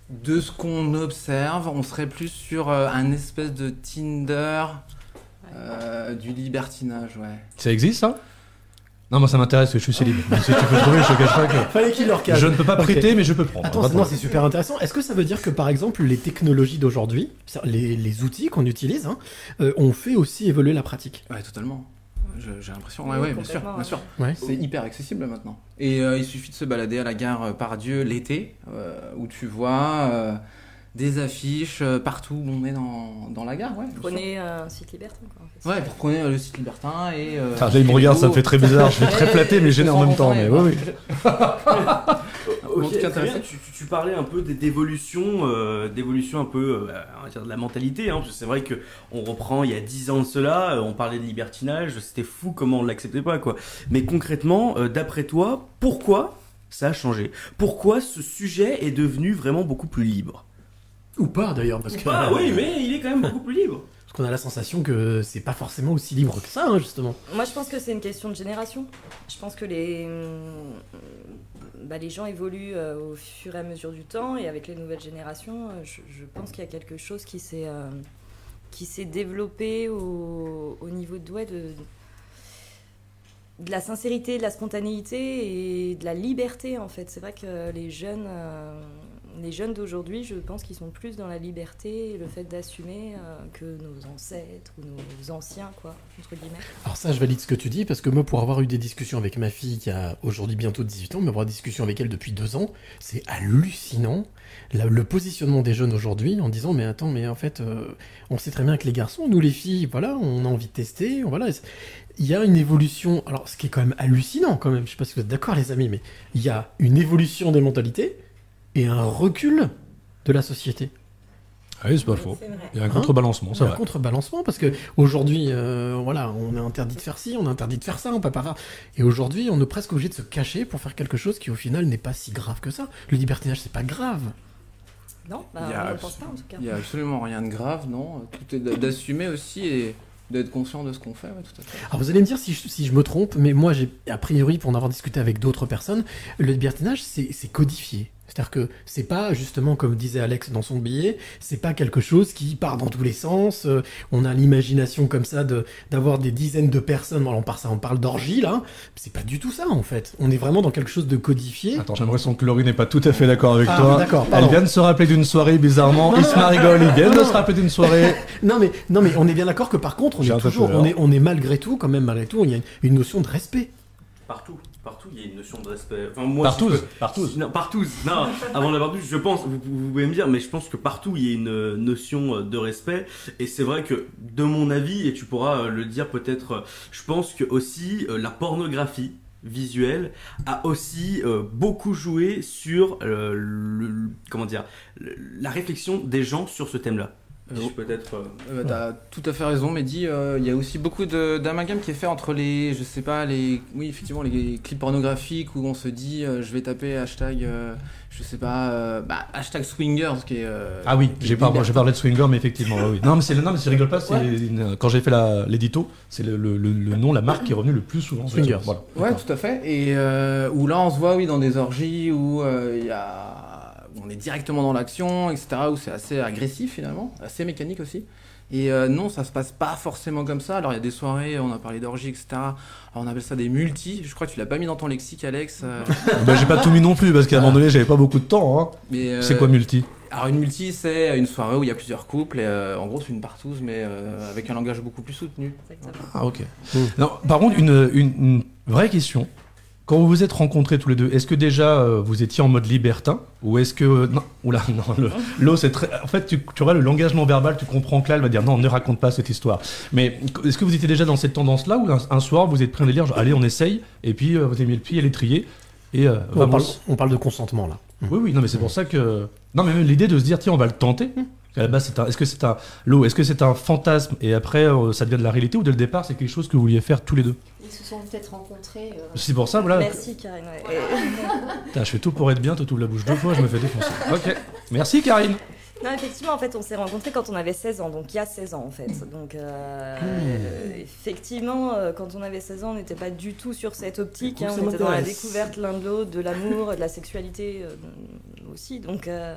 de ce qu'on observe, on serait plus sur euh, un espèce de Tinder euh, du libertinage, ouais. Ça existe ça? Non, moi ça m'intéresse, je suis célib. Si tu peux trouver, je te cache pas que. Fallait qu'il leur cache. Je ne peux pas prêter, mais je peux prendre. Attends, non, c'est super intéressant. Est-ce que ça veut dire que par exemple les technologies d'aujourd'hui, les, les outils qu'on utilise, hein, euh, ont fait aussi évoluer la pratique? Ouais, totalement. J'ai l'impression, ouais, Oui, ouais, bien sûr, bien sûr. ouais. C'est hyper accessible maintenant. Et euh, il suffit de se balader à la gare euh, Pardieu l'été, euh, où tu vois euh, des affiches partout où on est dans, dans la gare, ouais. Prenez un site libertin, quoi. en fait. sûr. Ouais, vous prenez le site libertin et. euh, Ah, là, il me regarde, ça me fait très bizarre. Je suis très flatté, mais gêné en même temps. Mais oui, oui. Ok, En tout cas, très bien. intéressant. Tu, tu- tu parlais un peu des- d'évolution, euh, d'évolution un peu, euh, de la mentalité. Hein, parce que c'est vrai que on reprend il y a 10 ans de cela, euh, on parlait de libertinage, c'était fou comment on l'acceptait pas quoi. Mais concrètement, euh, d'après toi, pourquoi ça a changé? Pourquoi ce sujet est devenu vraiment beaucoup plus libre? Ou pas d'ailleurs, parce que. Ah oui, mais il est quand même beaucoup plus libre. Qu'on a la sensation que c'est pas forcément aussi libre que ça, hein, justement. Moi, je pense que c'est une question de génération. Je pense que les, bah, les gens évoluent euh, au fur et à mesure du temps et avec les nouvelles générations, euh, je, pense qu'il y a quelque chose qui s'est euh, qui s'est développé au, au niveau de, ouais, de de la sincérité, de la spontanéité et de la liberté en fait. C'est vrai que les jeunes, les jeunes d'aujourd'hui, je pense qu'ils sont plus dans la liberté et le fait d'assumer euh, que nos ancêtres ou nos anciens, quoi, entre guillemets. Alors ça, je valide ce que tu dis, parce que moi, pour avoir eu des discussions avec ma fille qui a aujourd'hui bientôt 18 ans, mais avoir des discussions avec elle depuis deux ans, c'est hallucinant. Le positionnement des jeunes aujourd'hui en disant, mais attends, mais en fait, euh, on sait très bien que les garçons, nous les filles, voilà, on a envie de tester, voilà. Il y a une évolution, alors ce qui est quand même hallucinant quand même, je sais pas si vous êtes d'accord les amis, mais il y a une évolution des mentalités et un recul de la société. Ah oui, c'est pas faux. Il y a un Hein contrebalancement, Il y c'est a un contrebalancement parce que aujourd'hui, euh, voilà, on est interdit de faire ci, on est interdit de faire ça, on peut pas faire. Et aujourd'hui, on est presque obligé de se cacher pour faire quelque chose qui au final n'est pas si grave que ça. Le libertinage, c'est pas grave. Non, bah, Il y a on ne pense pas en tout cas. Il y a absolument rien de grave, non? Tout est d'assumer aussi et d'être conscient de ce qu'on fait, ouais, tout à fait. Alors vous allez me dire si je, si je me trompe, mais moi j'ai a priori pour en avoir discuté avec d'autres personnes, le libertinage c'est codifié. C'est-à-dire que c'est pas justement comme disait Alex dans son billet, c'est pas quelque chose qui part dans tous les sens. euh, on a l'imagination comme ça de d'avoir des dizaines de personnes. Bon, on parle ça, on parle d'orgie là. C'est pas du tout ça en fait. On est vraiment dans quelque chose de codifié. Attends, j'ai l'impression que Laurie n'est pas tout à fait d'accord avec Ah, toi. d'accord, Elle vient de se rappeler d'une soirée bizarrement. Isma rigole, il vient de se rappeler d'une soirée. non mais non mais on est bien d'accord que par contre on est toujours on est on est malgré tout quand même malgré tout il y a une, une notion de respect. Partout, partout, il y a une notion de respect. Enfin, moi, Partouze, si je peux- partouze. Non, partouze. Non, avant d'avoir partouze, je pense, vous, vous pouvez me dire, mais je pense que partout il y a une euh, notion euh, de respect. Et c'est vrai que, de mon avis, et tu pourras euh, le dire peut-être, je pense que aussi la pornographie visuel a aussi euh, beaucoup joué sur euh, le, comment dire la réflexion des gens sur ce thème-là. Euh, Si je peux être. euh, Euh, T'as tout à fait raison, Mehdi. Euh, Il y a aussi beaucoup d'amalgame qui est fait entre les, je sais pas, les, oui, effectivement, les clips pornographiques où on se dit, euh, je vais taper hashtag, euh, je sais pas, euh, bah, hashtag swingers qui est. euh, Ah oui, j'ai j'ai parlé de Swinger, mais effectivement, oui. Non, mais c'est non, mais je rigole pas. C'est Ouais. une- quand j'ai fait la- l'édito, c'est le, le- le- le nom, la marque qui est revenue le plus souvent. Swingers. Voilà. Ouais, tout à fait. Et euh, où là, on se voit, oui, dans des orgies où euh, il y a... on est directement dans l'action, etc., où c'est assez agressif finalement, assez mécanique aussi. Et euh, non, ça se passe pas forcément comme ça. Alors il y a des soirées, on a parlé d'orgies, etc. Alors, on appelle ça des multis. Je crois que tu l'as pas mis dans ton lexique, Alex. euh. Bah, j'ai pas tout mis non plus parce qu'à un moment donné, j'avais pas beaucoup de temps. Hein. Mais, euh, C'est quoi multi? Alors une multi, c'est une soirée où il y a plusieurs couples. Et, euh, en gros, c'est une partouze, mais euh, avec un langage beaucoup plus soutenu. Ah ok. Non, par contre, une, une- une vraie question. Quand vous vous êtes rencontrés tous les deux, est-ce que déjà euh, vous étiez en mode libertin ou est-ce que non, oula, non, le- l'eau c'est très. En fait, tu, tu vois le langage non verbal, tu comprends que là, elle va dire non, ne raconte pas cette histoire. Mais est-ce que vous étiez déjà dans cette tendance-là ou un, un soir vous êtes pris un délire, genre allez, on essaye, et puis euh, vous avez mis le pied à l'étrier et euh, On parle, on parle de consentement là. Oui, oui, non, mais c'est pour ça que. Non, mais même l'idée de se dire, tiens, on va le tenter. À la base, c'est un... est-ce que c'est un. L'eau, est-ce que c'est un fantasme et après euh, ça devient de la réalité ou dès le départ, c'est quelque chose que vous vouliez faire tous les deux? Ils se sont peut-être rencontrés. euh, C'est pour ça, voilà. Merci Karine. ouais. Putain, je fais tout pour être bien, toi, tu ouvres la bouche deux fois, je me fais défoncer. Ok. Merci, Karine. Non, effectivement, en fait, on s'est rencontrés quand on avait 16 ans, donc il y a 16 ans en fait. Donc, euh, euh, effectivement, quand on avait 16 ans, on n'était pas du tout sur cette optique. hein, on était dans la découverte l'un de l'autre, de l'amour, de la sexualité euh, aussi. Donc, euh,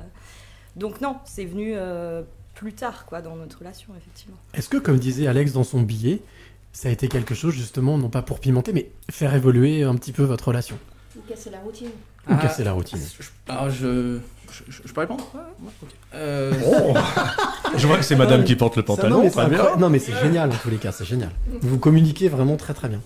donc non, c'est venu euh, plus tard, quoi, dans notre relation, effectivement. Est-ce que, comme disait Alex dans son billet, ça a été quelque chose justement, non pas pour pimenter, mais faire évoluer un petit peu votre relation? Ou casser la routine. Ou casser la routine Alors je, je, je- je peux répondre? Euh, Oh. Je vois que c'est madame qui porte le Ça, pantalon, non, mais très bien. Non, mais c'est génial en tous les cas, c'est génial. Vous communiquez vraiment très très bien.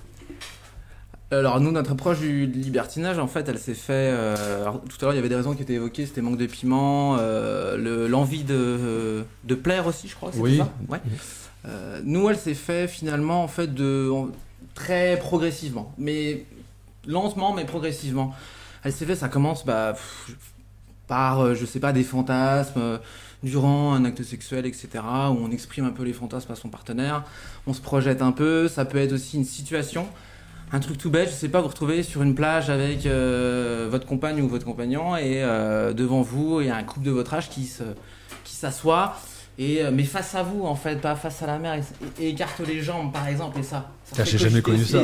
Alors nous, notre approche du libertinage, en fait, elle s'est fait... euh, alors, tout à l'heure, il y avait des raisons qui étaient évoquées, c'était manque de piment, euh, le- l'envie de, de plaire aussi, je crois. Oui. ça Ouais. Euh, nous, elle s'est fait finalement, en fait, de, très progressivement. Mais lentement, mais progressivement. Elle s'est fait, ça commence bah, pff, par, euh, je sais pas, des fantasmes durant un acte sexuel, etc., où on exprime un peu les fantasmes à son partenaire, on se projette un peu, ça peut être aussi une situation, un truc tout bête, je sais pas, vous retrouvez sur une plage avec euh, votre compagne ou votre compagnon, et euh, devant vous, il y a un couple de votre âge qui se qui s'assoit, et, euh, mais face à vous, en fait, pas face à la mer, et, et écarte les jambes, par exemple, et ça. ça j'ai jamais connu ça.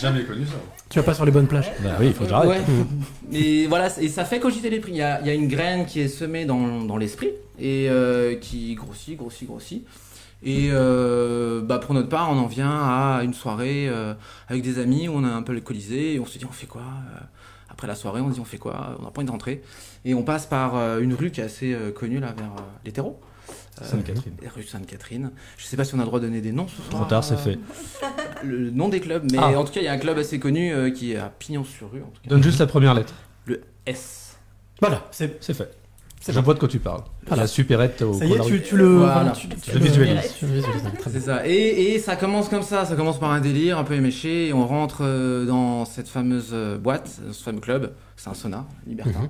Jamais connu ça. Tu vas pas sur les bonnes plages Bah oui, il faut que j'arrête. Ouais. Et voilà, et ça fait cogiter. Il y a, il y a une graine qui est semée dans, dans l'esprit et euh, qui grossit, grossit, grossit. Et euh, bah pour notre part, on en vient à une soirée euh, avec des amis où on a un peu alcoolisé et on se dit on fait quoi Euh, Après la soirée, on se dit on fait quoi On n'a pas envie de rentrer. Et on passe par une rue qui est assez connue là vers les terreaux. Euh, Sainte-Catherine. Rue Sainte-Catherine. Je sais pas si on a le droit de donner des noms ce soir. Trop tard, c'est fait. Le nom des clubs, mais Ah. en tout cas, il y a un club assez connu euh, qui est à Pignon sur rue. En tout cas. Donne juste la première lettre. Le S. Voilà, C'est fait. Je vois de quoi tu parles. Voilà. La supérette au Ça y est, tu, le, Voilà. tu, tu Je le visualise. tu le visualises. C'est ça. Et, et ça commence comme ça. Ça commence par un délire un peu éméché. Et on rentre euh, dans cette fameuse euh, boîte, ce fameux club. C'est un sauna, libertin.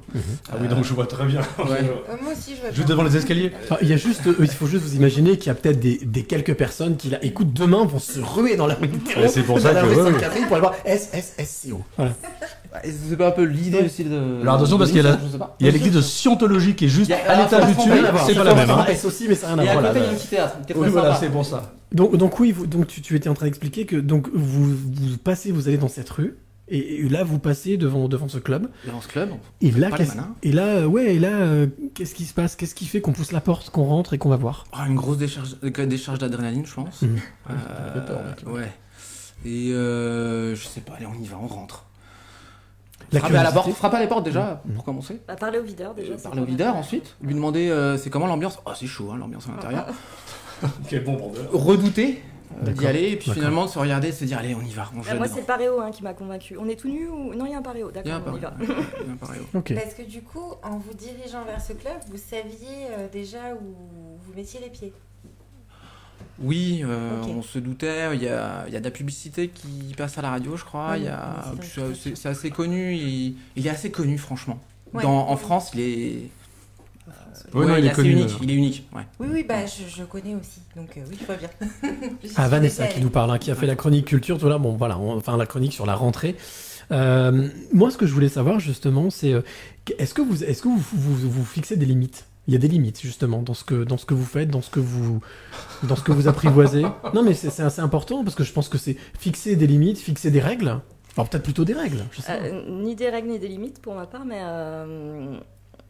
Ah oui, donc je vois très bien. Ouais. Euh, moi aussi, je vois Juste bien. devant les escaliers. Enfin, il y a juste, euh, il faut juste vous imaginer qu'il y a peut-être des, des quelques personnes qui là, écoute, demain vont se ruer dans la rue. C'est pour ça que- Sainte-Catherine pour aller voir SSSCO. Voilà. Et C'est pas un peu l'idée aussi de. Alors attention parce qu'il y a la- Je sais pas. il y a l'église de scientologie qui est juste à l'étage du dessus. à. C'est pas la même. hein. S aussi, mais ça n'a rien Et à à voir. côté, il y a là. un petit théâtre. qui est Oui, voilà, sympa. c'est pour ça. Donc, donc oui, vous, donc tu, tu étais en train d'expliquer que donc vous, vous passez, vous allez dans cette rue et, et là vous passez devant devant ce club Dans ce club. et là Pas les qu'est-ce- malins. et là euh, ouais et là euh, qu'est-ce qui se passe? Qu'est-ce qui fait qu'on pousse la porte, qu'on rentre et qu'on va voir? Ah, une grosse décharge, euh, décharge d'adrénaline, je pense. Mhm. Euh, ouais. Et euh, je sais pas, allez, on y va, on rentre. La Frapper à la porte, frapper à la porte déjà, pour commencer. Bah, parler au videur déjà. Euh, Parler au videur ensuite. Lui demander euh, c'est comment l'ambiance? Oh, c'est chaud, hein, l'ambiance à l'intérieur. Quel bon vendeur. Redouter euh, d'y aller et puis finalement de se regarder et de se dire allez, on y va, on Bah, moi, c'est le paréo hein, qui m'a convaincu. On est tout nu ou non Il y a un paréo. D'accord, on y va. y a un paréo. Parce que du coup, en vous dirigeant vers ce club, vous saviez euh, déjà où vous mettiez les pieds? Oui, euh, on se doutait. Il y a, il y a de la publicité qui passe à la radio, je crois. Ouais, Il y a- ouais, c'est assez connu. Il, il est assez connu, franchement. Ouais. Dans, en France, il est. Ouais, non, il est assez connu, unique. euh. Il est unique. Ouais. Oui, oui, bah je, je connais aussi, donc euh, oui, je vois bien. Ah, Vanessa qui nous parle, hein, qui a fait la chronique culture, tout là, bon voilà, on- enfin la chronique sur la rentrée. Euh, moi, ce que je voulais savoir justement, c'est euh, est-ce que vous, est-ce que vous, vous, vous fixez des limites? Il y a des limites justement dans ce que dans ce que vous faites, dans ce que vous dans ce que vous apprivoisez. non, mais c'est assez important parce que je pense que c'est fixer des limites, fixer des règles. Enfin, peut-être plutôt des règles. Je sais. Euh, ni des règles ni des limites pour ma part, mais euh,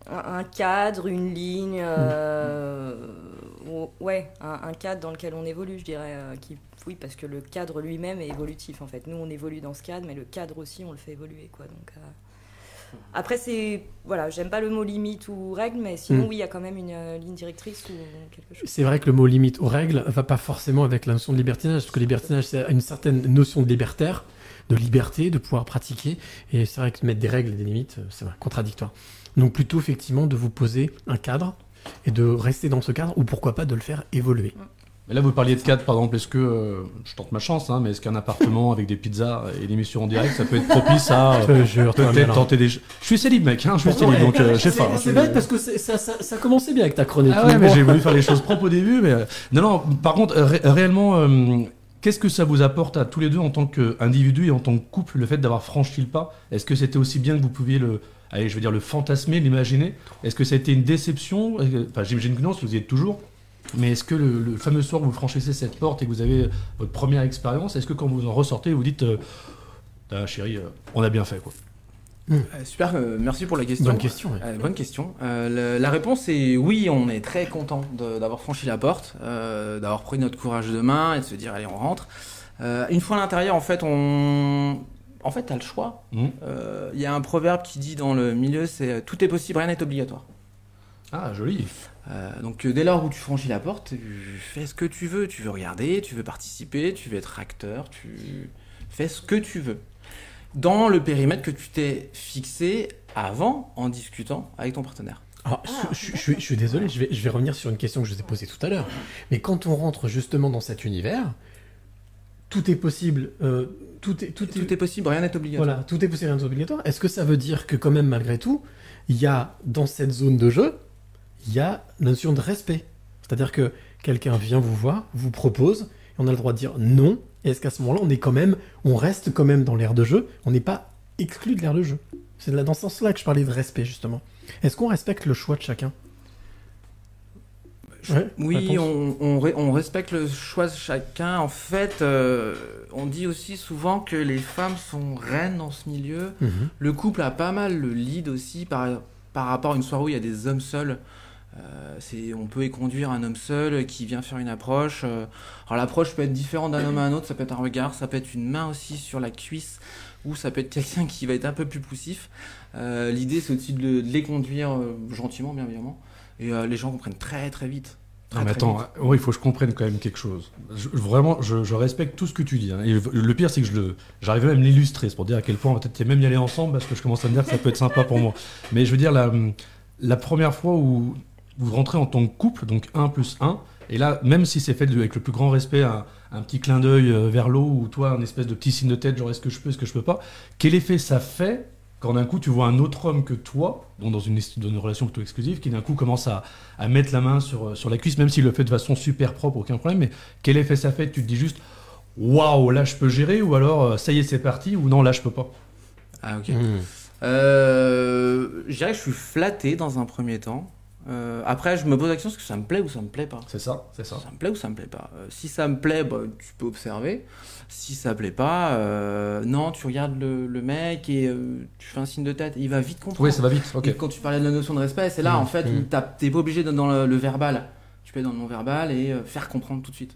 un, cadre, une ligne, euh, ou- ouais, un, un cadre dans lequel on évolue, je dirais. euh, qui, oui, parce que le cadre lui-même est évolutif en fait. Nous, on évolue dans ce cadre, mais le cadre aussi, on le fait évoluer, quoi. Donc après, c'est voilà, j'aime pas le mot limite ou règle, mais sinon, Mm. oui, il y a quand même une euh, ligne directrice ou quelque chose. C'est vrai que le mot limite aux règles va pas forcément avec la notion de libertinage, parce que libertinage, c'est une certaine notion de libertaire, de liberté, de pouvoir pratiquer. Et c'est vrai que mettre des règles et des limites, euh, c'est contradictoire. Donc plutôt effectivement de vous poser un cadre et de rester dans ce cadre, ou pourquoi pas de le faire évoluer. Mais là, vous parliez de cadre, par exemple. Est-ce que, euh, je tente ma chance, hein, mais est-ce qu'un appartement avec des pizzas et l'émission en direct, ça peut être propice à peut-être tenter des. Je suis célib, mec, hein, je suis célib, donc euh, je sais pas. C'est vrai parce que ça, ça, ça commençait bien avec ta chronique. Ah ouais, mais j'ai voulu faire les choses propres au début, mais euh, non, non. Par contre, ré- réellement, qu'est-ce que ça vous apporte à tous les deux en tant qu'individu et en tant que couple, le fait d'avoir franchi le pas? Est-ce que c'était aussi bien que vous pouviez le, allez, je veux dire le fantasmer, l'imaginer? Est-ce que ça a été une déception? Enfin, j'imagine que non, si vous y êtes toujours. Mais est-ce que le, le fameux soir où vous franchissez cette porte et que vous avez votre première expérience, est-ce que quand vous en ressortez, vous dites, euh, Ah, chérie, euh, on a bien fait quoi Euh, super, euh, merci pour la question. Bonne question, ouais. Euh, bonne question. Euh, le- la réponse est oui, on est très content d'avoir franchi la porte, euh, d'avoir pris notre courage de main et de se dire allez on rentre. Euh, une fois à l'intérieur, en fait, on, en fait, t'as le choix. Euh, Il y a un proverbe qui dit dans le milieu, c'est euh, tout est possible, rien n'est obligatoire. Ah, joli. Euh, donc euh, dès lors où tu franchis la porte, tu fais ce que tu veux. Tu veux regarder, tu veux participer, tu veux être acteur, tu fais ce que tu veux. Dans le périmètre que tu t'es fixé avant en discutant avec ton partenaire. Alors, je, je- je suis- je suis désolé, je vais, je vais revenir sur une question que je vous ai posée tout à l'heure. Mais quand on rentre justement dans cet univers, tout est possible. euh, tout, est, tout, Tout est possible, rien n'est obligatoire. Voilà, tout est possible, rien n'est obligatoire. Est-ce que ça veut dire que quand même, malgré tout, il y a dans cette zone de jeu, il y a la notion de respect C'est-à-dire que quelqu'un vient vous voir, vous propose, et on a le droit de dire non. Est-ce qu'à ce moment-là, on est quand même, on reste quand même dans l'air de jeu On n'est pas exclu de l'air de jeu. C'est dans ce sens-là que je parlais de respect justement. Est-ce qu'on respecte le choix de chacun? Ouais, Oui, on respecte le choix de chacun. En fait, euh, on dit aussi souvent que les femmes sont reines dans ce milieu. Mhm. Le couple a pas mal le lead aussi par, par rapport à une soirée où il y a des hommes seuls. Euh, on peut y conduire un homme seul qui vient faire une approche. Euh, alors l'approche peut être différente d'un homme à un autre, ça peut être un regard, ça peut être une main aussi sur la cuisse, ou ça peut être quelqu'un qui va être un peu plus poussif. Euh, l'idée c'est aussi de, le- de les conduire gentiment, bien évidemment. Et les gens comprennent très très vite. Très, Non, mais attends, il faut que je comprenne quand même quelque chose. Je- vraiment, je, je respecte tout ce que tu dis. hein. Et le, pire, c'est que j'arrive même à l'illustrer. C'est pour dire à quel point on va peut-être même y aller ensemble parce que je commence à me dire que ça peut être sympa pour moi. Mais je veux dire, la, la première fois où vous rentrez en tant que couple, donc 1 plus 1, et là, même si c'est fait avec le plus grand respect, un, un petit clin d'œil euh, vers l'eau ou toi, un espèce de petit signe de tête, genre est-ce que je peux, est-ce que je peux pas, quel effet ça fait quand d'un coup tu vois un autre homme que toi, donc dans une, dans une relation plutôt exclusive, qui d'un coup commence à, à mettre la main sur, euh, sur la cuisse, même s'il le fait de façon super propre, aucun problème, mais quel effet ça fait? Tu te dis juste, waouh, là je peux gérer, ou alors euh, ça y est, c'est parti, ou non, là je peux pas. Ah ok. Euh, je dirais que je suis flatté dans un premier temps. Euh, après, je me pose la question est-ce que ça me plaît ou ça me plaît pas? C'est ça, c'est ça. Ça me plaît ou ça me plaît pas? Euh, Si ça me plaît, bah, tu peux observer. Si ça plaît pas, euh, non, tu regardes le, le mec et euh, tu fais un signe de tête. Il va vite comprendre. Oui, ça va vite, ok. Et quand tu parlais de la notion de respect, c'est là Hmm. Mm, en fait mm. t'as- t'es pas obligé d'être dans le, le verbal. Tu peux être dans le non-verbal et euh, faire comprendre tout de suite.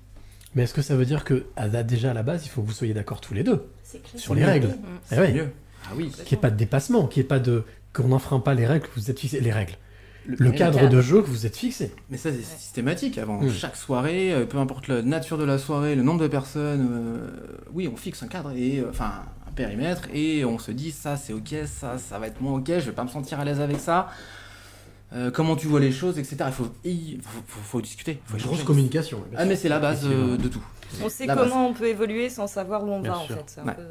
Mais est-ce que ça veut dire que déjà à la base, il faut que vous soyez d'accord tous les deux C'est clair. sur les règles Mm. Eh mieux. Ah oui. Qu'il n'y ait pas de dépassement, qu'il n'y ait pas de qu'on n'enfreint pas les règles que vous êtes fixées, les règles. Le, le cadre cadre. de jeu que vous êtes fixé. Mais ça, c'est systématique avant chaque soirée, euh, peu importe la nature de la soirée, le nombre de personnes, euh, oui, on fixe un cadre et euh, enfin un périmètre et on se dit ça c'est ok, ça ça va être moins ok, je vais pas me sentir à l'aise avec ça. euh, comment tu vois les choses, etc. Il faut, il faut, faut- faut discuter. Faut Une grosse communication, Ah, mais c'est la base euh, de tout. On sait La base. comment on peut évoluer sans savoir où on Bien va sûr. en fait. c'est un Ouais. peu,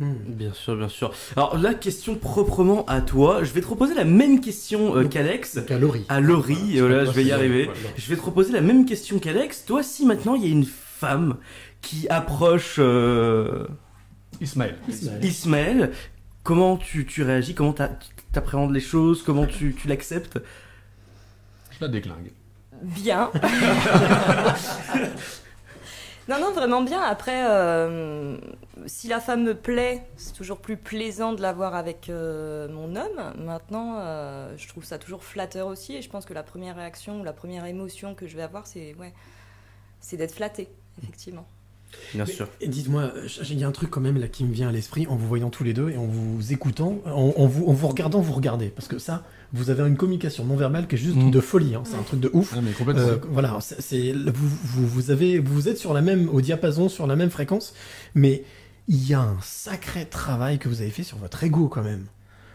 euh, Bien sûr, bien sûr. Alors la question proprement à toi, je vais te reposer la même question euh, qu'Alex. à Laurie. À Laurie, et voilà, pas je vais y arriver. Je vais te reposer la même question qu'Alex. Toi, si maintenant il y a une femme qui approche euh, Ismaël. Ismaël, comment tu, tu réagis? Comment t'a- t'appréhendes les choses? Comment tu, tu l'acceptes? Je la déclingue. Bien. non, non, vraiment bien. Après, euh, si la femme me plaît, c'est toujours plus plaisant de la voir avec euh, mon homme. Maintenant, euh, je trouve ça toujours flatteur aussi. Et je pense que la première réaction ou la première émotion que je vais avoir, c'est ouais, c'est d'être flatté, effectivement. Bien Mais- sûr. Et dites-moi, il y a un truc quand même là qui me vient à l'esprit en vous voyant tous les deux et en vous écoutant, en, en vous, en vous regardant, vous regardez. Parce que ça, vous avez une communication non verbale qui est juste de folie. hein. C'est un truc de ouf. Ah, mais complètement. Euh, voilà, c'est, vous, vous, vous avez, vous êtes sur la même, au diapason, sur la même fréquence, mais il y a un sacré travail que vous avez fait sur votre ego quand même.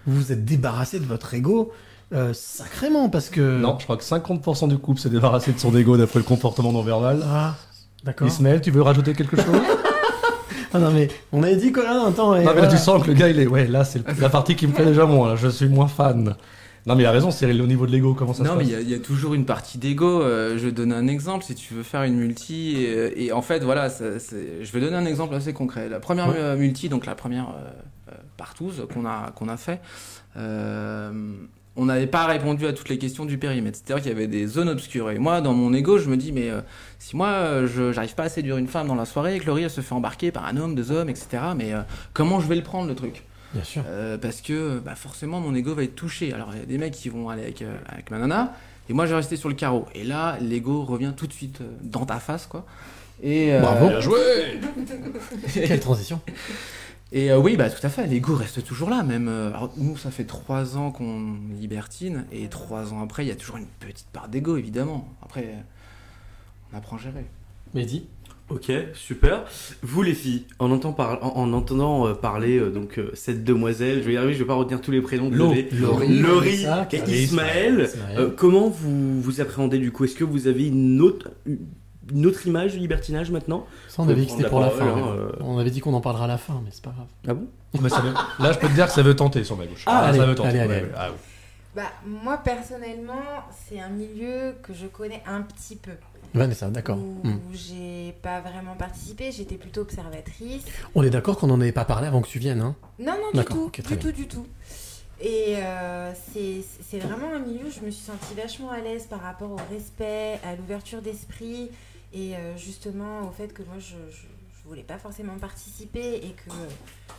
Vous vous êtes débarrassé de votre ego euh, sacrément parce que. Non, je crois que 50% du couple s'est débarrassé de son ego d'après le comportement non verbal. Ah, d'accord. Ismaël, tu veux rajouter quelque chose? Ah non mais on avait dit quoi là Attends, et Non, mais là, voilà. tu sens que le gars, il est. Ouais, là, c'est la partie qui me plaît déjà moins. Là, je suis moins fan. Non, mais il a raison, Cyril, au niveau de l'ego, comment ça non, se mais passe y a- il y, a toujours une partie d'ego. euh, je vais donner un exemple. Si tu veux faire une multi, et, et en fait, voilà, ça- c'est- je vais donner un exemple assez concret. La première Ouais. euh, multi, donc la première euh, euh, partouze qu'on a, qu'on a fait, euh, on n'avait pas répondu à toutes les questions du périmètre. C'est-à-dire qu'il y avait des zones obscures. Et moi, dans mon ego, je me dis, mais euh, si moi, euh, je j'arrive pas à séduire une femme dans la soirée et que Laurie, elle se fait embarquer par un homme, deux hommes, etc., mais euh, comment je vais le prendre, le truc? Bien sûr. Euh, parce que bah, forcément mon ego va être touché. Alors il y a des mecs qui vont aller avec, euh, avec ma nana et moi je vais rester sur le carreau. Et là l'ego revient tout de suite euh, dans ta face quoi. Et, euh, Bravo. Bien joué. Quelle transition. Et euh, oui bah tout à fait, l'ego reste toujours là même. euh, alors, nous ça fait trois ans qu'on libertine et trois ans après il y a toujours une petite part d'ego évidemment. Après euh, on apprend à gérer. Mehdi? Ok, super. Vous les filles, en, entend par- en, en entendant euh, parler euh, donc euh, cette demoiselle, je vais y arriver, je vais pas retenir tous les prénoms. Lo- désolé. Laurie, Laurie Vanessa, et Ismaël. Ismaël. Euh, comment vous vous appréhendez du coup? Est-ce que vous avez une autre une autre image du libertinage maintenant? Ça, on Vous avait dit que c'était pour la fin. hein. hein, euh. On avait dit qu'on en parlera à la fin, mais c'est pas grave. Ah bon? Mais ça veut- Là, je peux te dire que ça veut tenter sur ma gauche. Ah, allez, ça veut tenter. allez, ouais, allez, ouais. allez. Ah, oui. Bah, moi personnellement, c'est un milieu que je connais un petit peu. Vanessa, d'accord. Où, Hmm. j'ai pas vraiment participé, j'étais plutôt observatrice. On est d'accord qu'on n'en avait pas parlé avant que tu viennes, hein? Non, non, du tout, du bien. tout, du tout. Et euh, c'est c'est vraiment un milieu où je me suis sentie vachement à l'aise par rapport au respect, à l'ouverture d'esprit et euh, justement au fait que moi je, je, je voulais pas forcément participer et que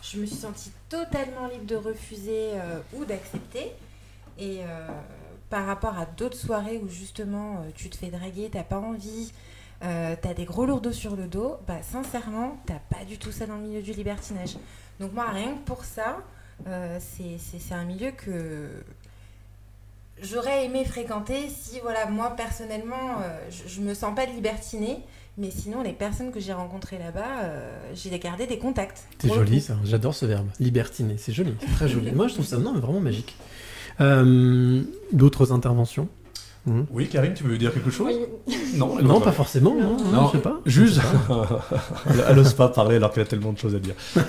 je me suis sentie totalement libre de refuser euh, ou d'accepter. Et par rapport à d'autres soirées où justement euh, tu te fais draguer, t'as pas envie, euh, t'as des gros lourdeaux sur le dos, bah sincèrement, t'as pas du tout ça dans le milieu du libertinage. Donc moi, rien que pour ça, euh, c'est- un milieu que j'aurais aimé fréquenter si, voilà, moi personnellement, euh, je, je me sens pas libertinée, mais sinon, les personnes que j'ai rencontrées là-bas, euh, j'ai gardé des contacts. C'est joli ça, j'adore ce verbe. Libertiner, c'est joli, très joli. Moi je trouve ça non, mais vraiment magique. Euh, D'autres interventions Mhm. Oui, Karine, tu veux dire quelque chose? Non, Non, pas forcément, non, non, je sais pas. Juste. elle, elle ose pas parler alors qu'elle a tellement de choses à dire.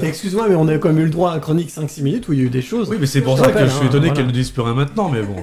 Eh, Excuse-moi, mais on a quand même eu le droit à chronique 5-6 minutes où il y a eu des choses. Oui, mais c'est pour Je ça que je suis hein, étonné voilà. qu'elle ne dise plus rien maintenant, mais bon,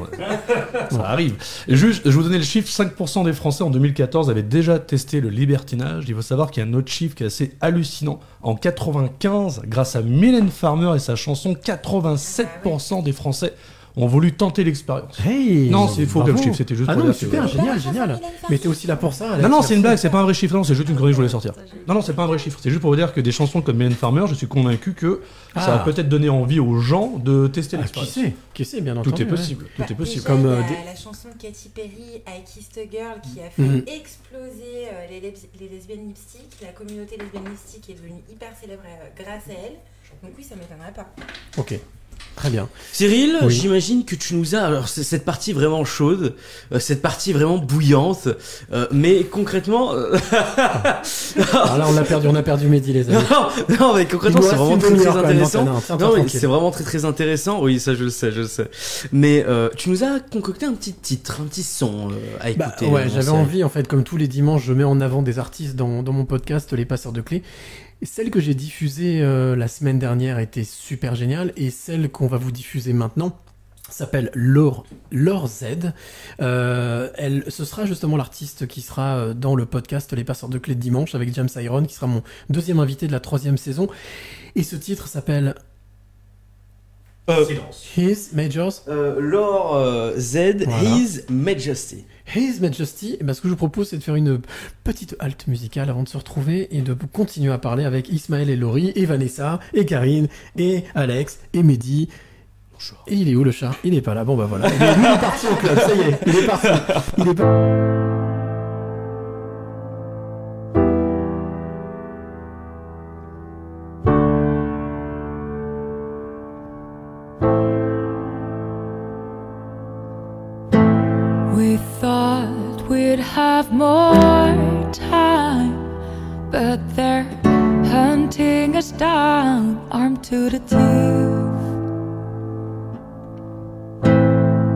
ça arrive. Juste, je vais vous donner le chiffre 5% des Français en 2014 avaient déjà testé le libertinage. Il faut savoir qu'il y a un autre chiffre qui est assez hallucinant. En 95, grâce à Mylène Farmer et sa chanson, 87% des Français ont voulu tenter l'expérience. Hey, non, c'est faux comme chiffre, c'était juste Ah pour non, dire que- super, génial, génial. Mais t'es aussi là pour ça. Alex, Non, non, c'est une blague, c'est pas un vrai chiffre, non, c'est juste une connerie que je voulais sortir. Non, non, c'est pas un vrai chiffre, c'est juste pour vous dire que des chansons comme Mylène Farmer, je suis convaincu que ça va Ah. peut-être donner envie aux gens de tester Ah, qui l'expérience. sait Qui sait, bien Tout entendu. est possible, ouais. tout est possible. Déjà, Comme, il y euh, a des- la chanson de Katy Perry, I Kissed a Girl, qui a fait Mhm. exploser euh, les, lesb- les lesbiennes lipstick. La communauté lesbienne lipstick est devenue hyper célèbre euh, grâce à elle. Donc oui, ça m'étonnerait pas. Ok. Très bien. Cyril, Oui. j'imagine que tu nous as alors cette partie vraiment chaude, euh, cette partie vraiment bouillante, euh, mais concrètement. euh, Alors là, on a perdu, on a perdu Mehdi, les amis. non, non, mais concrètement, c'est vraiment très, intéressant. Non, mais tranquille. c'est vraiment très très intéressant. Oui, ça je le sais, je le sais. Mais euh, tu nous as concocté un petit titre, un petit son euh, à Bah, écouter. ouais, euh, j'avais envie, en fait, comme tous les dimanches, je mets en avant des artistes dans, dans mon podcast Les Passeurs de Clés. Et celle que j'ai diffusée euh, la semaine dernière était super géniale, et celle qu'on va vous diffuser maintenant s'appelle Laure, Laure Z. Euh, elle, ce sera justement l'artiste qui sera euh, dans le podcast Les Passeurs de Clés de dimanche avec James Iron, qui sera mon deuxième invité de la troisième saison. Et ce titre s'appelle His Majors. Euh, Laure euh, Z, Voilà. His Majesty. His Majesty, et ben, ce que je vous propose, c'est de faire une petite halte musicale avant de se retrouver et de continuer à parler avec Ismaël et Laurie, et Vanessa, et Karine, et Alex, et Mehdi. Et il est où le chat? Il est pas là, bon bah voilà. Il est, parti au club, ça y est, il est parti. Il est pas... have more time, but they're hunting us down, armed to the teeth.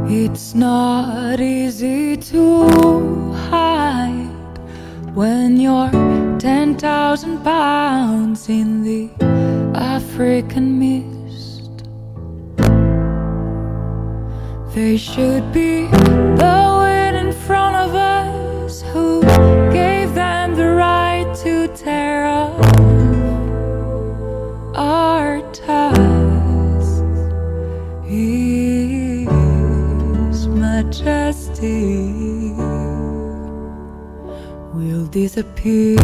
It's not easy to hide when you're 10,000 pounds in the African mist. They should be blowing in front of us. Who gave them the right to tear up our ties? His Majesty will disappear.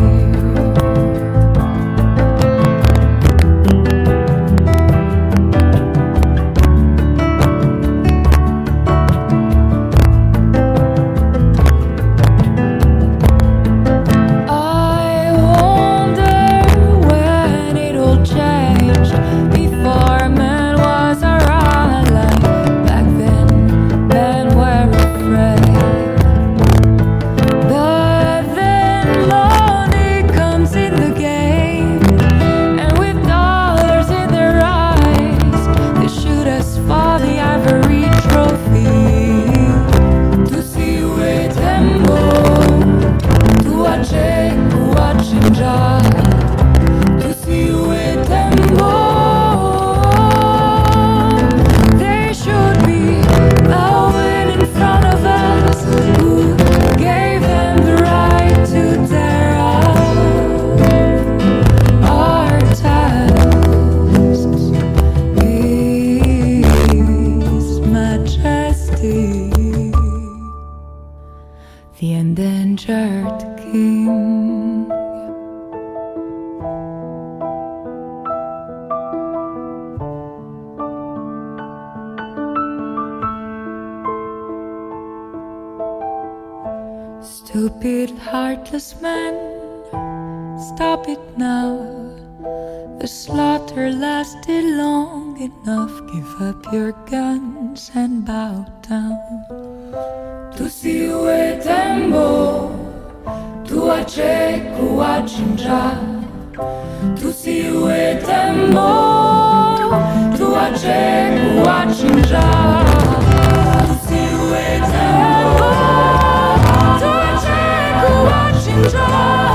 Heartless man, stop it now. The slaughter lasted long enough. Give up your guns and bow down. tusiwe tembo tuache kuwachinja tusiwe tembo tuache kuwachinja tusiwe tembo 心中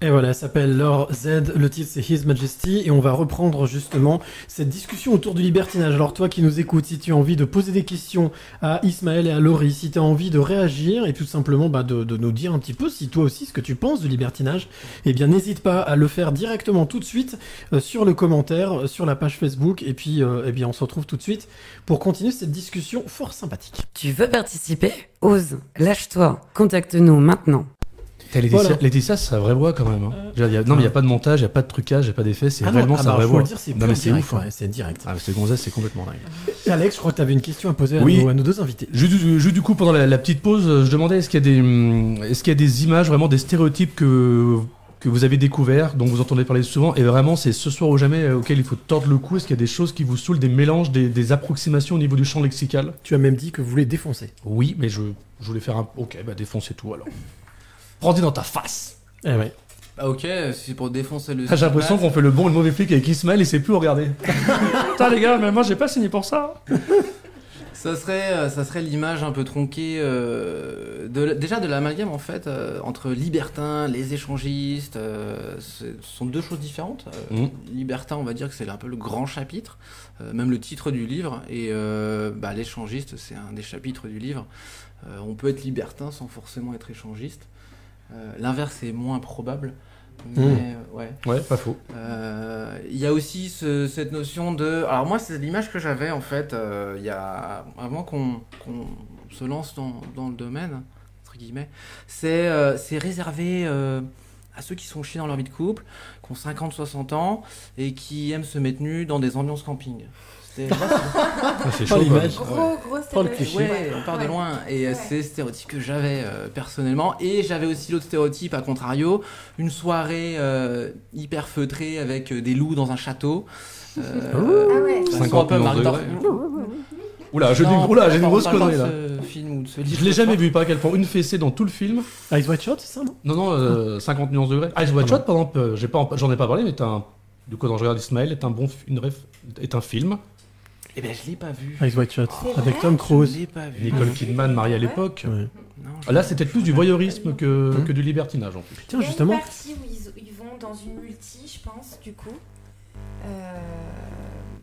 Et voilà, elle s'appelle Laure Z, le titre c'est His Majesty, et on va reprendre justement cette discussion autour du libertinage. Alors toi qui nous écoutes, si tu as envie de poser des questions à Ismaël et à Laurie, si tu as envie de réagir et tout simplement bah, de, nous dire un petit peu si toi aussi ce que tu penses du libertinage, eh bien n'hésite pas à le faire directement tout de suite euh, sur le commentaire, euh, sur la page Facebook, et puis euh, eh bien on se retrouve tout de suite pour continuer cette discussion fort sympathique. Tu veux participer? Ose, lâche-toi, contacte-nous maintenant. Laetitia, Voilà. Laetitia, c'est sa vraie voix quand même. hein. Je dire, y a- non, mais il n'y a pas de montage, il n'y a pas de trucage, il n'y a pas d'effet, c'est Ah réellement ah sa bah, vraie voix. dire, c'est non, mais c'est direct, ouf. hein. c'est direct. Ah, ce gonzesse, c'est complètement dingue. Et Alex, je crois que tu avais une question à poser à, nos, à nos deux invités. Juste, du- juste du coup, pendant la, la petite pause, euh, je demandais est-ce qu'il y, a des, hum, est-ce qu'il y a des images, vraiment des stéréotypes que, que vous avez découverts, dont vous entendez parler souvent, et vraiment c'est ce soir ou jamais euh, auquel il faut tordre le cou Est-ce qu'il y a des choses qui vous saoulent, des mélanges, des, des approximations au niveau du champ lexical? Tu as même dit que vous voulez défoncer. Oui, mais je, je voulais faire un. Ok, bah défoncez tout alors. Prends-y dans ta face Eh ouais. Ah, ok, c'est pour défoncer le. Ah, J'ai l'impression qu'on fait le bon et le mauvais flic avec Ismaël et c'est plus regarder. Putain les gars, mais moi j'ai pas signé pour ça. Ça serait, euh, ça serait l'image un peu tronquée, euh, de, déjà de l'amalgame en fait, euh, entre libertins, les échangistes. euh, ce sont deux choses différentes. Euh, Mhm. Libertin, on va dire que c'est un peu le grand chapitre, euh, même le titre du livre, et euh, bah, l'échangiste, c'est un des chapitres du livre. Euh, on peut être libertin sans forcément être échangiste. Euh, L'inverse est moins probable. Mais, Mhm. euh, ouais. Ouais, pas faux. Euh, Il y a aussi ce- cette notion de. Alors, moi, c'est l'image que j'avais en fait, euh, il y a. Avant qu'on se lance dans, dans le domaine, entre guillemets, c'est euh, réservé à ceux qui sont chiés dans leur vie de couple, qui ont 50-60 ans et qui aiment se mettre nus dans des ambiances camping. C'était- c'est chaud, l'image. Gros, gros stéréotype. cliché. Ouais, on part de loin. Et euh, c'est le stéréotype que j'avais euh, personnellement. Et j'avais aussi l'autre stéréotype, à contrario, une soirée euh, hyper feutrée avec des loups dans un château. Euh, Ah ouais. ça 50 sent un peu millions de Marc degrés. Oula, Non, une, oula, j'ai une grosse pas connerie là. ce film ou de ce livre, Je l'ai je jamais vu, pas à quel point. Une fessée dans tout le film. Ice White Shot, c'est ça, non? Non, non, euh, 50 nuances degrés. Ice White Shot, par exemple, euh, j'ai pas, j'en ai pas parlé, mais est un, du coup, dans Je regarde Ismaël, est un bon, une ref, est un film. Eh ben, je l'ai pas vu. Ice White Shot, avec Tom Cruise. Je l'ai pas vu. Nicole Kidman, mariée à l'époque. Ouais. Non, je- Ah, Là, c'était plus du voyeurisme que, Hum. que du libertinage en plus. Tiens, Il y a justement. une partie où ils, ils vont dans une multi, je pense, du coup. Euh,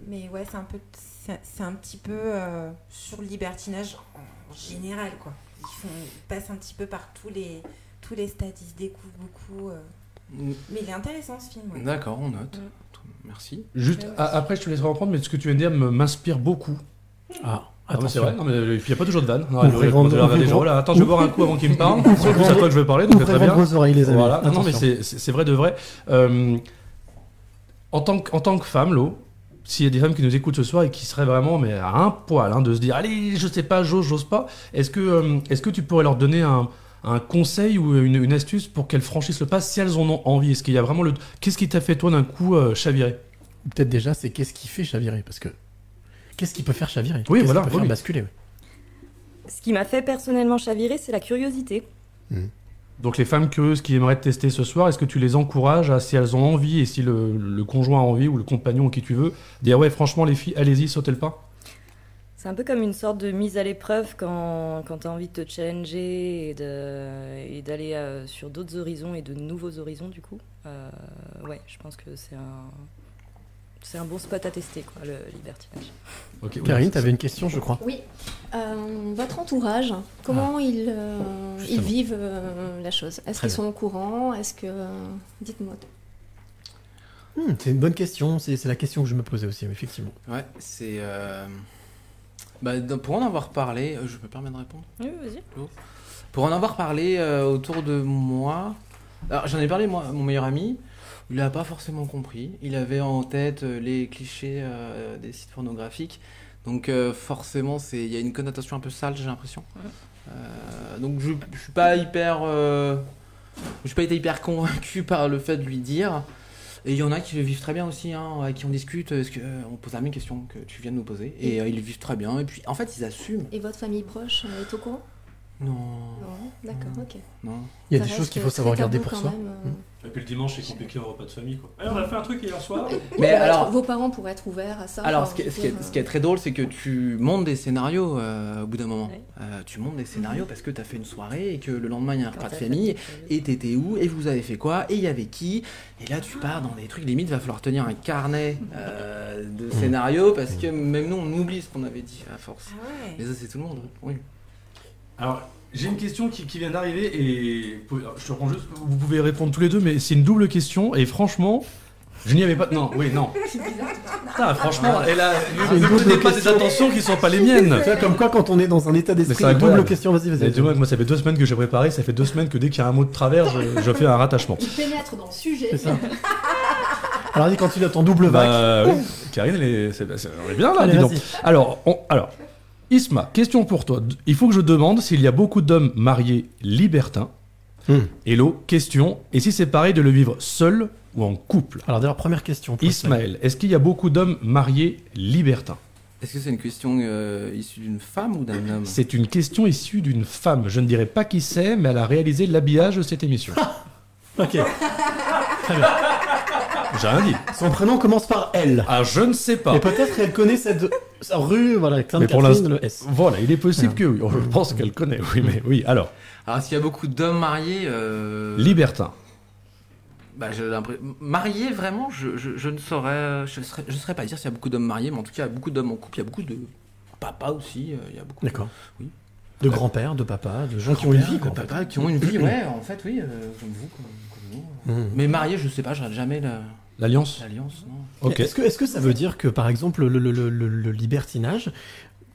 mais ouais, c'est un peu, c'est c'est un petit peu sur sur le libertinage en général, quoi. Ils, font, ils passent un petit peu par tous les, tous les stades, ils se découvrent beaucoup. euh. Mm. Mais il est intéressant ce film. ouais. D'accord, on note. Merci. Juste, Ouais, a- après, je te laisserai reprendre, mais ce que tu viens de dire me- m'inspire beaucoup. Ah, Ah, mais c'est vrai, non, mais il n'y a pas toujours de vanne. Non, Ouvrez grand- gens. attends, je vais boire un coup avant qu'il me parle. C'est à toi que je vais parler, donc ouvrez très bien. vos oreilles, les amis. Voilà. Non, non, mais Attention. c'est- c'est c'est vrai de vrai. Euh, en, tant que, en tant que femme, Lo, s'il y a des femmes qui nous écoutent ce soir et qui seraient vraiment mais à un poil hein, de se dire allez, je sais pas, j'ose, j'ose pas, est-ce que, euh, est-ce que tu pourrais leur donner un, un conseil ou une, une astuce pour qu'elles franchissent le pas si elles en ont envie? Est-ce qu'il y a vraiment le. Qu'est-ce qui t'a fait, toi, d'un coup, euh, chavirer? Peut-être déjà, c'est qu'est-ce qui fait chavirer? Parce que qu'est-ce qui peut faire chavirer? Oui, voilà, qui peut faire oui. basculer ouais. Ce qui m'a fait personnellement chavirer, c'est la curiosité. Donc les femmes curieuses qui aimeraient te tester ce soir, est-ce que tu les encourages à, si elles ont envie et si le, le conjoint a envie ou le compagnon ou qui tu veux, dire ouais franchement les filles, allez-y, sautez le pas? C'est un peu comme une sorte de mise à l'épreuve quand, quand tu as envie de te challenger et d'aller euh, sur d'autres horizons et de nouveaux horizons du coup. Euh, ouais, je pense que c'est un, c'est un bon spot à tester, quoi, le libertinage. Ok, Karine, t'avais une question, je crois. Oui. Euh, votre entourage, comment ils, euh, ils justement. vivent euh, la chose? Est-ce qu'ils sont au courant? Est-ce que. Dites-moi. Hmm, c'est une bonne question. C'est c'est la question que je me posais aussi, effectivement. Ouais, c'est. Bah, pour en avoir parlé, euh, je me permets de répondre Oui, vas-y. Pour en avoir parlé euh, autour de moi, alors j'en ai parlé moi, à mon meilleur ami, il n'a pas forcément compris. Il avait en tête euh, les clichés euh, des sites pornographiques, donc forcément c'est, il y a une connotation un peu sale, j'ai l'impression. Donc je, je suis pas hyper, je suis pas été hyper convaincu par le fait de lui dire. Et il y en a qui le vivent très bien aussi, hein, avec qui on discute, est-ce que euh, on pose la même question que tu viens de nous poser, et euh, ils le vivent très bien. Et puis en fait ils assument. Et votre famille proche euh, est au courant? Non. Non, d'accord, ok. Non. Il y a Ça des choses qu'il faut savoir garder pour soi. même, euh. Et puis le dimanche c'est compliqué un repas de famille quoi. on a fait un truc hier soir. Mais alors- Vos parents pourraient être ouverts à ça Alors, ce qui, est, je ce, veux qui est- dire, ce qui est très drôle, c'est que tu montes des scénarios euh, au bout d'un moment. Ouais. Euh, tu montes des scénarios parce que tu as fait une soirée et que le lendemain il y a un repas de famille et t'étais où et vous avez fait quoi et il y avait qui et là tu pars dans des trucs limite va falloir tenir un carnet euh, de scénarios parce que même nous on oublie ce qu'on avait dit à force. Ah ouais. Mais ça c'est tout le monde. Oui. Alors j'ai une question qui, qui vient d'arriver et je te reprends juste, vous pouvez répondre tous les deux, mais c'est une double question et franchement, je n'y avais pas. Non, oui, non. Putain, franchement, elle a. Une Ne double tenez pas des question. attentions qui sont pas les miennes. Tu vois, comme quoi, quand on est dans un état d'esprit, c'est double incroyable. question, vas-y, vas-y. Tu vois, moi, ça fait deux semaines que j'ai préparé, ça fait deux semaines que dès qu'il y a un mot de travers, je, je fais un rattachement. Il pénètre dans le sujet. C'est ça. Alors, vas-y, continue à ton double vague. Bah, oui. Karine, elle est, c'est- c'est- on est bien là, Allez, dis donc. Alors, on- alors, Isma, question pour toi. Il faut que je demande s'il y a beaucoup d'hommes mariés libertins. Hmm. Hello, question. Et si c'est pareil de le vivre seul ou en couple Alors, d'ailleurs, première question. pour Ismaël, est-ce qu'il y a beaucoup d'hommes mariés libertins? Est-ce que c'est une question euh, issue d'une femme ou d'un homme? C'est une question issue d'une femme. Je ne dirais pas qui c'est, mais elle a réalisé l'habillage de cette émission. Ok. Très bien. J'ai rien dit. Son prénom commence par L. Ah, je ne sais pas. Et peut-être qu'elle connaît cette rue, voilà, Mais pour Sainte-Catherine, l'instant, le S. voilà, il est possible que oui. Je pense qu'elle connaît, oui, mais oui. Alors, Alors, s'il y a beaucoup d'hommes mariés. euh, libertin. Bah, j'ai l'impression. Mariés, vraiment, je, je, je ne saurais. Je ne je saurais pas dire s'il y a beaucoup d'hommes mariés, mais en tout cas, il y a beaucoup d'hommes en couple. Il y a beaucoup de. Papa aussi, euh, il y a beaucoup. D'accord. Oui. De grand-père, de papa, de gens qui ont une vie, quoi. De papa qui ont une vie, ouais, en fait, oui, euh, comme vous, comme, comme nous. Mhm. Mais mariés, je sais pas, je regarde jamais la- L'alliance l'alliance, non. Ok. Est-ce que, ça veut dire que, par exemple, le, le- le- le- le libertinage,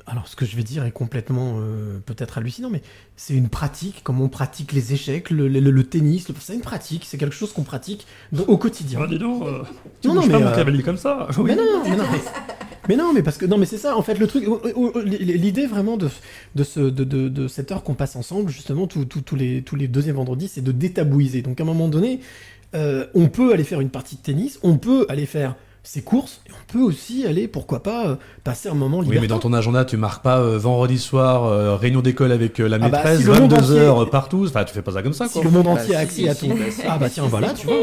alors ce que je vais dire est complètement euh, peut-être hallucinant, mais c'est une pratique, comme on pratique les échecs, le, le- le tennis, le- c'est une pratique, c'est quelque chose qu'on pratique dans- au quotidien. Ah, dis donc, euh, tu non, non, mais, pas mon euh, cavalier comme ça. Oui. Mais non, mais non, mais, mais non, mais parce que non, mais c'est ça en fait le truc. L'idée vraiment de de ce de, de, de cette heure qu'on passe ensemble, justement, tous tous- tous les tous les deuxièmes vendredis, c'est de détabouiser. Donc à un moment donné, euh, on peut aller faire une partie de tennis, on peut aller faire ses courses, et on peut aussi aller, pourquoi pas, euh, passer un moment Oui, libertin. mais dans ton agenda, tu marques pas euh, vendredi soir, euh, réunion d'école avec euh, la Ah bah, maîtresse, si le monde 22 entier- heures partout. Enfin, tu fais pas ça comme ça, Si quoi. le monde Bah, entier a si, accès si, à si, tout. bah, si. ah bah tiens, voilà, tu vois.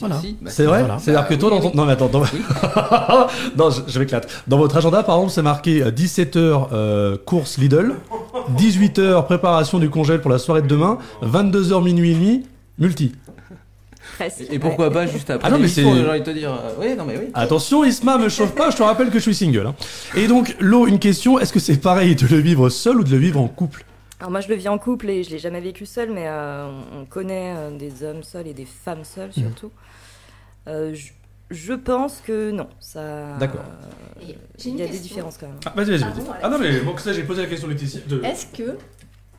Voilà. si, bah, C'est si, vrai voilà. C'est-à-dire que toi, dans ton... Non, mais attends, dans... non, je, je m'éclate. Dans votre agenda, par exemple, c'est marqué 17h course Lidl, 18h préparation du congèle pour la soirée de demain, 22h minuit et demi, multi. Presque. Et, et pourquoi pas juste après Ah non, mais c'est- j'ai envie de te dire. euh, oui, non, mais oui. Attention, Isma, me chauffe pas, je te rappelle que je suis single. hein. Et donc, Lo, une question, est-ce que c'est pareil de le vivre seul ou de le vivre en couple? Alors moi je le vis en couple et je l'ai jamais vécu seul, mais euh, on on connaît euh, des hommes seuls et des femmes seules Mhm. surtout. Euh, je, je pense que non, ça. D'accord. euh, J'ai Il y a des question. différences quand même. Ah, vas-y, vas-y. Pardon. Alex. Ah non, mais bon, que ça, j'ai posé la question Laetitia. De... Est-ce que,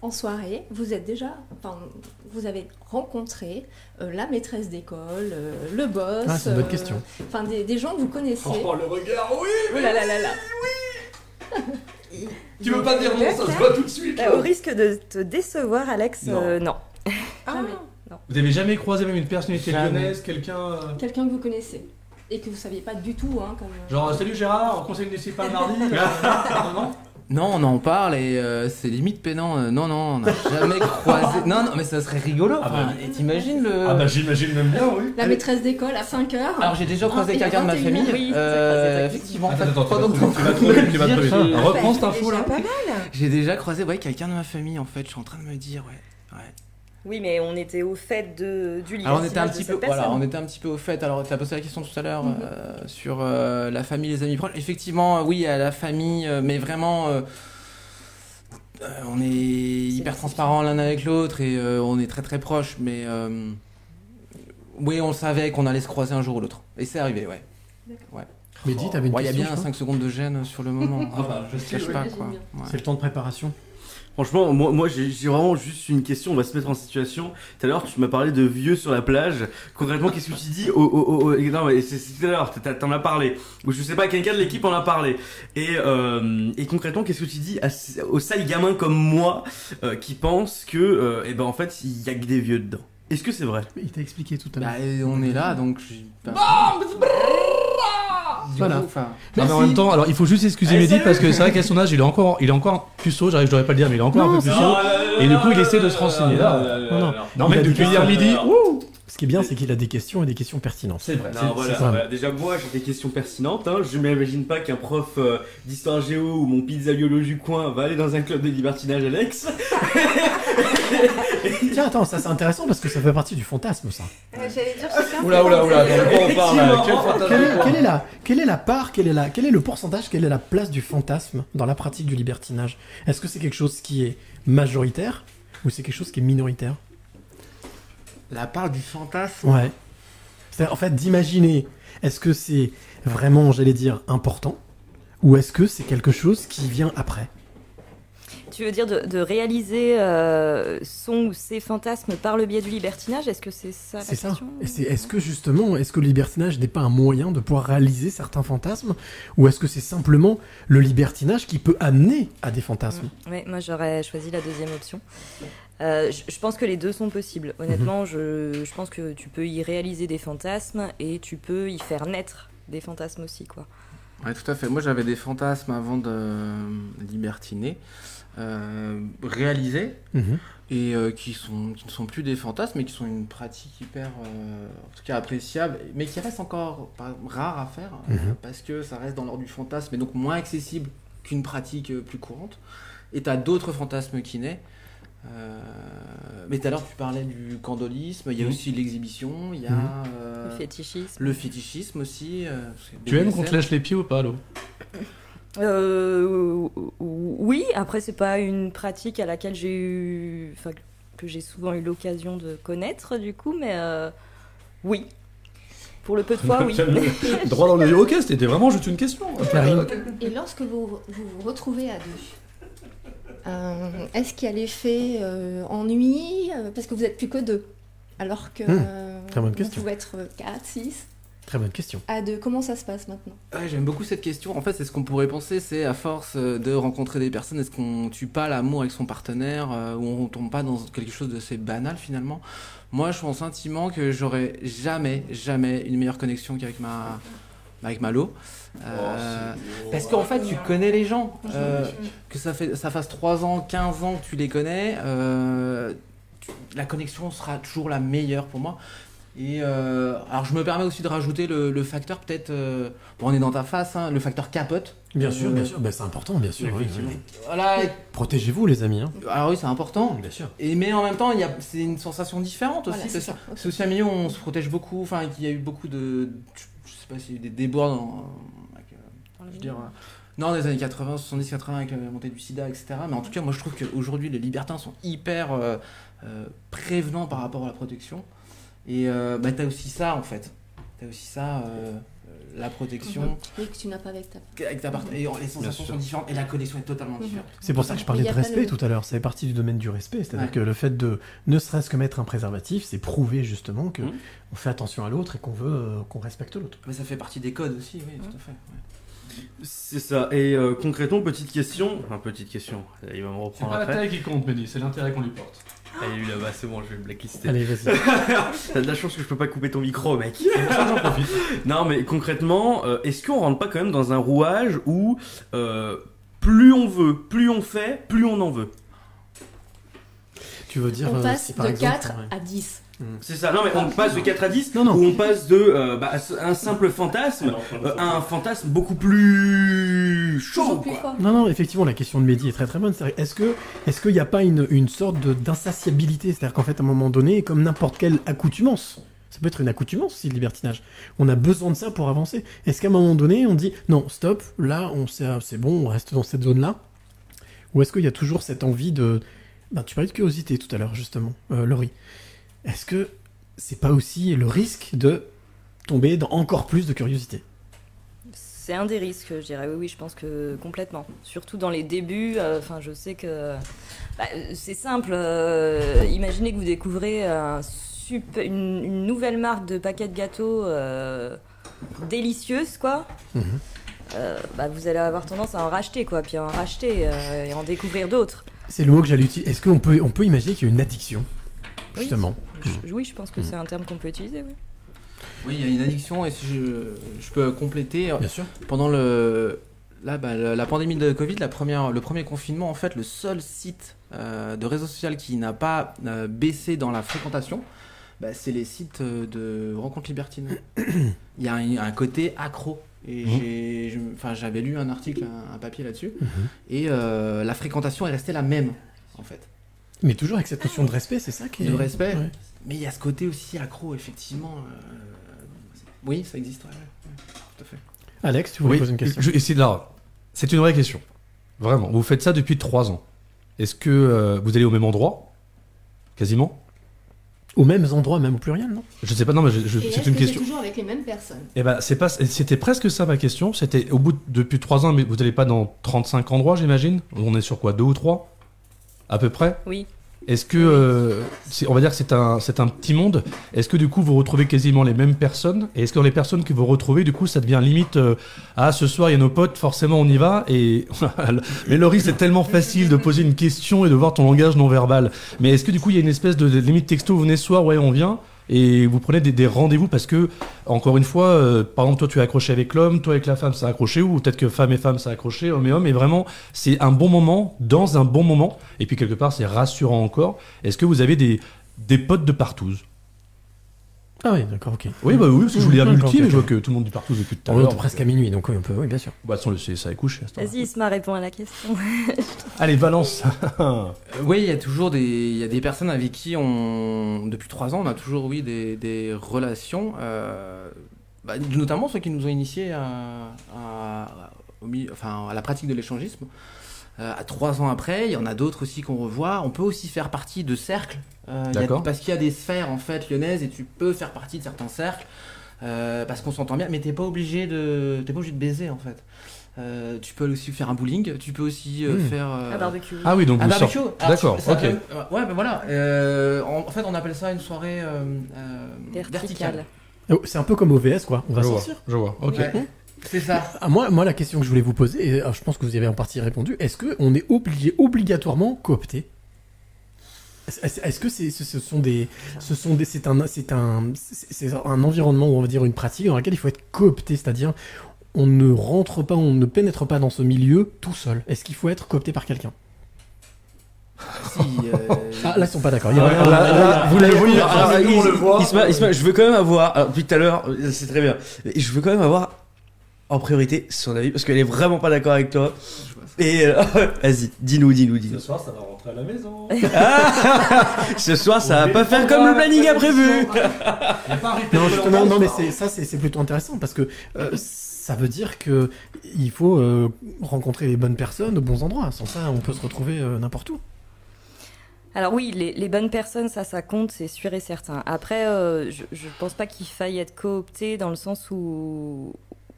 en soirée, vous êtes déjà. Enfin, vous avez rencontré euh, la maîtresse d'école, euh, le boss. Ah, c'est une bonne euh, question. Enfin, des, des gens que vous connaissez. Oh, le regard, oui Oh là là là là. Tu veux pas dire non, ça se voit tout de suite. Bah, au risque de te décevoir, Alex, Non. euh, non. Jamais. Vous avez jamais croisé même une personnalité Jamais. lyonnaise, quelqu'un... euh, Quelqu'un que vous connaissez. Et que vous saviez pas du tout, hein, comme. Genre, salut Gérard, conseil municipal mardi non, non Non, on en parle et euh, c'est limite pénant. euh, non, non, on n'a jamais croisé. Non, non, mais ça serait rigolo. Ah bah, et t'imagines le. Ah bah j'imagine même bien, oui. La maîtresse d'école à 5 heures. Alors j'ai déjà croisé Ah, quelqu'un de ma 21 famille. Oui, euh, effectivement. Attends, en fait, attends, attends, tu vas trop vite, tu vas trop vite. j'ai- Reprends cette C'est info là. J'ai déjà croisé ouais, quelqu'un de ma famille en fait. Je suis en train de me dire ouais. ouais. Oui, mais on était au fait de, du Alors on était un petit de peu, voilà, on était un petit peu au fait. Alors tu as posé la question tout à l'heure Mhm. euh, sur euh, la famille, les amis proches. Effectivement, euh, oui, à la famille, mais vraiment, euh, euh, on est hyper transparent l'un avec l'autre et euh, on est très très proches. Mais euh, oui, on savait qu'on allait se croiser un jour ou l'autre. Et c'est arrivé, ouais. ouais. Mehdi, t'avais une Ouais, Il y a bien je crois 5 secondes de gêne sur le moment. Ah bah, je sais, cache pas. Ouais. C'est le temps de préparation. Franchement, moi, moi j'ai j'ai vraiment juste une question. On va se mettre en situation. Tout à l'heure, tu m'as parlé de vieux sur la plage. Concrètement, qu'est-ce que tu dis au, au, au- au- Non, mais c'est tout à l'heure. t'as- T'en as parlé. Ou je sais pas, quelqu'un de l'équipe en a parlé. Et, euh, et concrètement, qu'est-ce que tu dis à, aux sales gamins comme moi euh, qui pensent que, euh, eh ben, en fait, il y a que des vieux dedans? Est-ce que c'est vrai? Mais il t'a expliqué tout à l'heure. Bah, on est là, donc. je- bah, du Voilà. coup, enfin, Ah, mais en même temps, alors il faut juste excuser Allez, Mehdi salut parce que c'est vrai qu'à son âge, il est encore, il est encore puceau. J'arrive, je devrais pas le dire, mais il est encore un peu puceau. Et du coup, il essaie de se renseigner. Non, non. Non, mais depuis hier midi, Ce qui est bien, c'est qu'il a des questions et des questions pertinentes. c'est vrai. Non, voilà, voilà. Déjà, moi, j'ai des questions pertinentes. Hein. Je m'imagine pas qu'un prof euh, d'histoire géo ou mon pizza biologie du coin va aller dans un club de libertinage, Alex. Tiens, attends, ça c'est intéressant parce que ça fait partie du fantasme, ça. Euh, J'allais dire chacun. Oula, oula, oula, on parle là Quel Quelle fantasme est, quelle la, quelle est la part, quelle est, la, quel est le pourcentage, quelle est la place du fantasme dans la pratique du libertinage? Est-ce que c'est quelque chose qui est majoritaire ou c'est quelque chose qui est minoritaire? La part du fantasme. Ouais. C'est en fait d'imaginer, est-ce que c'est vraiment, j'allais dire, important, ou est-ce que c'est quelque chose qui vient après? Tu veux dire de, de réaliser euh, son ou ses fantasmes par le biais du libertinage? Est-ce que c'est ça la C'est ça. question? Et c'est, est-ce que justement, est-ce que le libertinage n'est pas un moyen de pouvoir réaliser certains fantasmes, ou est-ce que c'est simplement le libertinage qui peut amener à des fantasmes? Oui, moi j'aurais choisi la deuxième option. Euh, je, pense que les deux sont possibles. Honnêtement, je, je pense que tu peux y réaliser des fantasmes et tu peux y faire naître des fantasmes aussi, quoi. Ouais, tout à fait. Moi, j'avais des fantasmes avant de libertiner, euh, réalisés, Mhm. et euh, qui, sont, qui ne sont plus des fantasmes, mais qui sont une pratique hyper, euh, en tout cas appréciable, mais qui reste encore pas- rare à faire, euh, Mhm. parce que ça reste dans l'ordre du fantasme, et donc moins accessible qu'une pratique plus courante. Et tu as d'autres fantasmes qui naissent. Euh, mais tout à l'heure tu parlais du candolisme, il y a Mhm. aussi l'exhibition, il y a Mhm. euh, Le fétichisme. le fétichisme aussi. euh, Tu aimes qu'on te lèche les pieds ou pas, Lo Euh, oui, après c'est pas une pratique à laquelle j'ai eu, enfin que j'ai souvent eu l'occasion de connaître du coup, mais euh, oui. Pour le peu de fois, oui. Droit dans le Ok, c'était vraiment juste une question. Et lorsque vous vous, vous retrouvez à deux, est-ce qu'il y a l'effet euh, ennui euh, Parce que vous êtes plus que deux. Alors que euh, très bonne vous question. pouvez être 4, 6. Très bonne question. À deux, comment ça se passe maintenant? Ouais, J'aime beaucoup cette question. En fait, c'est ce qu'on pourrait penser, c'est à force euh, de rencontrer des personnes, est-ce qu'on tue pas l'amour avec son partenaire euh, ou on tombe pas dans quelque chose de assez banal finalement? Moi, je pense intimement que j'aurais jamais, jamais une meilleure connexion qu'avec ma avec Malo. Euh, parce qu'en fait, tu connais les gens. Euh, que ça, fait, ça fasse 3 ans, 15 ans que tu les connais, euh, tu- la connexion sera toujours la meilleure pour moi. Et euh, alors, je me permets aussi de rajouter le, le facteur, peut-être, euh, bon, on est dans ta face, hein, le facteur capote. Bien sûr, bien sûr, Ben, c'est important, bien sûr. oui, Effectivement. oui. Voilà. Protégez-vous, les amis. hein. Alors oui, c'est important. Bien sûr. Et mais en même temps, il y a, c'est une sensation différente aussi. Voilà, c'est aussi un milieu où on se protège beaucoup. Enfin, il y a eu beaucoup de, je sais pas s'il y a eu des débords dans, je veux dire, non, dans les années 80, 70, 80 avec la montée du SIDA, etc. Mais en tout cas, moi, je trouve qu'aujourd'hui, les libertins sont hyper euh, euh, prévenants par rapport à la protection. Et euh, bah, t'as aussi ça en fait. T'as aussi ça, la protection. Oui, que tu n'as pas avec ta Avec ta part- et les sensations sont différentes et la connexion est totalement Mhm. différente. C'est pour ça que je parlais de respect le- tout à l'heure. Ça fait partie du domaine du respect. C'est-à-dire Ouais. que le fait de ne serait-ce que mettre un préservatif, c'est prouver justement que Mhm. on fait attention à l'autre et qu'on veut euh, qu'on respecte l'autre. Mais ça fait partie des codes aussi, oui, tout à fait. ouais. C'est ça. Et euh, concrètement, petite question. Enfin, petite question. Il va me C'est reprendre pas la après. taille qui compte, Mehdi, c'est l'intérêt qu'on lui porte. Allez, lui là-bas, c'est bon, je vais me blacklister. Allez, vas-y. T'as de la chance que je peux pas couper ton micro, mec. non, mais concrètement, euh, est-ce qu'on rentre pas quand même dans un rouage où euh, plus on veut, plus on fait, plus on en veut? Tu veux dire On euh, passe si, par de exemple, 4 ouais. à 10. C'est ça, non mais on passe de 4 à 10 Non, non. ou on passe de euh, bah, un simple fantasme euh, à un fantasme beaucoup plus chaud plus quoi. Non, non, effectivement, la question de Mehdi est très très bonne. Est-ce que est-ce qu'il n'y a pas une, une sorte d'insatiabilité? C'est-à-dire qu'en fait, à un moment donné, comme n'importe quelle accoutumance, ça peut être une accoutumance aussi, le libertinage. On a besoin de ça pour avancer. Est-ce qu'à un moment donné, on dit non, stop, là, on c'est bon, on reste dans cette zone-là? Ou est-ce qu'il y a toujours cette envie de. Ben, tu parlais de curiosité tout à l'heure, justement, euh, Laurie. Est-ce que c'est pas aussi le risque de tomber dans encore plus de curiosité? C'est un des risques, je dirais. Oui, oui, je pense que complètement. Surtout dans les débuts. euh, Enfin, je sais que bah, c'est simple. euh, imaginez que vous découvrez un super- une, une nouvelle marque de paquets de gâteaux euh, délicieuse, quoi. Euh, bah, vous allez avoir tendance à en racheter, quoi, puis à en racheter et en découvrir d'autres. C'est le mot que j'allais utiliser. Est-ce qu'on peut, on peut imaginer qu'il y a une addiction? Oui. Justement. Je- oui, je pense que c'est un terme qu'on peut utiliser. Oui. Oui, il y a une addiction et si je, je peux compléter. Bien sûr. Pendant le, là, bah, la, pandémie de Covid, la première, le premier confinement, en fait, le seul site euh, de réseau social qui n'a pas euh, baissé dans la fréquentation, bah, c'est les sites euh, de rencontres libertines. Il y a un, un côté accro. Et enfin, j'avais lu un article, un, un papier là-dessus, Mhm. et euh, la fréquentation est restée la même, en fait. Mais toujours avec cette notion de respect, c'est ça qui est. De respect. Ouais. Mais il y a ce côté aussi accro, effectivement. euh, Oui, ça existe, ouais, ouais, tout à fait. Alex, tu voulais Oui, poser une question je- là. C'est une vraie question. Vraiment. Vous faites ça depuis trois ans. Est-ce que euh, vous allez au même endroit? Quasiment? Aux mêmes endroits, même au pluriel, non? Je sais pas, non, mais je- je- Et c'est une que question. toujours avec les mêmes personnes? Eh ben, c'est pas, c'était presque ça ma question. C'était au bout de, depuis 3 ans, mais vous n'allez pas dans 35 endroits, j'imagine? On est sur quoi Deux ou trois? À peu près Oui. Est-ce que, euh, c'est- on va dire que c'est un, c'est un petit monde. Est-ce que du coup vous retrouvez quasiment les mêmes personnes Et est-ce que dans les personnes que vous retrouvez, du coup, ça devient limite euh, ah ce soir il y a nos potes, forcément on y va. Et mais Laurie, c'est tellement facile de poser une question et de voir ton langage non verbal. Mais est-ce que du coup il y a une espèce de, de limite texto, vous venez ce soir, ouais on vient et vous prenez des, rendez-vous parce que encore une fois, euh, par exemple toi tu es accroché avec l'homme, toi avec la femme ça a accroché ou peut-être que femme et femme ça a accroché, homme et homme. Et vraiment c'est un bon moment dans un bon moment. Et puis quelque part c'est rassurant encore. Est-ce que vous avez des des potes de partouze? Ah oui, d'accord, ok. Oui, bah oui, parce que je voulais dire multi, ok, mais je vois que tout le monde dit partouze depuis tout à On est presque à minuit, donc oui, on peut, oui, bien sûr. Bah, de toute façon, le CSA est couché. à ce temps-là. Vas-y, Isma répond à la question. Allez, balance. Euh, oui, il y a toujours des, il y a des personnes avec qui on, depuis trois ans, on a toujours oui des, des relations, euh, bah, notamment ceux qui nous ont initiés à, à- au enfin, à la pratique de l'échangisme. Euh, à trois ans après, il y en a d'autres aussi qu'on revoit. On peut aussi faire partie de cercles, euh, y a- parce qu'il y a des sphères en fait lyonnaises et tu peux faire partie de certains cercles euh, parce qu'on s'entend bien, mais t'es pas obligé de, t'es pas obligé de baiser en fait. Euh, tu peux aussi faire un bowling, tu peux aussi euh, Hmm. faire euh, Un barbecue. Ah oui, donc un barbecue. D'accord, ok. euh, ouais, ben voilà. Euh, en, en fait, on appelle ça une soirée euh, euh, Verticale. verticale. Oh, C'est un peu comme OVS, quoi. On va Je sortir. vois, je vois, ok. Ouais. C'est ça. Ah, moi, moi, la question que je voulais vous poser, et alors, je pense que vous y avez en partie répondu, est-ce qu'on est obligé obligatoirement coopté Est-ce que c'est, ce, ce sont des, ce sont des, c'est un, c'est un, c'est c'est un environnement ou on va dire une pratique dans laquelle il faut être coopté, c'est-à-dire on ne rentre pas, on ne pénètre pas dans ce milieu tout seul. Est-ce qu'il faut être coopté par quelqu'un? Si, euh, Ah, là, ils sont pas d'accord. Ah, là, là, là, vous l'avez vu, on le voit. Isma, Isma, je veux quand même avoir. alors, depuis tout à l'heure, euh, c'est très bien. Je veux quand même avoir en priorité son avis parce qu'elle est vraiment pas d'accord avec toi. Et euh, vas-y, dis-nous, dis-nous, dis-nous. soir, ça va rentrer à la maison. Ah Ce soir, ça va pas faire comme le planning a prévu. Non, justement, non, mais c'est ça, c'est c'est plutôt intéressant parce que euh, ça veut dire que il faut euh, rencontrer les bonnes personnes aux bons endroits. Sans ça, on peut se retrouver euh, n'importe où. Alors oui, les, les bonnes personnes, ça, ça compte, c'est sûr et certain. Après, euh, je, je pense pas qu'il faille être coopté dans le sens où,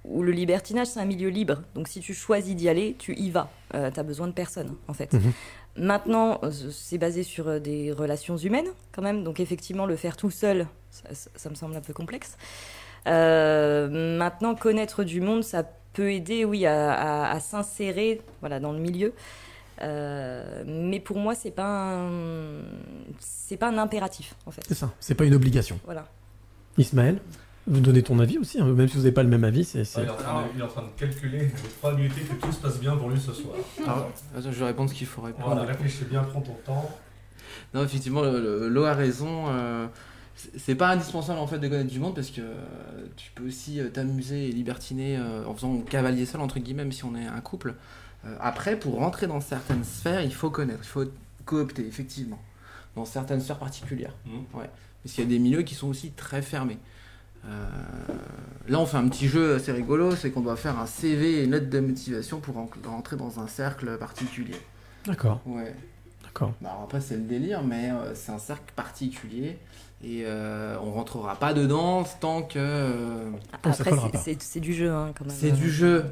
où le libertinage, c'est un milieu libre. Donc si tu choisis d'y aller, tu y vas. Euh, tu as besoin de personne, en fait. Mhm. Maintenant, euh, c'est basé sur euh, des relations humaines, quand même. Donc effectivement, le faire tout seul, ça, ça- ça me semble un peu complexe. Euh, maintenant, connaître du monde, ça peut aider, oui, à, à- à s'insérer voilà, dans le milieu. Euh, mais pour moi, c'est pas un, c'est pas un impératif, en fait. C'est ça. C'est pas une obligation. Voilà. Ismaël, vous donnez ton avis aussi, hein, même si vous n'avez pas le même avis. C'est, c'est- il, est en train de, il est en train de calculer les probabilités que tout se passe bien pour lui ce soir. Alors, attends, je vais répondre ce qu'il faut répondre. Voilà, réfléchis bien, prends ton temps. Non, effectivement, le- le- Lo a raison. euh, c'est- pas indispensable en fait de connaître du monde parce que euh, tu peux aussi euh, t'amuser et libertiner euh, en faisant cavalier seul entre guillemets, même si on est un couple. Après, pour rentrer dans certaines sphères, il faut connaître, il faut coopter effectivement dans certaines sphères particulières. Mhm. Ouais. Parce qu'il y a des milieux qui sont aussi très fermés. Euh, là, on fait un petit jeu assez rigolo, c'est qu'on doit faire un CV et une lettre de motivation pour en- rentrer dans un cercle particulier. D'accord. Ouais. D'accord. Bah, alors après, c'est le délire, mais euh, c'est un cercle particulier. Et euh, on rentrera pas dedans tant que. euh, Après, c'est- c'est c'est du jeu, hein, quand même. C'est du jeu.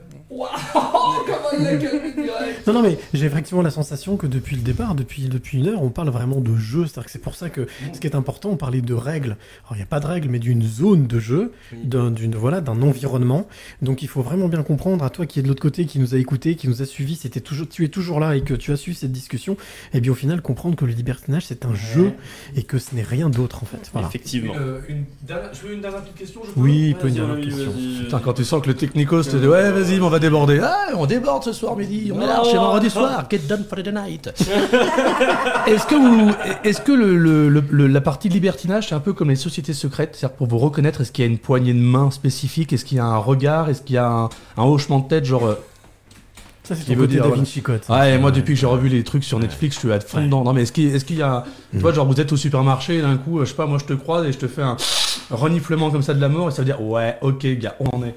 Non, non, mais j'ai effectivement la sensation que depuis le départ, depuis, depuis une heure, on parle vraiment de jeu. C'est-à-dire que c'est pour ça que ce qui est important, on parlait de règles. Alors, il n'y a pas de règles, mais d'une zone de jeu, d'un, d'une, voilà, d'un environnement. Donc, il faut vraiment bien comprendre, à toi qui est de l'autre côté, qui nous a écoutés, qui nous a suivis, c'était toujours, tu es toujours là et que tu as suivi cette discussion, et bien au final, comprendre que le libertinage, c'est un jeu et que ce n'est rien d'autre, en fait. Voilà. Une, euh, une dernière- je veux une dernière petite question, je peux Oui, il peut y avoir une question. Putain, quand tu sens que le technicos te dit Ouais, vas-y, mais on va déborder. Ah, on déborde ce soir midi, on est là, chez vendredi soir, get done for the night. est-ce que, vous, est-ce que le, le- le- le- la partie libertinage, c'est un peu comme les sociétés secrètes? C'est-à-dire pour vous reconnaître, est-ce qu'il y a une poignée de main spécifique? Est-ce qu'il y a un regard? Est-ce qu'il y a un, un hochement de tête? Genre. Ça, c'est qui ton veut côté dire, Da voilà. Vinci Code. Ouais, et moi, depuis que j'ai revu les trucs sur Netflix, je suis à fond dedans. Non, mais est-ce qu'il est-ce qu'il y a. Tu vois, genre, vous êtes au supermarché, et d'un coup, euh, je sais pas, moi, je te croise et je te fais un reniflement comme ça de la mort, et ça veut dire, ouais, ok, gars, on en est.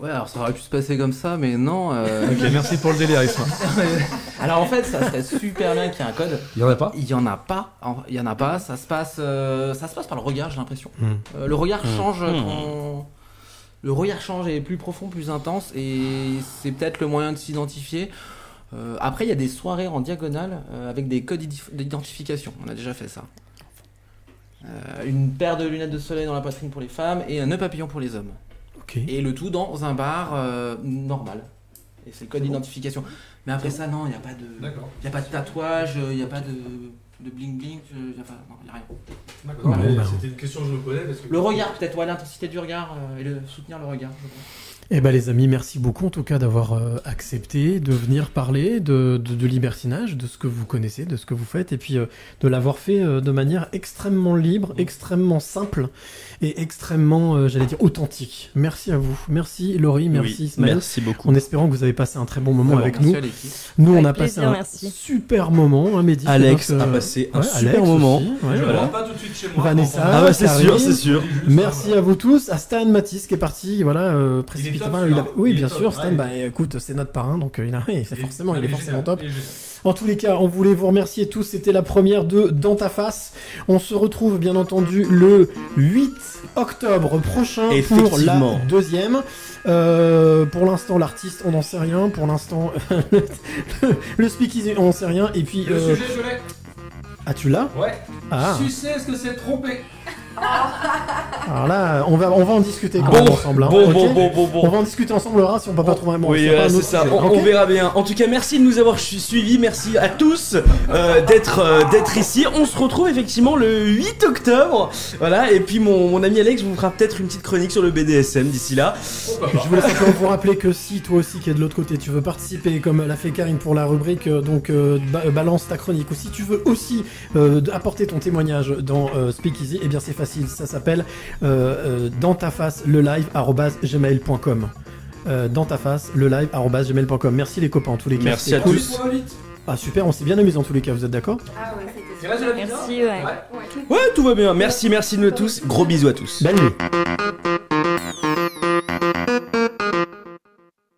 Ouais, alors ça aurait pu se passer comme ça, mais non. euh, Ok, merci pour le délire, Isma. alors en fait, ça serait super bien qu'il y ait un code. Il y en a pas Il y en a pas. En- Il y en a pas. Ça se passe, euh, ça se passe par le regard, j'ai l'impression. Hmm. Euh, le regard Hmm. change Hmm. Le regard change et est plus profond, plus intense, et c'est peut-être le moyen de s'identifier. Euh, après, il y a des soirées en diagonale euh, avec des codes d'identification. On a déjà fait ça. Euh, une paire de lunettes de soleil dans la poitrine pour les femmes et un nœud papillon pour les hommes. Et le tout dans un bar normal. Et c'est le code d'identification. Mais après ça, non, il n'y a pas de, y a pas de tatouage, il n'y a pas de, de bling bling, il n'y a, pas- non, il y a rien. D'accord. Mais C'était une question que je me posais parce que. Le regard, peut-être, ouais, l'intensité du regard euh, et le, soutenir le regard. Eh ben les amis, merci beaucoup en tout cas d'avoir euh, accepté de venir parler de, de, de libertinage, de ce que vous connaissez, de ce que vous faites, et puis euh, de l'avoir fait euh, de manière extrêmement libre, extrêmement simple et extrêmement, euh, j'allais dire, authentique. Merci à vous. Merci Laurie, merci Oui, Ismaël. merci beaucoup. En espérant que vous avez passé un très bon moment avec merci nous. Nous, on a plaisir, passé un merci. super moment, hein, Mehdi. Alex notre, a euh, passé un ouais, super Alex moment. aussi, ouais, Je voilà. rentre pas tout de suite chez moi, Vanessa, Ah bah, c'est sûr, c'est sûr. Merci à vous tous. À Stan Matisse qui est parti, voilà, euh, précipitamment. top, Il a- celui-là. Oui, Il bien top, sûr, Stan, bah écoute, c'est notre parrain, donc euh, il a, forcément, il est il est forcément top. En tous les cas, on voulait vous remercier tous. C'était la première de Dans ta face. On se retrouve bien entendu le 8 octobre prochain pour la deuxième. Euh, pour l'instant, l'artiste, on n'en sait rien. Pour l'instant, le, le speakeasy, on n'en sait rien. Et puis, Le euh, sujet, je l'ai. ah, tu l'as? Ouais. Ah. Sucer, est-ce que c'est trompé Alors là, on va, on va en discuter quand Bon, même ensemble. hein, bon, bon, bon, bon, bon. On va en discuter ensemble, on verra si on peut pas trouver un mot. Oui, C'est euh, c'est ça, on, verra bien. En tout cas, merci de nous avoir su- suivis, merci à tous euh, d'être euh, d'être ici. On se retrouve effectivement le 8 octobre. Voilà, et puis mon, mon ami Alex vous fera peut-être une petite chronique sur le BDSM d'ici là. Je voulais simplement vous rappeler que si toi aussi qui es de l'autre côté, tu veux participer comme l'a fait Karine pour la rubrique, donc ba- balance ta chronique, ou si tu veux aussi euh, apporter ton témoignage dans euh, Speakeasy, eh bien c'est facile, ça s'appelle euh, euh, dans ta face le live gmail.com. Euh, dans ta face le live arobase gmail.com. Merci les copains en tous les cas. Merci à cool. tous. Ah super, on s'est bien amusé en tous les cas, vous êtes d'accord? Ah ouais, c'était Merci, ouais. Ouais, tout va bien. Merci, merci nous tous. Gros bisous à tous. Belle nuit.